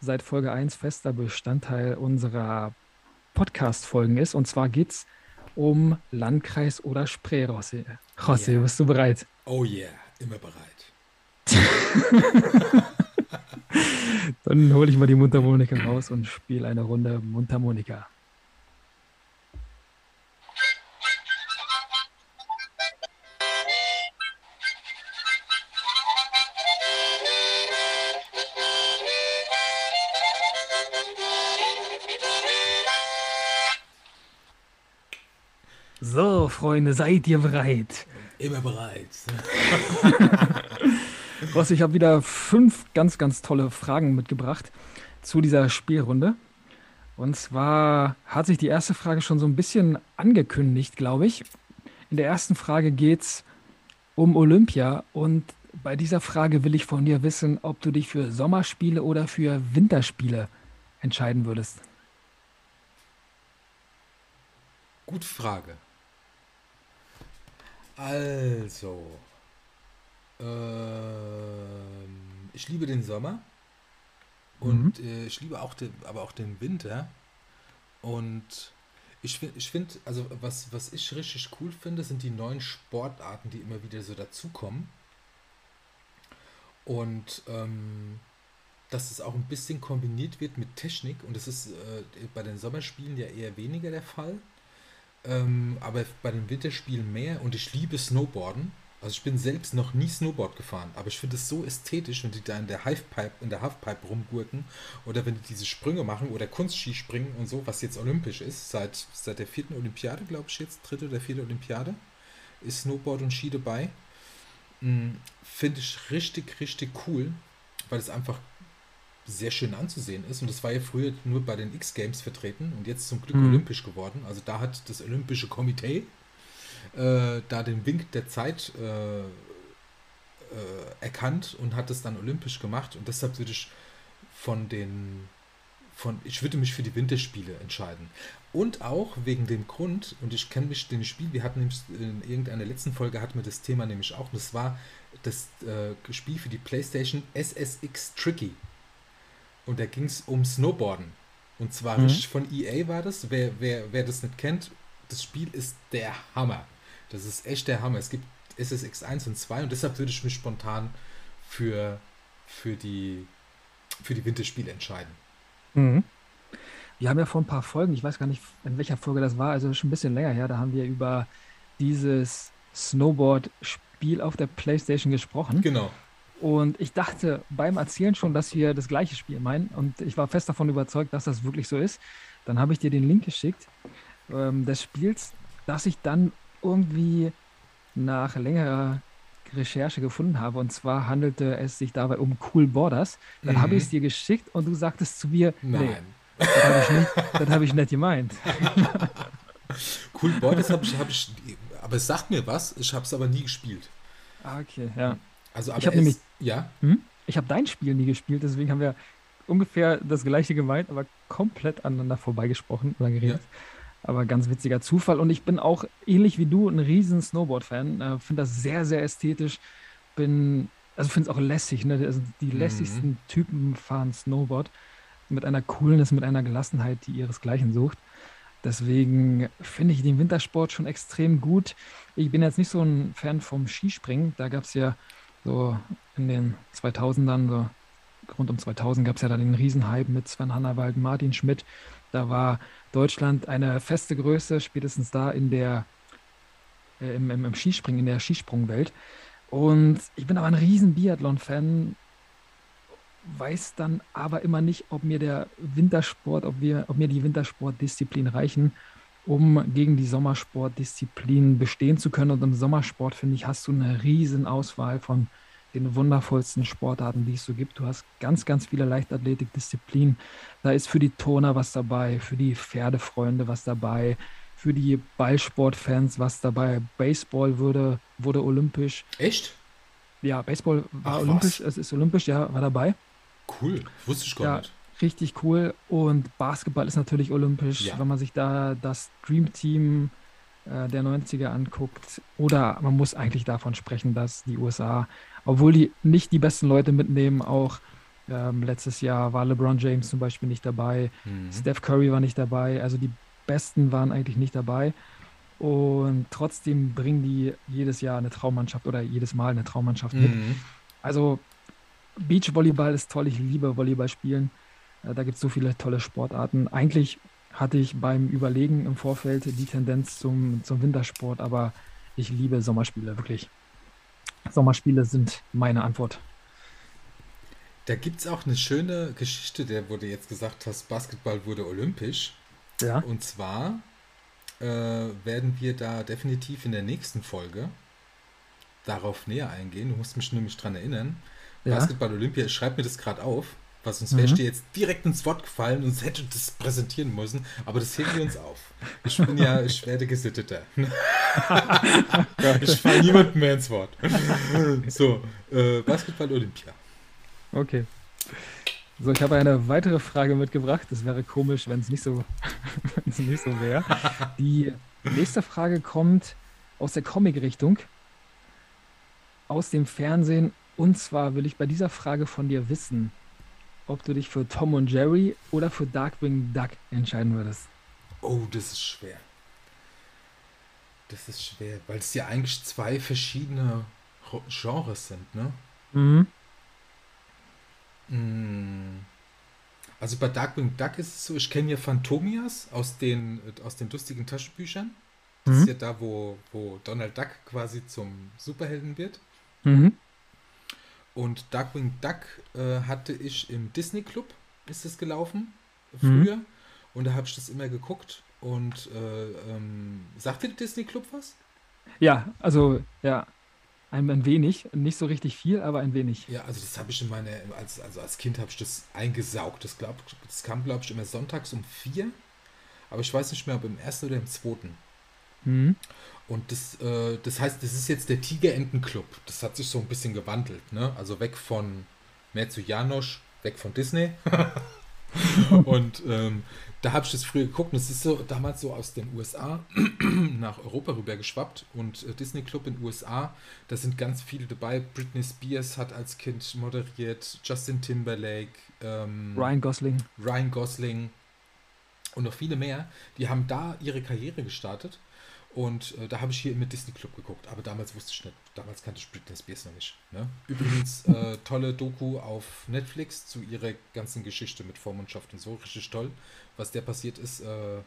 seit Folge 1 fester Bestandteil unserer Podcast-Folgen ist. Und zwar geht es um Landkreis oder Spree, Rossi. Rossi, yeah. bist du bereit? Oh yeah, immer bereit. Dann hole ich mal die Mundharmonika raus und spiele eine Runde Mundharmonika. So, Freunde, seid ihr bereit? Immer bereit. Ross, ich habe wieder fünf ganz, ganz tolle Fragen mitgebracht zu dieser Spielrunde. Und zwar hat sich die erste Frage schon so ein bisschen angekündigt, glaube ich. In der ersten Frage geht es um Olympia. Und bei dieser Frage will ich von dir wissen, ob du dich für Sommerspiele oder für Winterspiele entscheiden würdest. Gute Frage. Also, ähm, ich liebe den Sommer und mhm. äh, ich liebe auch den, aber auch den Winter. Und ich, ich finde, also was, was ich richtig cool finde, sind die neuen Sportarten, die immer wieder so dazukommen. Und ähm, dass es auch ein bisschen kombiniert wird mit Technik und das ist äh, bei den Sommerspielen ja eher weniger der Fall. Ähm, aber bei den Winterspielen mehr und ich liebe Snowboarden. Also ich bin selbst noch nie Snowboard gefahren, aber ich finde es so ästhetisch, wenn die da in der Halfpipe, in der Halfpipe rumgurken oder wenn die diese Sprünge machen oder Kunstskispringen und so, was jetzt olympisch ist, seit, seit der vierten Olympiade, glaube ich jetzt, dritte oder vierte Olympiade, ist Snowboard und Ski dabei. Hm, finde ich richtig, richtig cool, weil es einfach sehr schön anzusehen ist. Und das war ja früher nur bei den X-Games vertreten und jetzt zum Glück mhm. olympisch geworden. Also da hat das Olympische Komitee äh, da den Wink der Zeit äh, äh, erkannt und hat es dann olympisch gemacht. Und deshalb würde ich von den von, ich würde mich für die Winterspiele entscheiden. Und auch wegen dem Grund, und ich kenne mich den Spiel, wir hatten nämlich in irgendeiner letzten Folge hatten wir das Thema nämlich auch, und das war das äh, Spiel für die PlayStation SSX Tricky. Und da ging es um Snowboarden. Und zwar mhm. von EA war das. Wer, wer, wer das nicht kennt, das Spiel ist der Hammer. Das ist echt der Hammer. Es gibt SSX 1 und 2 und deshalb würde ich mich spontan für, für, die, für die Winterspiele entscheiden. Mhm. Wir haben ja vor ein paar Folgen, ich weiß gar nicht, in welcher Folge das war, also schon ein bisschen länger her, da haben wir über dieses Snowboard-Spiel auf der Playstation gesprochen. Genau. Und ich dachte beim Erzählen schon, dass wir das gleiche Spiel meinen. Und ich war fest davon überzeugt, dass das wirklich so ist. Dann habe ich dir den Link geschickt ähm, des Spiels, das ich dann irgendwie nach längerer Recherche gefunden habe. Und zwar handelte es sich dabei um Cool Borders. Dann mhm. habe ich es dir geschickt und du sagtest zu mir, nein. Nee, das habe ich, nicht, hab ich nicht gemeint. cool Borders habe ich, hab ich, aber es sagt mir was, ich habe es aber nie gespielt. Ah, okay, ja. Also, aber ich habe nämlich, ja. Hm? Ich habe dein Spiel nie gespielt, deswegen haben wir ungefähr das gleiche gemeint, aber komplett aneinander vorbeigesprochen oder geredet. Ja. Aber ganz witziger Zufall. Und ich bin auch ähnlich wie du ein riesen Snowboard-Fan. Äh, finde das sehr, sehr ästhetisch. Bin, also finde es auch lässig. Ne? Also die mhm. lässigsten Typen fahren Snowboard mit einer Coolness, mit einer Gelassenheit, die ihresgleichen sucht. Deswegen finde ich den Wintersport schon extrem gut. Ich bin jetzt nicht so ein Fan vom Skispringen. Da gab es ja so in den 2000ern, so rund um 2000 gab es ja da den Riesenhype mit Sven Hannawald, Martin Schmidt. Da war Deutschland eine feste Größe, spätestens da in der, äh, im, im, im, Skispringen, in der Skisprungwelt. Und ich bin aber ein riesen Biathlon-Fan, weiß dann aber immer nicht, ob mir der Wintersport, ob, wir, ob mir die Wintersportdisziplin reichen, um gegen die Sommersportdisziplin bestehen zu können. Und im Sommersport, finde ich, hast du eine riesen Auswahl von den wundervollsten Sportarten, die es so gibt. Du hast ganz, ganz viele Leichtathletikdisziplinen. Da ist für die Turner was dabei, für die Pferdefreunde was dabei, für die Ballsportfans was dabei. Baseball wurde, wurde olympisch. Echt? Ja, Baseball war Ach, olympisch, was? es ist olympisch, ja, war dabei. Cool, wusste ich gar ja, nicht. Richtig cool. Und Basketball ist natürlich olympisch, ja. wenn man sich da das Dream Team äh, der 90er anguckt. Oder man muss eigentlich davon sprechen, dass die USA obwohl die nicht die besten Leute mitnehmen, auch ähm, letztes Jahr war LeBron James zum Beispiel nicht dabei, mhm. Steph Curry war nicht dabei, also die Besten waren eigentlich nicht dabei. Und trotzdem bringen die jedes Jahr eine Traummannschaft oder jedes Mal eine Traummannschaft mhm. mit. Also Beachvolleyball ist toll, ich liebe Volleyball spielen. Äh, da gibt es so viele tolle Sportarten. Eigentlich hatte ich beim Überlegen im Vorfeld die Tendenz zum, zum Wintersport, aber ich liebe Sommerspiele, wirklich. Sommerspiele sind meine Antwort. Da gibt es auch eine schöne Geschichte, der wurde jetzt gesagt hast, Basketball wurde olympisch. Ja. Und zwar äh, werden wir da definitiv in der nächsten Folge darauf näher eingehen. Du musst mich nämlich dran erinnern. Ja. Basketball Olympia, ich schreibe mir das gerade auf, wäre ich mhm. dir jetzt direkt ins Wort gefallen und hätte das präsentieren müssen. Aber das heben wir uns auf. Ich bin ja, ich werde gesitteter. ich falle niemandem mehr ins Wort. So, äh, Basketball Olympia. Okay. So, ich habe eine weitere Frage mitgebracht. Das wäre komisch, wenn es nicht so, nicht so wäre. Die nächste Frage kommt aus der Comic-Richtung, aus dem Fernsehen. Und zwar will ich bei dieser Frage von dir wissen, ob du dich für Tom und Jerry oder für Darkwing Duck entscheiden würdest. Oh, das ist schwer. Das ist schwer, weil es ja eigentlich zwei verschiedene Genres sind, ne? Mhm. Mm. Also bei Darkwing Duck ist es so, ich kenne ja Phantomias aus den, aus den lustigen Taschenbüchern. Das mhm. ist ja da, wo, wo Donald Duck quasi zum Superhelden wird. Mhm. Und Darkwing Duck äh, hatte ich im Disney Club, ist es gelaufen, früher. Mhm. Und da habe ich das immer geguckt. Und äh, ähm, sagt dir Disney Club was? Ja, also ja, ein, ein wenig, nicht so richtig viel, aber ein wenig. Ja, also das habe ich in meine, als, also als Kind habe ich das eingesaugt. Das, glaub, das kam, glaube ich, immer sonntags um vier. Aber ich weiß nicht mehr, ob im ersten oder im zweiten. Mhm. Und das, äh, das heißt, das ist jetzt der Tigerenten-Club. Das hat sich so ein bisschen gewandelt. Ne? Also weg von mehr zu Janosch, weg von Disney. und ähm, da habe ich das früher geguckt und es ist so damals so aus den USA nach Europa rüber geschwappt und äh, Disney Club in den USA, da sind ganz viele dabei. Britney Spears hat als Kind moderiert, Justin Timberlake, ähm, Ryan Gosling. Ryan Gosling und noch viele mehr. Die haben da ihre Karriere gestartet und äh, da habe ich hier mit Disney Club geguckt, aber damals wusste ich nicht, damals kannte ich Britney Spears noch nicht. Ne? Übrigens, äh, tolle Doku auf Netflix zu ihrer ganzen Geschichte mit Vormundschaft und so, richtig toll. Was der passiert ist, äh,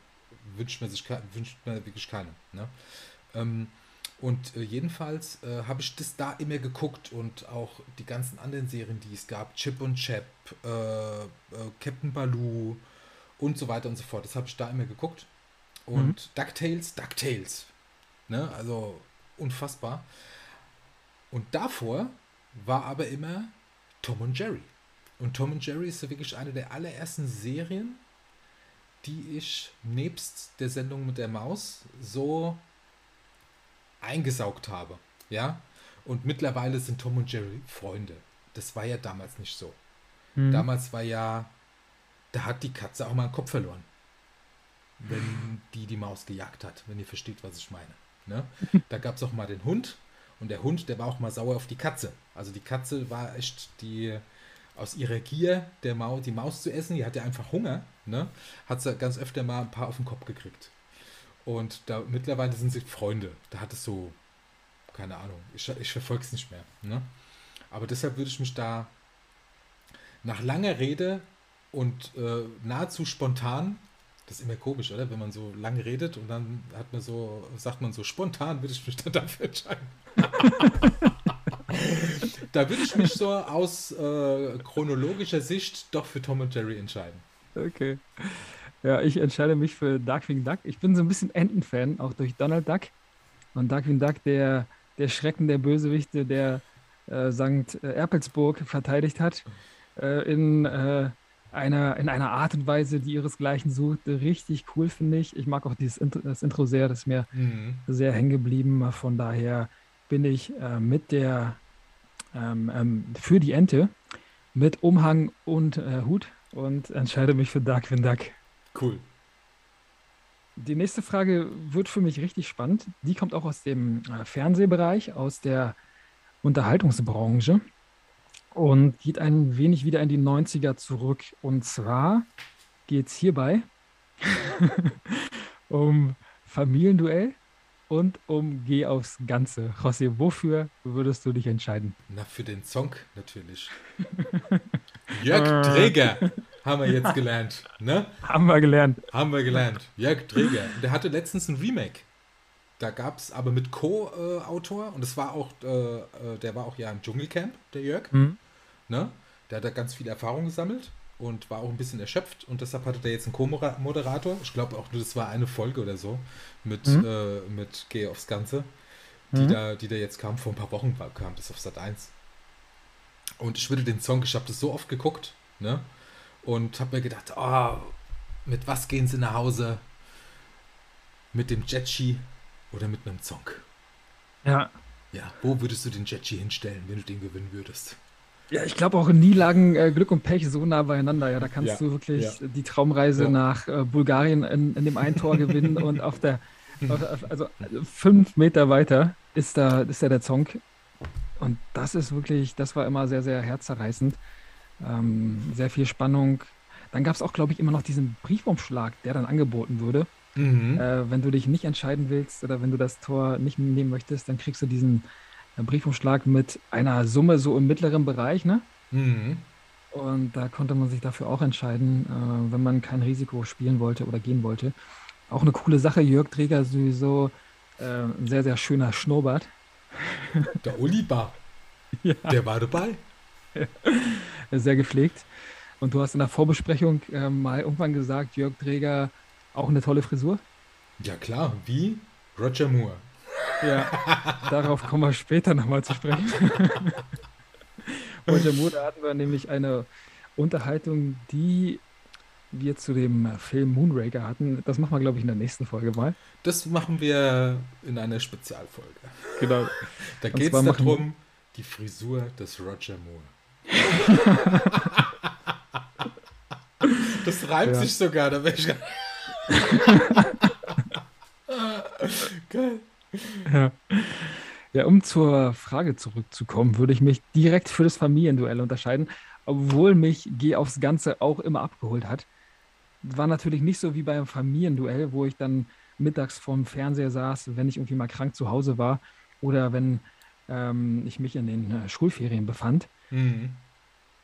wünscht, man sich, wünscht man wirklich keinem. Ne? Ähm, und äh, jedenfalls äh, habe ich das da immer geguckt und auch die ganzen anderen Serien, die es gab, Chip und Chap, äh, Captain Baloo und so weiter und so fort. Das habe ich da immer geguckt. Und mhm. DuckTales, DuckTales. Ne? Also unfassbar. Und davor war aber immer Tom und Jerry. Und Tom und Jerry ist ja wirklich eine der allerersten Serien, die ich nebst der Sendung mit der Maus so eingesaugt habe. Ja. Und mittlerweile sind Tom und Jerry Freunde. Das war ja damals nicht so. Mhm. Damals war ja, da hat die Katze auch mal einen Kopf verloren wenn die die Maus gejagt hat, wenn ihr versteht, was ich meine. Ne? Da gab es auch mal den Hund und der Hund, der war auch mal sauer auf die Katze. Also die Katze war echt die aus ihrer Gier, der Maus, die Maus zu essen, die hatte einfach Hunger, ne? hat sie ganz öfter mal ein paar auf den Kopf gekriegt. Und da mittlerweile sind sie Freunde. Da hat es so, keine Ahnung, ich, ich verfolge es nicht mehr. Ne? Aber deshalb würde ich mich da nach langer Rede und äh, nahezu spontan das ist immer komisch, oder? Wenn man so lange redet und dann hat man so, sagt man so spontan, würde ich mich dann dafür entscheiden. da würde ich mich so aus äh, chronologischer Sicht doch für Tom und Jerry entscheiden. Okay. Ja, ich entscheide mich für Darkwing Duck. Ich bin so ein bisschen Enten-Fan, auch durch Donald Duck. Und Darkwing Duck, der, der Schrecken der Bösewichte, der äh, St. Erpelsburg verteidigt hat, äh, in äh, einer, in einer Art und Weise, die ihresgleichen sucht. Richtig cool, finde ich. Ich mag auch dieses Intro, das Intro sehr, das ist mir mhm. sehr hängen geblieben. Von daher bin ich äh, mit der ähm, ähm, für die Ente mit Umhang und äh, Hut und entscheide mich für Darkwing Duck. Cool. Die nächste Frage wird für mich richtig spannend. Die kommt auch aus dem äh, Fernsehbereich, aus der Unterhaltungsbranche und geht ein wenig wieder in die 90er zurück. Und zwar geht es hierbei um Familienduell und um Geh aufs Ganze. José, wofür würdest du dich entscheiden? Na, für den Song natürlich. Jörg Träger haben wir jetzt gelernt. Ne? Haben wir gelernt. Haben wir gelernt. Jörg Träger. Der hatte letztens ein Remake. Da gab es aber mit Co-Autor und es war auch, äh, äh, der war auch ja im Dschungelcamp, der Jörg. Mhm. Ne? Der hat da ganz viel Erfahrung gesammelt und war auch ein bisschen erschöpft und deshalb hatte der jetzt einen Co-Moderator. Ich glaube auch nur, das war eine Folge oder so mit, mhm. äh, mit Geh aufs Ganze, die, mhm. da, die da jetzt kam, vor ein paar Wochen kam das auf Sat 1. Und ich würde den Song, ich habe das so oft geguckt, ne? Und habe mir gedacht, oh, mit was gehen sie nach Hause? Mit dem Jetski oder mit einem Song. Ja. Ja, wo würdest du den Jetchi hinstellen, wenn du den gewinnen würdest? Ja, ich glaube auch nie lagen äh, Glück und Pech so nah beieinander. Ja, da kannst ja, du wirklich ja. die Traumreise ja. nach äh, Bulgarien in, in, dem einen Tor gewinnen und auf der, auf, also fünf Meter weiter ist da, ist da der Zong. Und das ist wirklich, das war immer sehr, sehr herzzerreißend. Ähm, sehr viel Spannung. Dann gab es auch, glaube ich, immer noch diesen Briefumschlag, der dann angeboten wurde. Mhm. Äh, wenn du dich nicht entscheiden willst oder wenn du das Tor nicht nehmen möchtest, dann kriegst du diesen äh, Briefumschlag mit einer Summe so im mittleren Bereich, ne? Mhm. Und da konnte man sich dafür auch entscheiden, äh, wenn man kein Risiko spielen wollte oder gehen wollte. Auch eine coole Sache, Jörg Träger sowieso äh, ein sehr, sehr schöner Schnurrbart. Der Oliver, ja. der war dabei. sehr gepflegt. Und du hast in der Vorbesprechung äh, mal irgendwann gesagt, Jörg Träger, auch eine tolle Frisur. Ja klar, wie Roger Moore. Ja, darauf kommen wir später nochmal zu sprechen. Roger Moore, da hatten wir nämlich eine Unterhaltung, die wir zu dem Film Moonraker hatten. Das machen wir, glaube ich, in der nächsten Folge mal. Das machen wir in einer Spezialfolge. Genau. Da geht es darum, die Frisur des Roger Moore. das reimt ja. sich sogar, da wäre ich. Geil. Ja. ja, um zur Frage zurückzukommen, würde ich mich direkt für das Familienduell unterscheiden, obwohl mich Geh aufs Ganze auch immer abgeholt hat. War natürlich nicht so wie beim Familienduell, wo ich dann mittags vorm Fernseher saß, wenn ich irgendwie mal krank zu Hause war oder wenn ähm, ich mich in den äh, Schulferien befand. Mhm.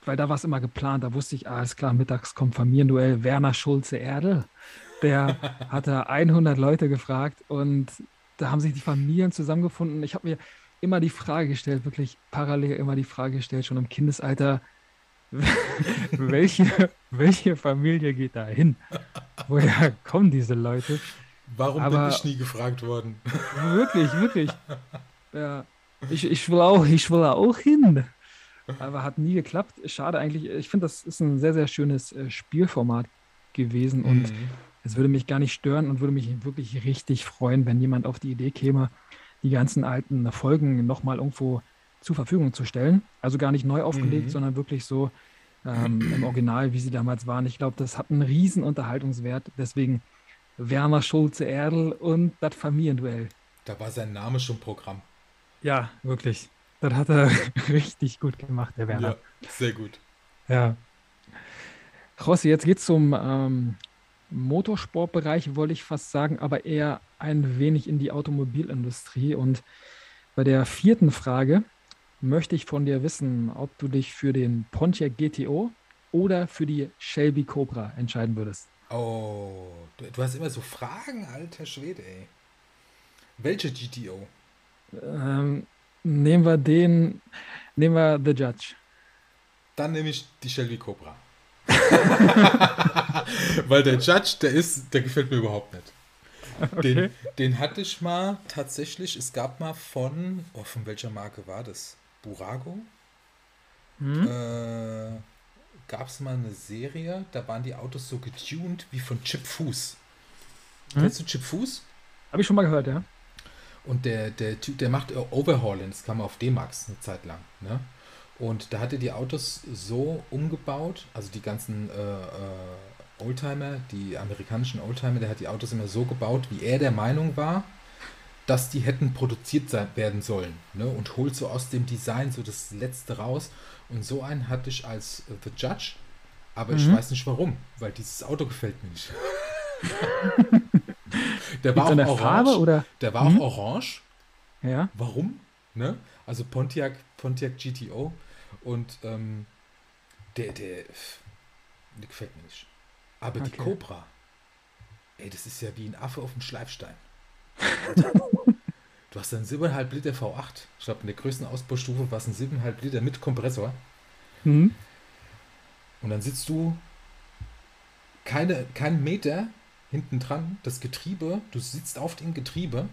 Weil da war es immer geplant, da wusste ich, alles klar, mittags kommt Familienduell Werner Schulze-Erdel. Der hatte 100 Leute gefragt und da haben sich die Familien zusammengefunden. Ich habe mir immer die Frage gestellt, wirklich parallel immer die Frage gestellt, schon im Kindesalter, welche, welche Familie geht da hin? Woher kommen diese Leute? Warum Aber, bin ich nie gefragt worden? Wirklich, wirklich. Ja, ich, ich, will auch, ich will auch hin. Aber hat nie geklappt. Schade eigentlich. Ich finde, das ist ein sehr, sehr schönes äh, Spielformat gewesen und mhm. Es würde mich gar nicht stören und würde mich wirklich richtig freuen, wenn jemand auf die Idee käme, die ganzen alten Folgen nochmal irgendwo zur Verfügung zu stellen. Also gar nicht neu aufgelegt, mhm. sondern wirklich so ähm, im Original, wie sie damals waren. Ich glaube, das hat einen riesen Unterhaltungswert. Deswegen Werner Schulze-Erdl und das Familienduell. Da war sein Name schon Programm. Ja, wirklich. Das hat er richtig gut gemacht, der Werner. Ja, sehr gut. Ja. Rossi, jetzt geht es zum ähm, Motorsportbereich, wollte ich fast sagen, aber eher ein wenig in die Automobilindustrie. Und bei der vierten Frage möchte ich von dir wissen, ob du dich für den Pontiac GTO oder für die Shelby Cobra entscheiden würdest. Oh, du, du hast immer so Fragen, alter Schwede, ey. Welche GTO? Ähm, nehmen wir den, nehmen wir The Judge. Dann nehme ich die Shelby Cobra. Weil der Judge, der ist, der gefällt mir überhaupt nicht. Okay. Den, den hatte ich mal tatsächlich, es gab mal von, oh, von welcher Marke war das? Burago. Hm? Äh, Gab es mal eine Serie, da waren die Autos so getuned wie von Chip Fuß. Hm? Kennst du Chip Fuß? Habe ich schon mal gehört, ja. Und der, der Typ, der macht Overhauling, das kam auf D-Max eine Zeit lang. Ne? Und da hat er die Autos so umgebaut, also die ganzen äh, äh, Oldtimer, die amerikanischen Oldtimer, der hat die Autos immer so gebaut, wie er der Meinung war, dass die hätten produziert sein, werden sollen. Ne? Und holt so aus dem Design so das Letzte raus. Und so einen hatte ich als äh, The Judge, aber mhm. ich weiß nicht warum, weil dieses Auto gefällt mir nicht. der war auch orange. Farbe? Der war mhm. auch orange. Ja. Warum? Ne? Also Pontiac, Pontiac GTO. Und ähm, der, der, der gefällt mir nicht. Aber okay. die Cobra, ey, das ist ja wie ein Affe auf dem Schleifstein. du hast einen 7,5 Liter V8. Ich glaube, in der größten Ausbaustufe war es ein 7,5 Liter mit Kompressor. Mhm. Und dann sitzt du keine, keinen Meter hinten dran, das Getriebe, du sitzt auf dem Getriebe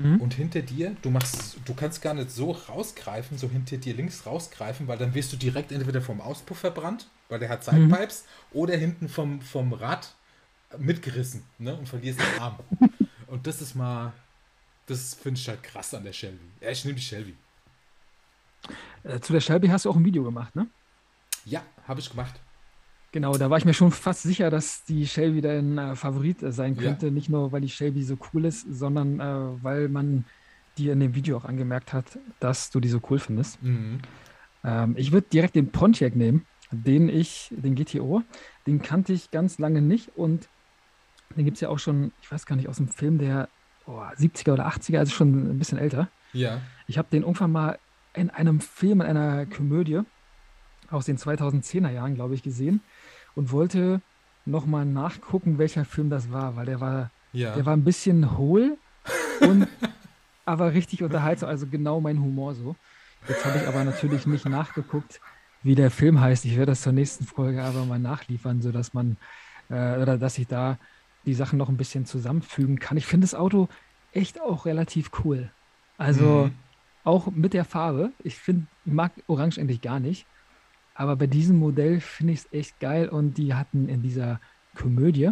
mhm. und hinter dir, du machst, du kannst gar nicht so rausgreifen, so hinter dir links rausgreifen, weil dann wirst du direkt entweder vom Auspuff verbrannt, weil der hat Sidepipes, mhm. oder hinten vom, vom Rad mitgerissen ne, und verlierst den Arm. Und das ist mal, das finde ich halt krass an der Shelby. Ja, ich nehme die Shelby. Äh, zu der Shelby hast du auch ein Video gemacht, ne? Ja, habe ich gemacht. Genau, da war ich mir schon fast sicher, dass die Shelby dein äh, Favorit äh, sein könnte. Ja. Nicht nur, weil die Shelby so cool ist, sondern äh, weil man dir in dem Video auch angemerkt hat, dass du die so cool findest. Mhm. Ähm, ich würde direkt den Pontiac nehmen, den ich, den GTO, den kannte ich ganz lange nicht und den gibt es ja auch schon, ich weiß gar nicht, aus dem Film der oh, 70er oder 80er, also schon ein bisschen älter. Ja. Ich habe den irgendwann mal in einem Film, in einer Komödie, aus den 2010er Jahren, glaube ich, gesehen und wollte nochmal nachgucken, welcher Film das war, weil der war, ja. der war ein bisschen hohl und aber richtig unterhaltsam, also genau mein Humor so. Jetzt habe ich aber natürlich nicht nachgeguckt, wie der Film heißt. Ich werde das zur nächsten Folge aber mal nachliefern, sodass man äh, oder dass ich da die Sachen noch ein bisschen zusammenfügen kann. Ich finde das Auto echt auch relativ cool. Also mhm. auch mit der Farbe. Ich finde, ich mag Orange eigentlich gar nicht. Aber bei diesem Modell finde ich es echt geil und die hatten in dieser Komödie,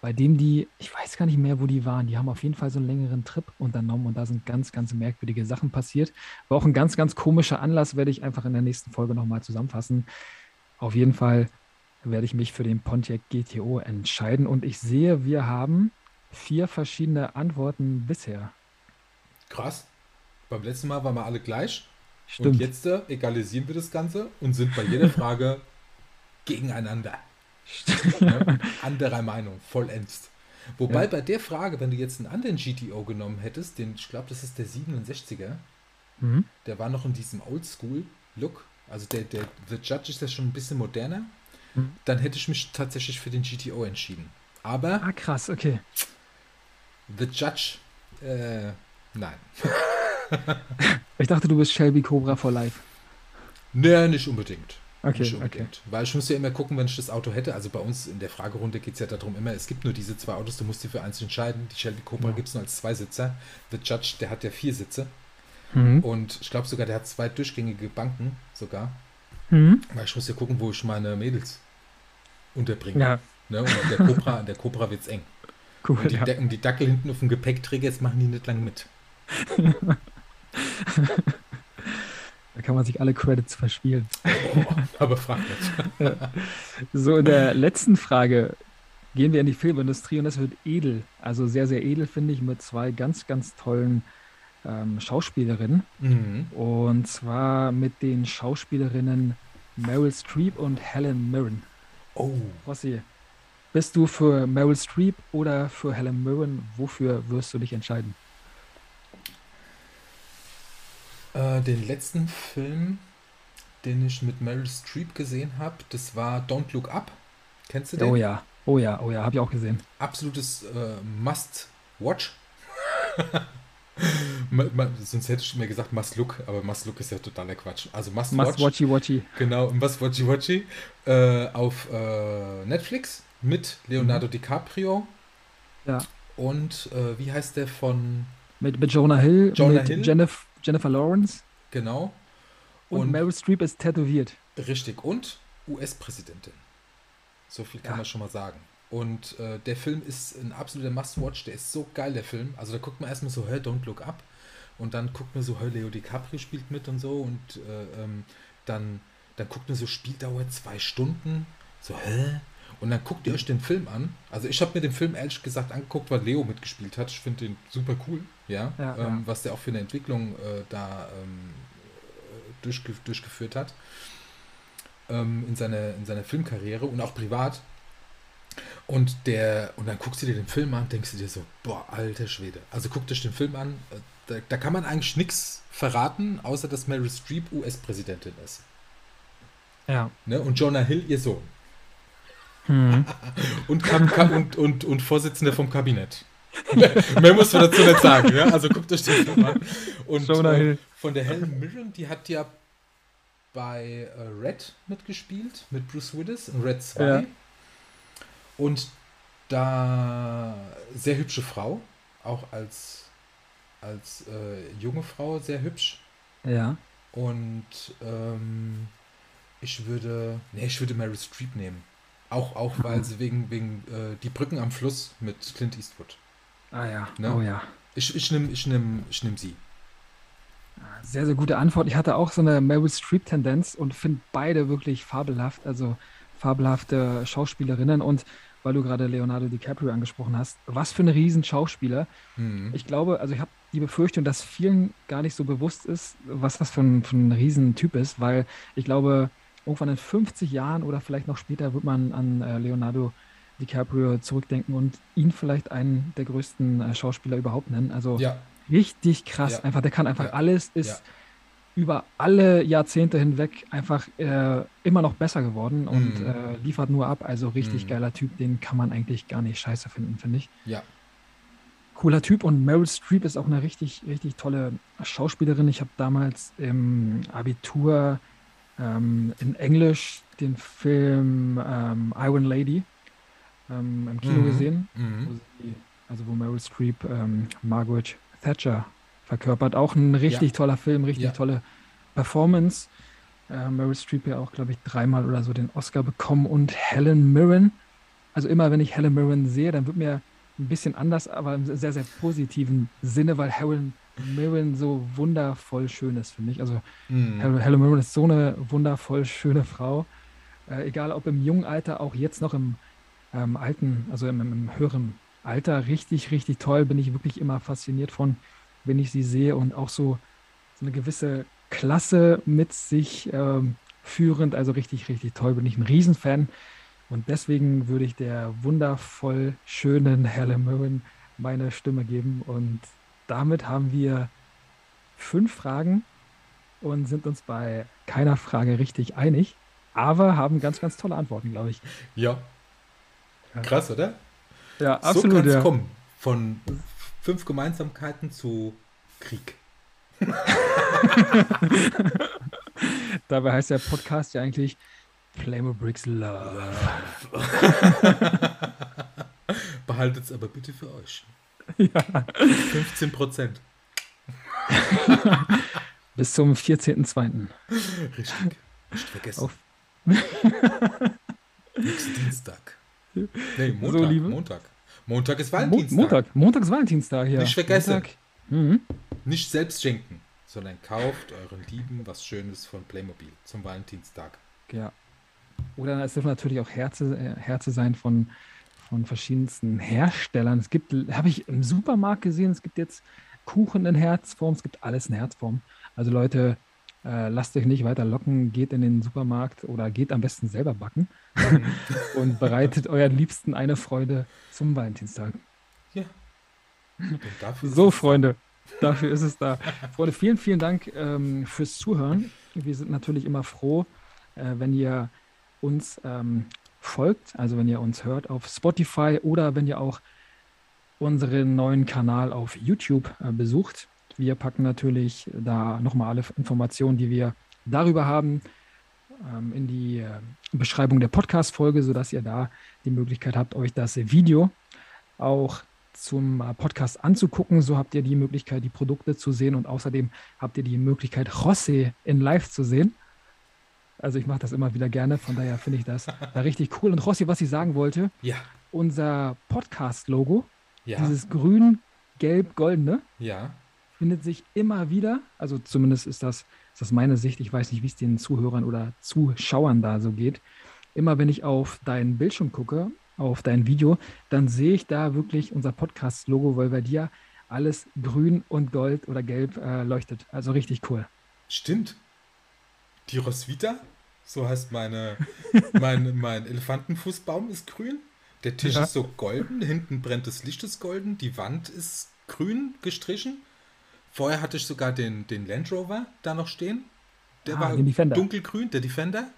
bei dem die, ich weiß gar nicht mehr, wo die waren, die haben auf jeden Fall so einen längeren Trip unternommen und da sind ganz, ganz merkwürdige Sachen passiert. War auch ein ganz, ganz komischer Anlass, werde ich einfach in der nächsten Folge nochmal zusammenfassen. Auf jeden Fall werde ich mich für den Pontiac GTO entscheiden und ich sehe, wir haben vier verschiedene Antworten bisher. Krass. Beim letzten Mal waren wir alle gleich. Stimmt. Und jetzt äh, egalisieren wir das Ganze und sind bei jeder Frage gegeneinander. ja, anderer Meinung, vollends. Wobei ja. bei der Frage, wenn du jetzt einen anderen GTO genommen hättest, den, ich glaube, das ist der 67er, mhm. der war noch in diesem Oldschool-Look, also der, der The Judge ist ja schon ein bisschen moderner, mhm. dann hätte ich mich tatsächlich für den GTO entschieden. Aber. Ah, krass, okay. The Judge, äh, nein. ich dachte, du bist Shelby Cobra for Life. Nee, nicht unbedingt. Okay, nicht unbedingt. Okay. Weil ich muss ja immer gucken, wenn ich das Auto hätte. Also bei uns in der Fragerunde geht es ja darum immer, es gibt nur diese zwei Autos, du musst dich für eins entscheiden. Die Shelby Cobra ja. gibt es nur als Zweisitzer. The Judge, der hat ja vier Sitze. Mhm. Und ich glaube sogar, der hat zwei durchgängige Banken sogar. Mhm. Weil ich muss ja gucken, wo ich meine Mädels unterbringe. Ja. Ne? Und der Cobra, der Cobra wird es eng. Cool, und, die, ja. und die Dackel hinten auf dem Gepäckträger, jetzt machen die nicht lang mit. Da kann man sich alle Credits verspielen. Oh, aber frag nicht. so, in der letzten Frage gehen wir in die Filmindustrie und das wird edel. Also sehr, sehr edel, finde ich, mit zwei ganz, ganz tollen ähm, Schauspielerinnen. Mhm. Und zwar mit den Schauspielerinnen Meryl Streep und Helen Mirren. Oh. Rossi, bist du für Meryl Streep oder für Helen Mirren? Wofür wirst du dich entscheiden? Äh, den letzten Film, den ich mit Meryl Streep gesehen habe, das war Don't Look Up. Kennst du den? Oh ja, oh ja, oh ja, habe ich auch gesehen. Absolutes äh, Must-Watch. Sonst hätte ich mir gesagt Must Look, aber Must Look ist ja totaler Quatsch. Also Must, must Watch. Watchy Watchy. Genau, Must Watchy Watchy. Äh, auf äh, Netflix mit Leonardo mhm. DiCaprio. Ja. Und äh, wie heißt der von. Mit, mit Jonah Hill, Jonah mit Hill. Jennifer, Jennifer Lawrence. Genau. Und, und Meryl Streep ist tätowiert. Richtig. Und US-Präsidentin. So viel kann ja. man schon mal sagen. Und äh, der Film ist ein absoluter Must-Watch. Der ist so geil, der Film. Also da guckt man erstmal so, hey, don't look up. Und dann guckt man so, hey, Leo DiCaprio spielt mit und so. Und äh, ähm, dann, dann guckt man so, Spieldauer zwei Stunden. So, hä? Und dann guckt ihr euch den Film an. Also ich habe mir den Film ehrlich gesagt angeguckt, weil Leo mitgespielt hat. Ich finde den super cool, ja, ja, ähm, ja. was der auch für eine Entwicklung äh, da ähm, durchge durchgeführt hat ähm, in, seiner, in seiner Filmkarriere und auch privat. Und der, und dann guckst du dir den Film an, denkst du dir so, boah, alter Schwede. Also guck dich den Film an, äh, da, da kann man eigentlich nichts verraten, außer dass Meryl Streep US-Präsidentin ist. Ja. Ne? Und Jonah Hill ihr Sohn. Hm. und, und, und, und Vorsitzender vom Kabinett. Mehr muss man dazu nicht sagen. Ja? Also guckt euch den Film an. Und äh, von der Helen Mirren, die hat ja bei äh, Red mitgespielt, mit Bruce Willis in Red 2. Ja. Und da sehr hübsche Frau, auch als, als äh, junge Frau sehr hübsch. Ja. Und ähm, ich würde, nee, ich würde Mary Streep nehmen. Auch, auch weil sie wegen, wegen äh, die Brücken am Fluss mit Clint Eastwood. Ah ja, ne? oh ja. Ich, ich nehme ich nehm, ich nehm sie. Sehr, sehr gute Antwort. Ich hatte auch so eine Meryl Streep-Tendenz und finde beide wirklich fabelhaft, also fabelhafte Schauspielerinnen. Und weil du gerade Leonardo DiCaprio angesprochen hast, was für ein Riesenschauspieler. Mhm. Ich glaube, also ich habe die Befürchtung, dass vielen gar nicht so bewusst ist, was das für ein, für ein Riesentyp ist, weil ich glaube, irgendwann in 50 Jahren oder vielleicht noch später wird man an äh, Leonardo DiCaprio zurückdenken und ihn vielleicht einen der größten äh, Schauspieler überhaupt nennen. Also ja. richtig krass. Ja. Einfach, der kann einfach ja. alles, ist über alle Jahrzehnte hinweg einfach äh, immer noch besser geworden und mm. äh, liefert nur ab. Also richtig mm. geiler Typ, den kann man eigentlich gar nicht scheiße finden, finde ich. Ja. Cooler Typ und Meryl Streep ist auch eine richtig, richtig tolle Schauspielerin. Ich habe damals im Abitur ähm, in Englisch den Film ähm, Iron Lady ähm, im Kino mm. gesehen. Mm. Wo sie, also wo Meryl Streep ähm, Margaret Thatcher verkörpert. Auch ein richtig ja. toller Film, richtig ja. tolle Performance. Äh, Meryl Streep ja auch, glaube ich, dreimal oder so den Oscar bekommen und Helen Mirren. Also immer, wenn ich Helen Mirren sehe, dann wird mir ein bisschen anders, aber im sehr, sehr positiven Sinne, weil Helen Mirren so wundervoll schön ist, finde ich. Also mm. Helen Mirren ist so eine wundervoll schöne Frau. Äh, egal ob im jungen Alter, auch jetzt noch im ähm, alten, also im, im höheren Alter, richtig, richtig toll. Bin ich wirklich immer fasziniert von wenn ich sie sehe und auch so, so eine gewisse Klasse mit sich ähm, führend. Also richtig, richtig toll. Bin ich ein Riesenfan. Und deswegen würde ich der wundervoll schönen Helen Mirren meine Stimme geben. Und damit haben wir fünf Fragen und sind uns bei keiner Frage richtig einig, aber haben ganz, ganz tolle Antworten, glaube ich. Ja. Krass, oder? Ja, absolut. So kann es ja. kommen. Von fünf Gemeinsamkeiten zu Krieg. Dabei heißt der Podcast ja eigentlich Playmo Bricks Love. Behaltet es aber bitte für euch. Ja. 15 Prozent. Bis zum 14.02. Richtig. Nicht vergessen. Auf Nächsten Dienstag. Nee, Montag. So, Montag. Montag ist Valentinstag. Montag, Montag ist Valentinstag, ja. Nicht vergessen. Mhm. Nicht selbst schenken, sondern kauft euren Lieben was Schönes von Playmobil zum Valentinstag. Ja. Oder es dürfen natürlich auch Herze, äh, Herze sein von, von verschiedensten Herstellern. Es gibt, habe ich im Supermarkt gesehen, es gibt jetzt Kuchen in Herzform, es gibt alles in Herzform. Also Leute, äh, lasst euch nicht weiter locken, geht in den Supermarkt oder geht am besten selber backen und bereitet euren Liebsten eine Freude zum Valentinstag. Ja. So, Freunde, dafür ist es da. Freunde, vielen, vielen Dank ähm, fürs Zuhören. Wir sind natürlich immer froh, äh, wenn ihr uns ähm, folgt, also wenn ihr uns hört auf Spotify oder wenn ihr auch unseren neuen Kanal auf YouTube äh, besucht. Wir packen natürlich da nochmal alle Informationen, die wir darüber haben, ähm, in die äh, Beschreibung der Podcast-Folge, sodass ihr da die Möglichkeit habt, euch das Video auch zum äh, Podcast anzugucken. So habt ihr die Möglichkeit, die Produkte zu sehen und außerdem habt ihr die Möglichkeit, José in Live zu sehen. Also ich mache das immer wieder gerne, von daher finde ich das da richtig cool. Und Rossi, was ich sagen wollte, ja. unser Podcast-Logo, ja. dieses grün, gelb, goldene, ja findet sich immer wieder, also zumindest ist das, ist das meine Sicht, ich weiß nicht, wie es den Zuhörern oder Zuschauern da so geht. Immer wenn ich auf deinen Bildschirm gucke, auf dein Video, dann sehe ich da wirklich unser Podcast-Logo, weil bei dir alles grün und gold oder gelb äh, leuchtet. Also richtig cool. Stimmt. Die Roswitha, so heißt meine, mein, mein Elefantenfußbaum ist grün. Der Tisch ja. ist so golden, hinten brennt das Licht ist golden, die Wand ist grün gestrichen Vorher hatte ich sogar den, den Land Rover da noch stehen. Der ah, war dunkelgrün, der Defender.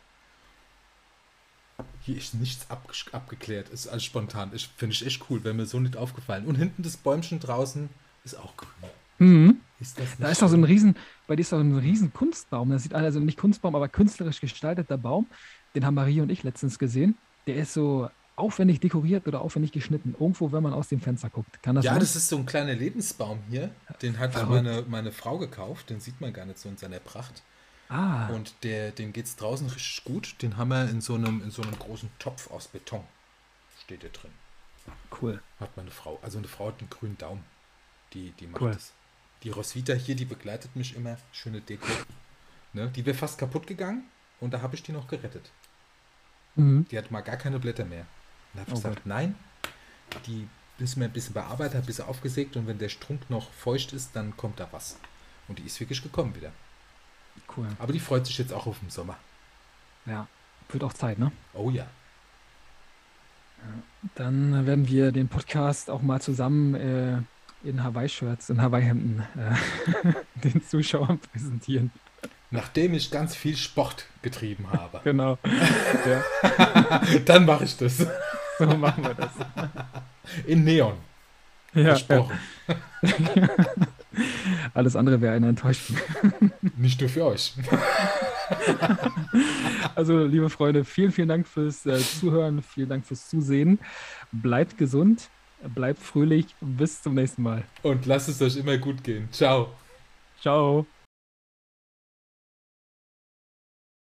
Hier ist nichts abge abgeklärt, ist alles spontan. Finde ich echt cool, wäre mir so nicht aufgefallen. Und hinten das Bäumchen draußen ist auch grün. Mhm. Ist da ist doch so ein riesen, bei dir ist doch ein riesen Kunstbaum. Das sieht also nicht Kunstbaum, aber künstlerisch gestalteter Baum. Den haben Marie und ich letztens gesehen. Der ist so aufwendig dekoriert oder aufwendig geschnitten. Irgendwo, wenn man aus dem Fenster guckt. Kann das Ja, sein? das ist so ein kleiner Lebensbaum hier. Den hat meine, meine Frau gekauft. Den sieht man gar nicht so in seiner Pracht. Ah. Und der, dem geht es draußen richtig gut. Den haben wir in so, einem, in so einem großen Topf aus Beton. Steht der drin. Cool. Hat meine Frau. Also eine Frau hat einen grünen Daumen. Die, die macht cool. das. Die Roswitha hier, die begleitet mich immer. Schöne Deko. Ne? Die wäre fast kaputt gegangen und da habe ich die noch gerettet. Mhm. Die hat mal gar keine Blätter mehr. Dann habe oh gesagt, Gott. nein, die müssen wir ein bisschen bearbeitet, ein bisschen aufgesägt und wenn der Strunk noch feucht ist, dann kommt da was. Und die ist wirklich gekommen wieder. Cool. Aber die freut sich jetzt auch auf den Sommer. Ja, wird auch Zeit, ne? Oh ja. Dann werden wir den Podcast auch mal zusammen äh, in Hawaii-Shirts, in Hawaii-Hemden äh, den Zuschauern präsentieren. Nachdem ich ganz viel Sport getrieben habe. Genau. Dann mache ich das. So machen wir das. In Neon. Ja, Versprochen. Ja. Alles andere wäre eine Enttäuschung. Nicht nur für euch. Also, liebe Freunde, vielen, vielen Dank fürs äh, Zuhören, vielen Dank fürs Zusehen. Bleibt gesund, bleibt fröhlich. Bis zum nächsten Mal. Und lasst es euch immer gut gehen. Ciao. Ciao.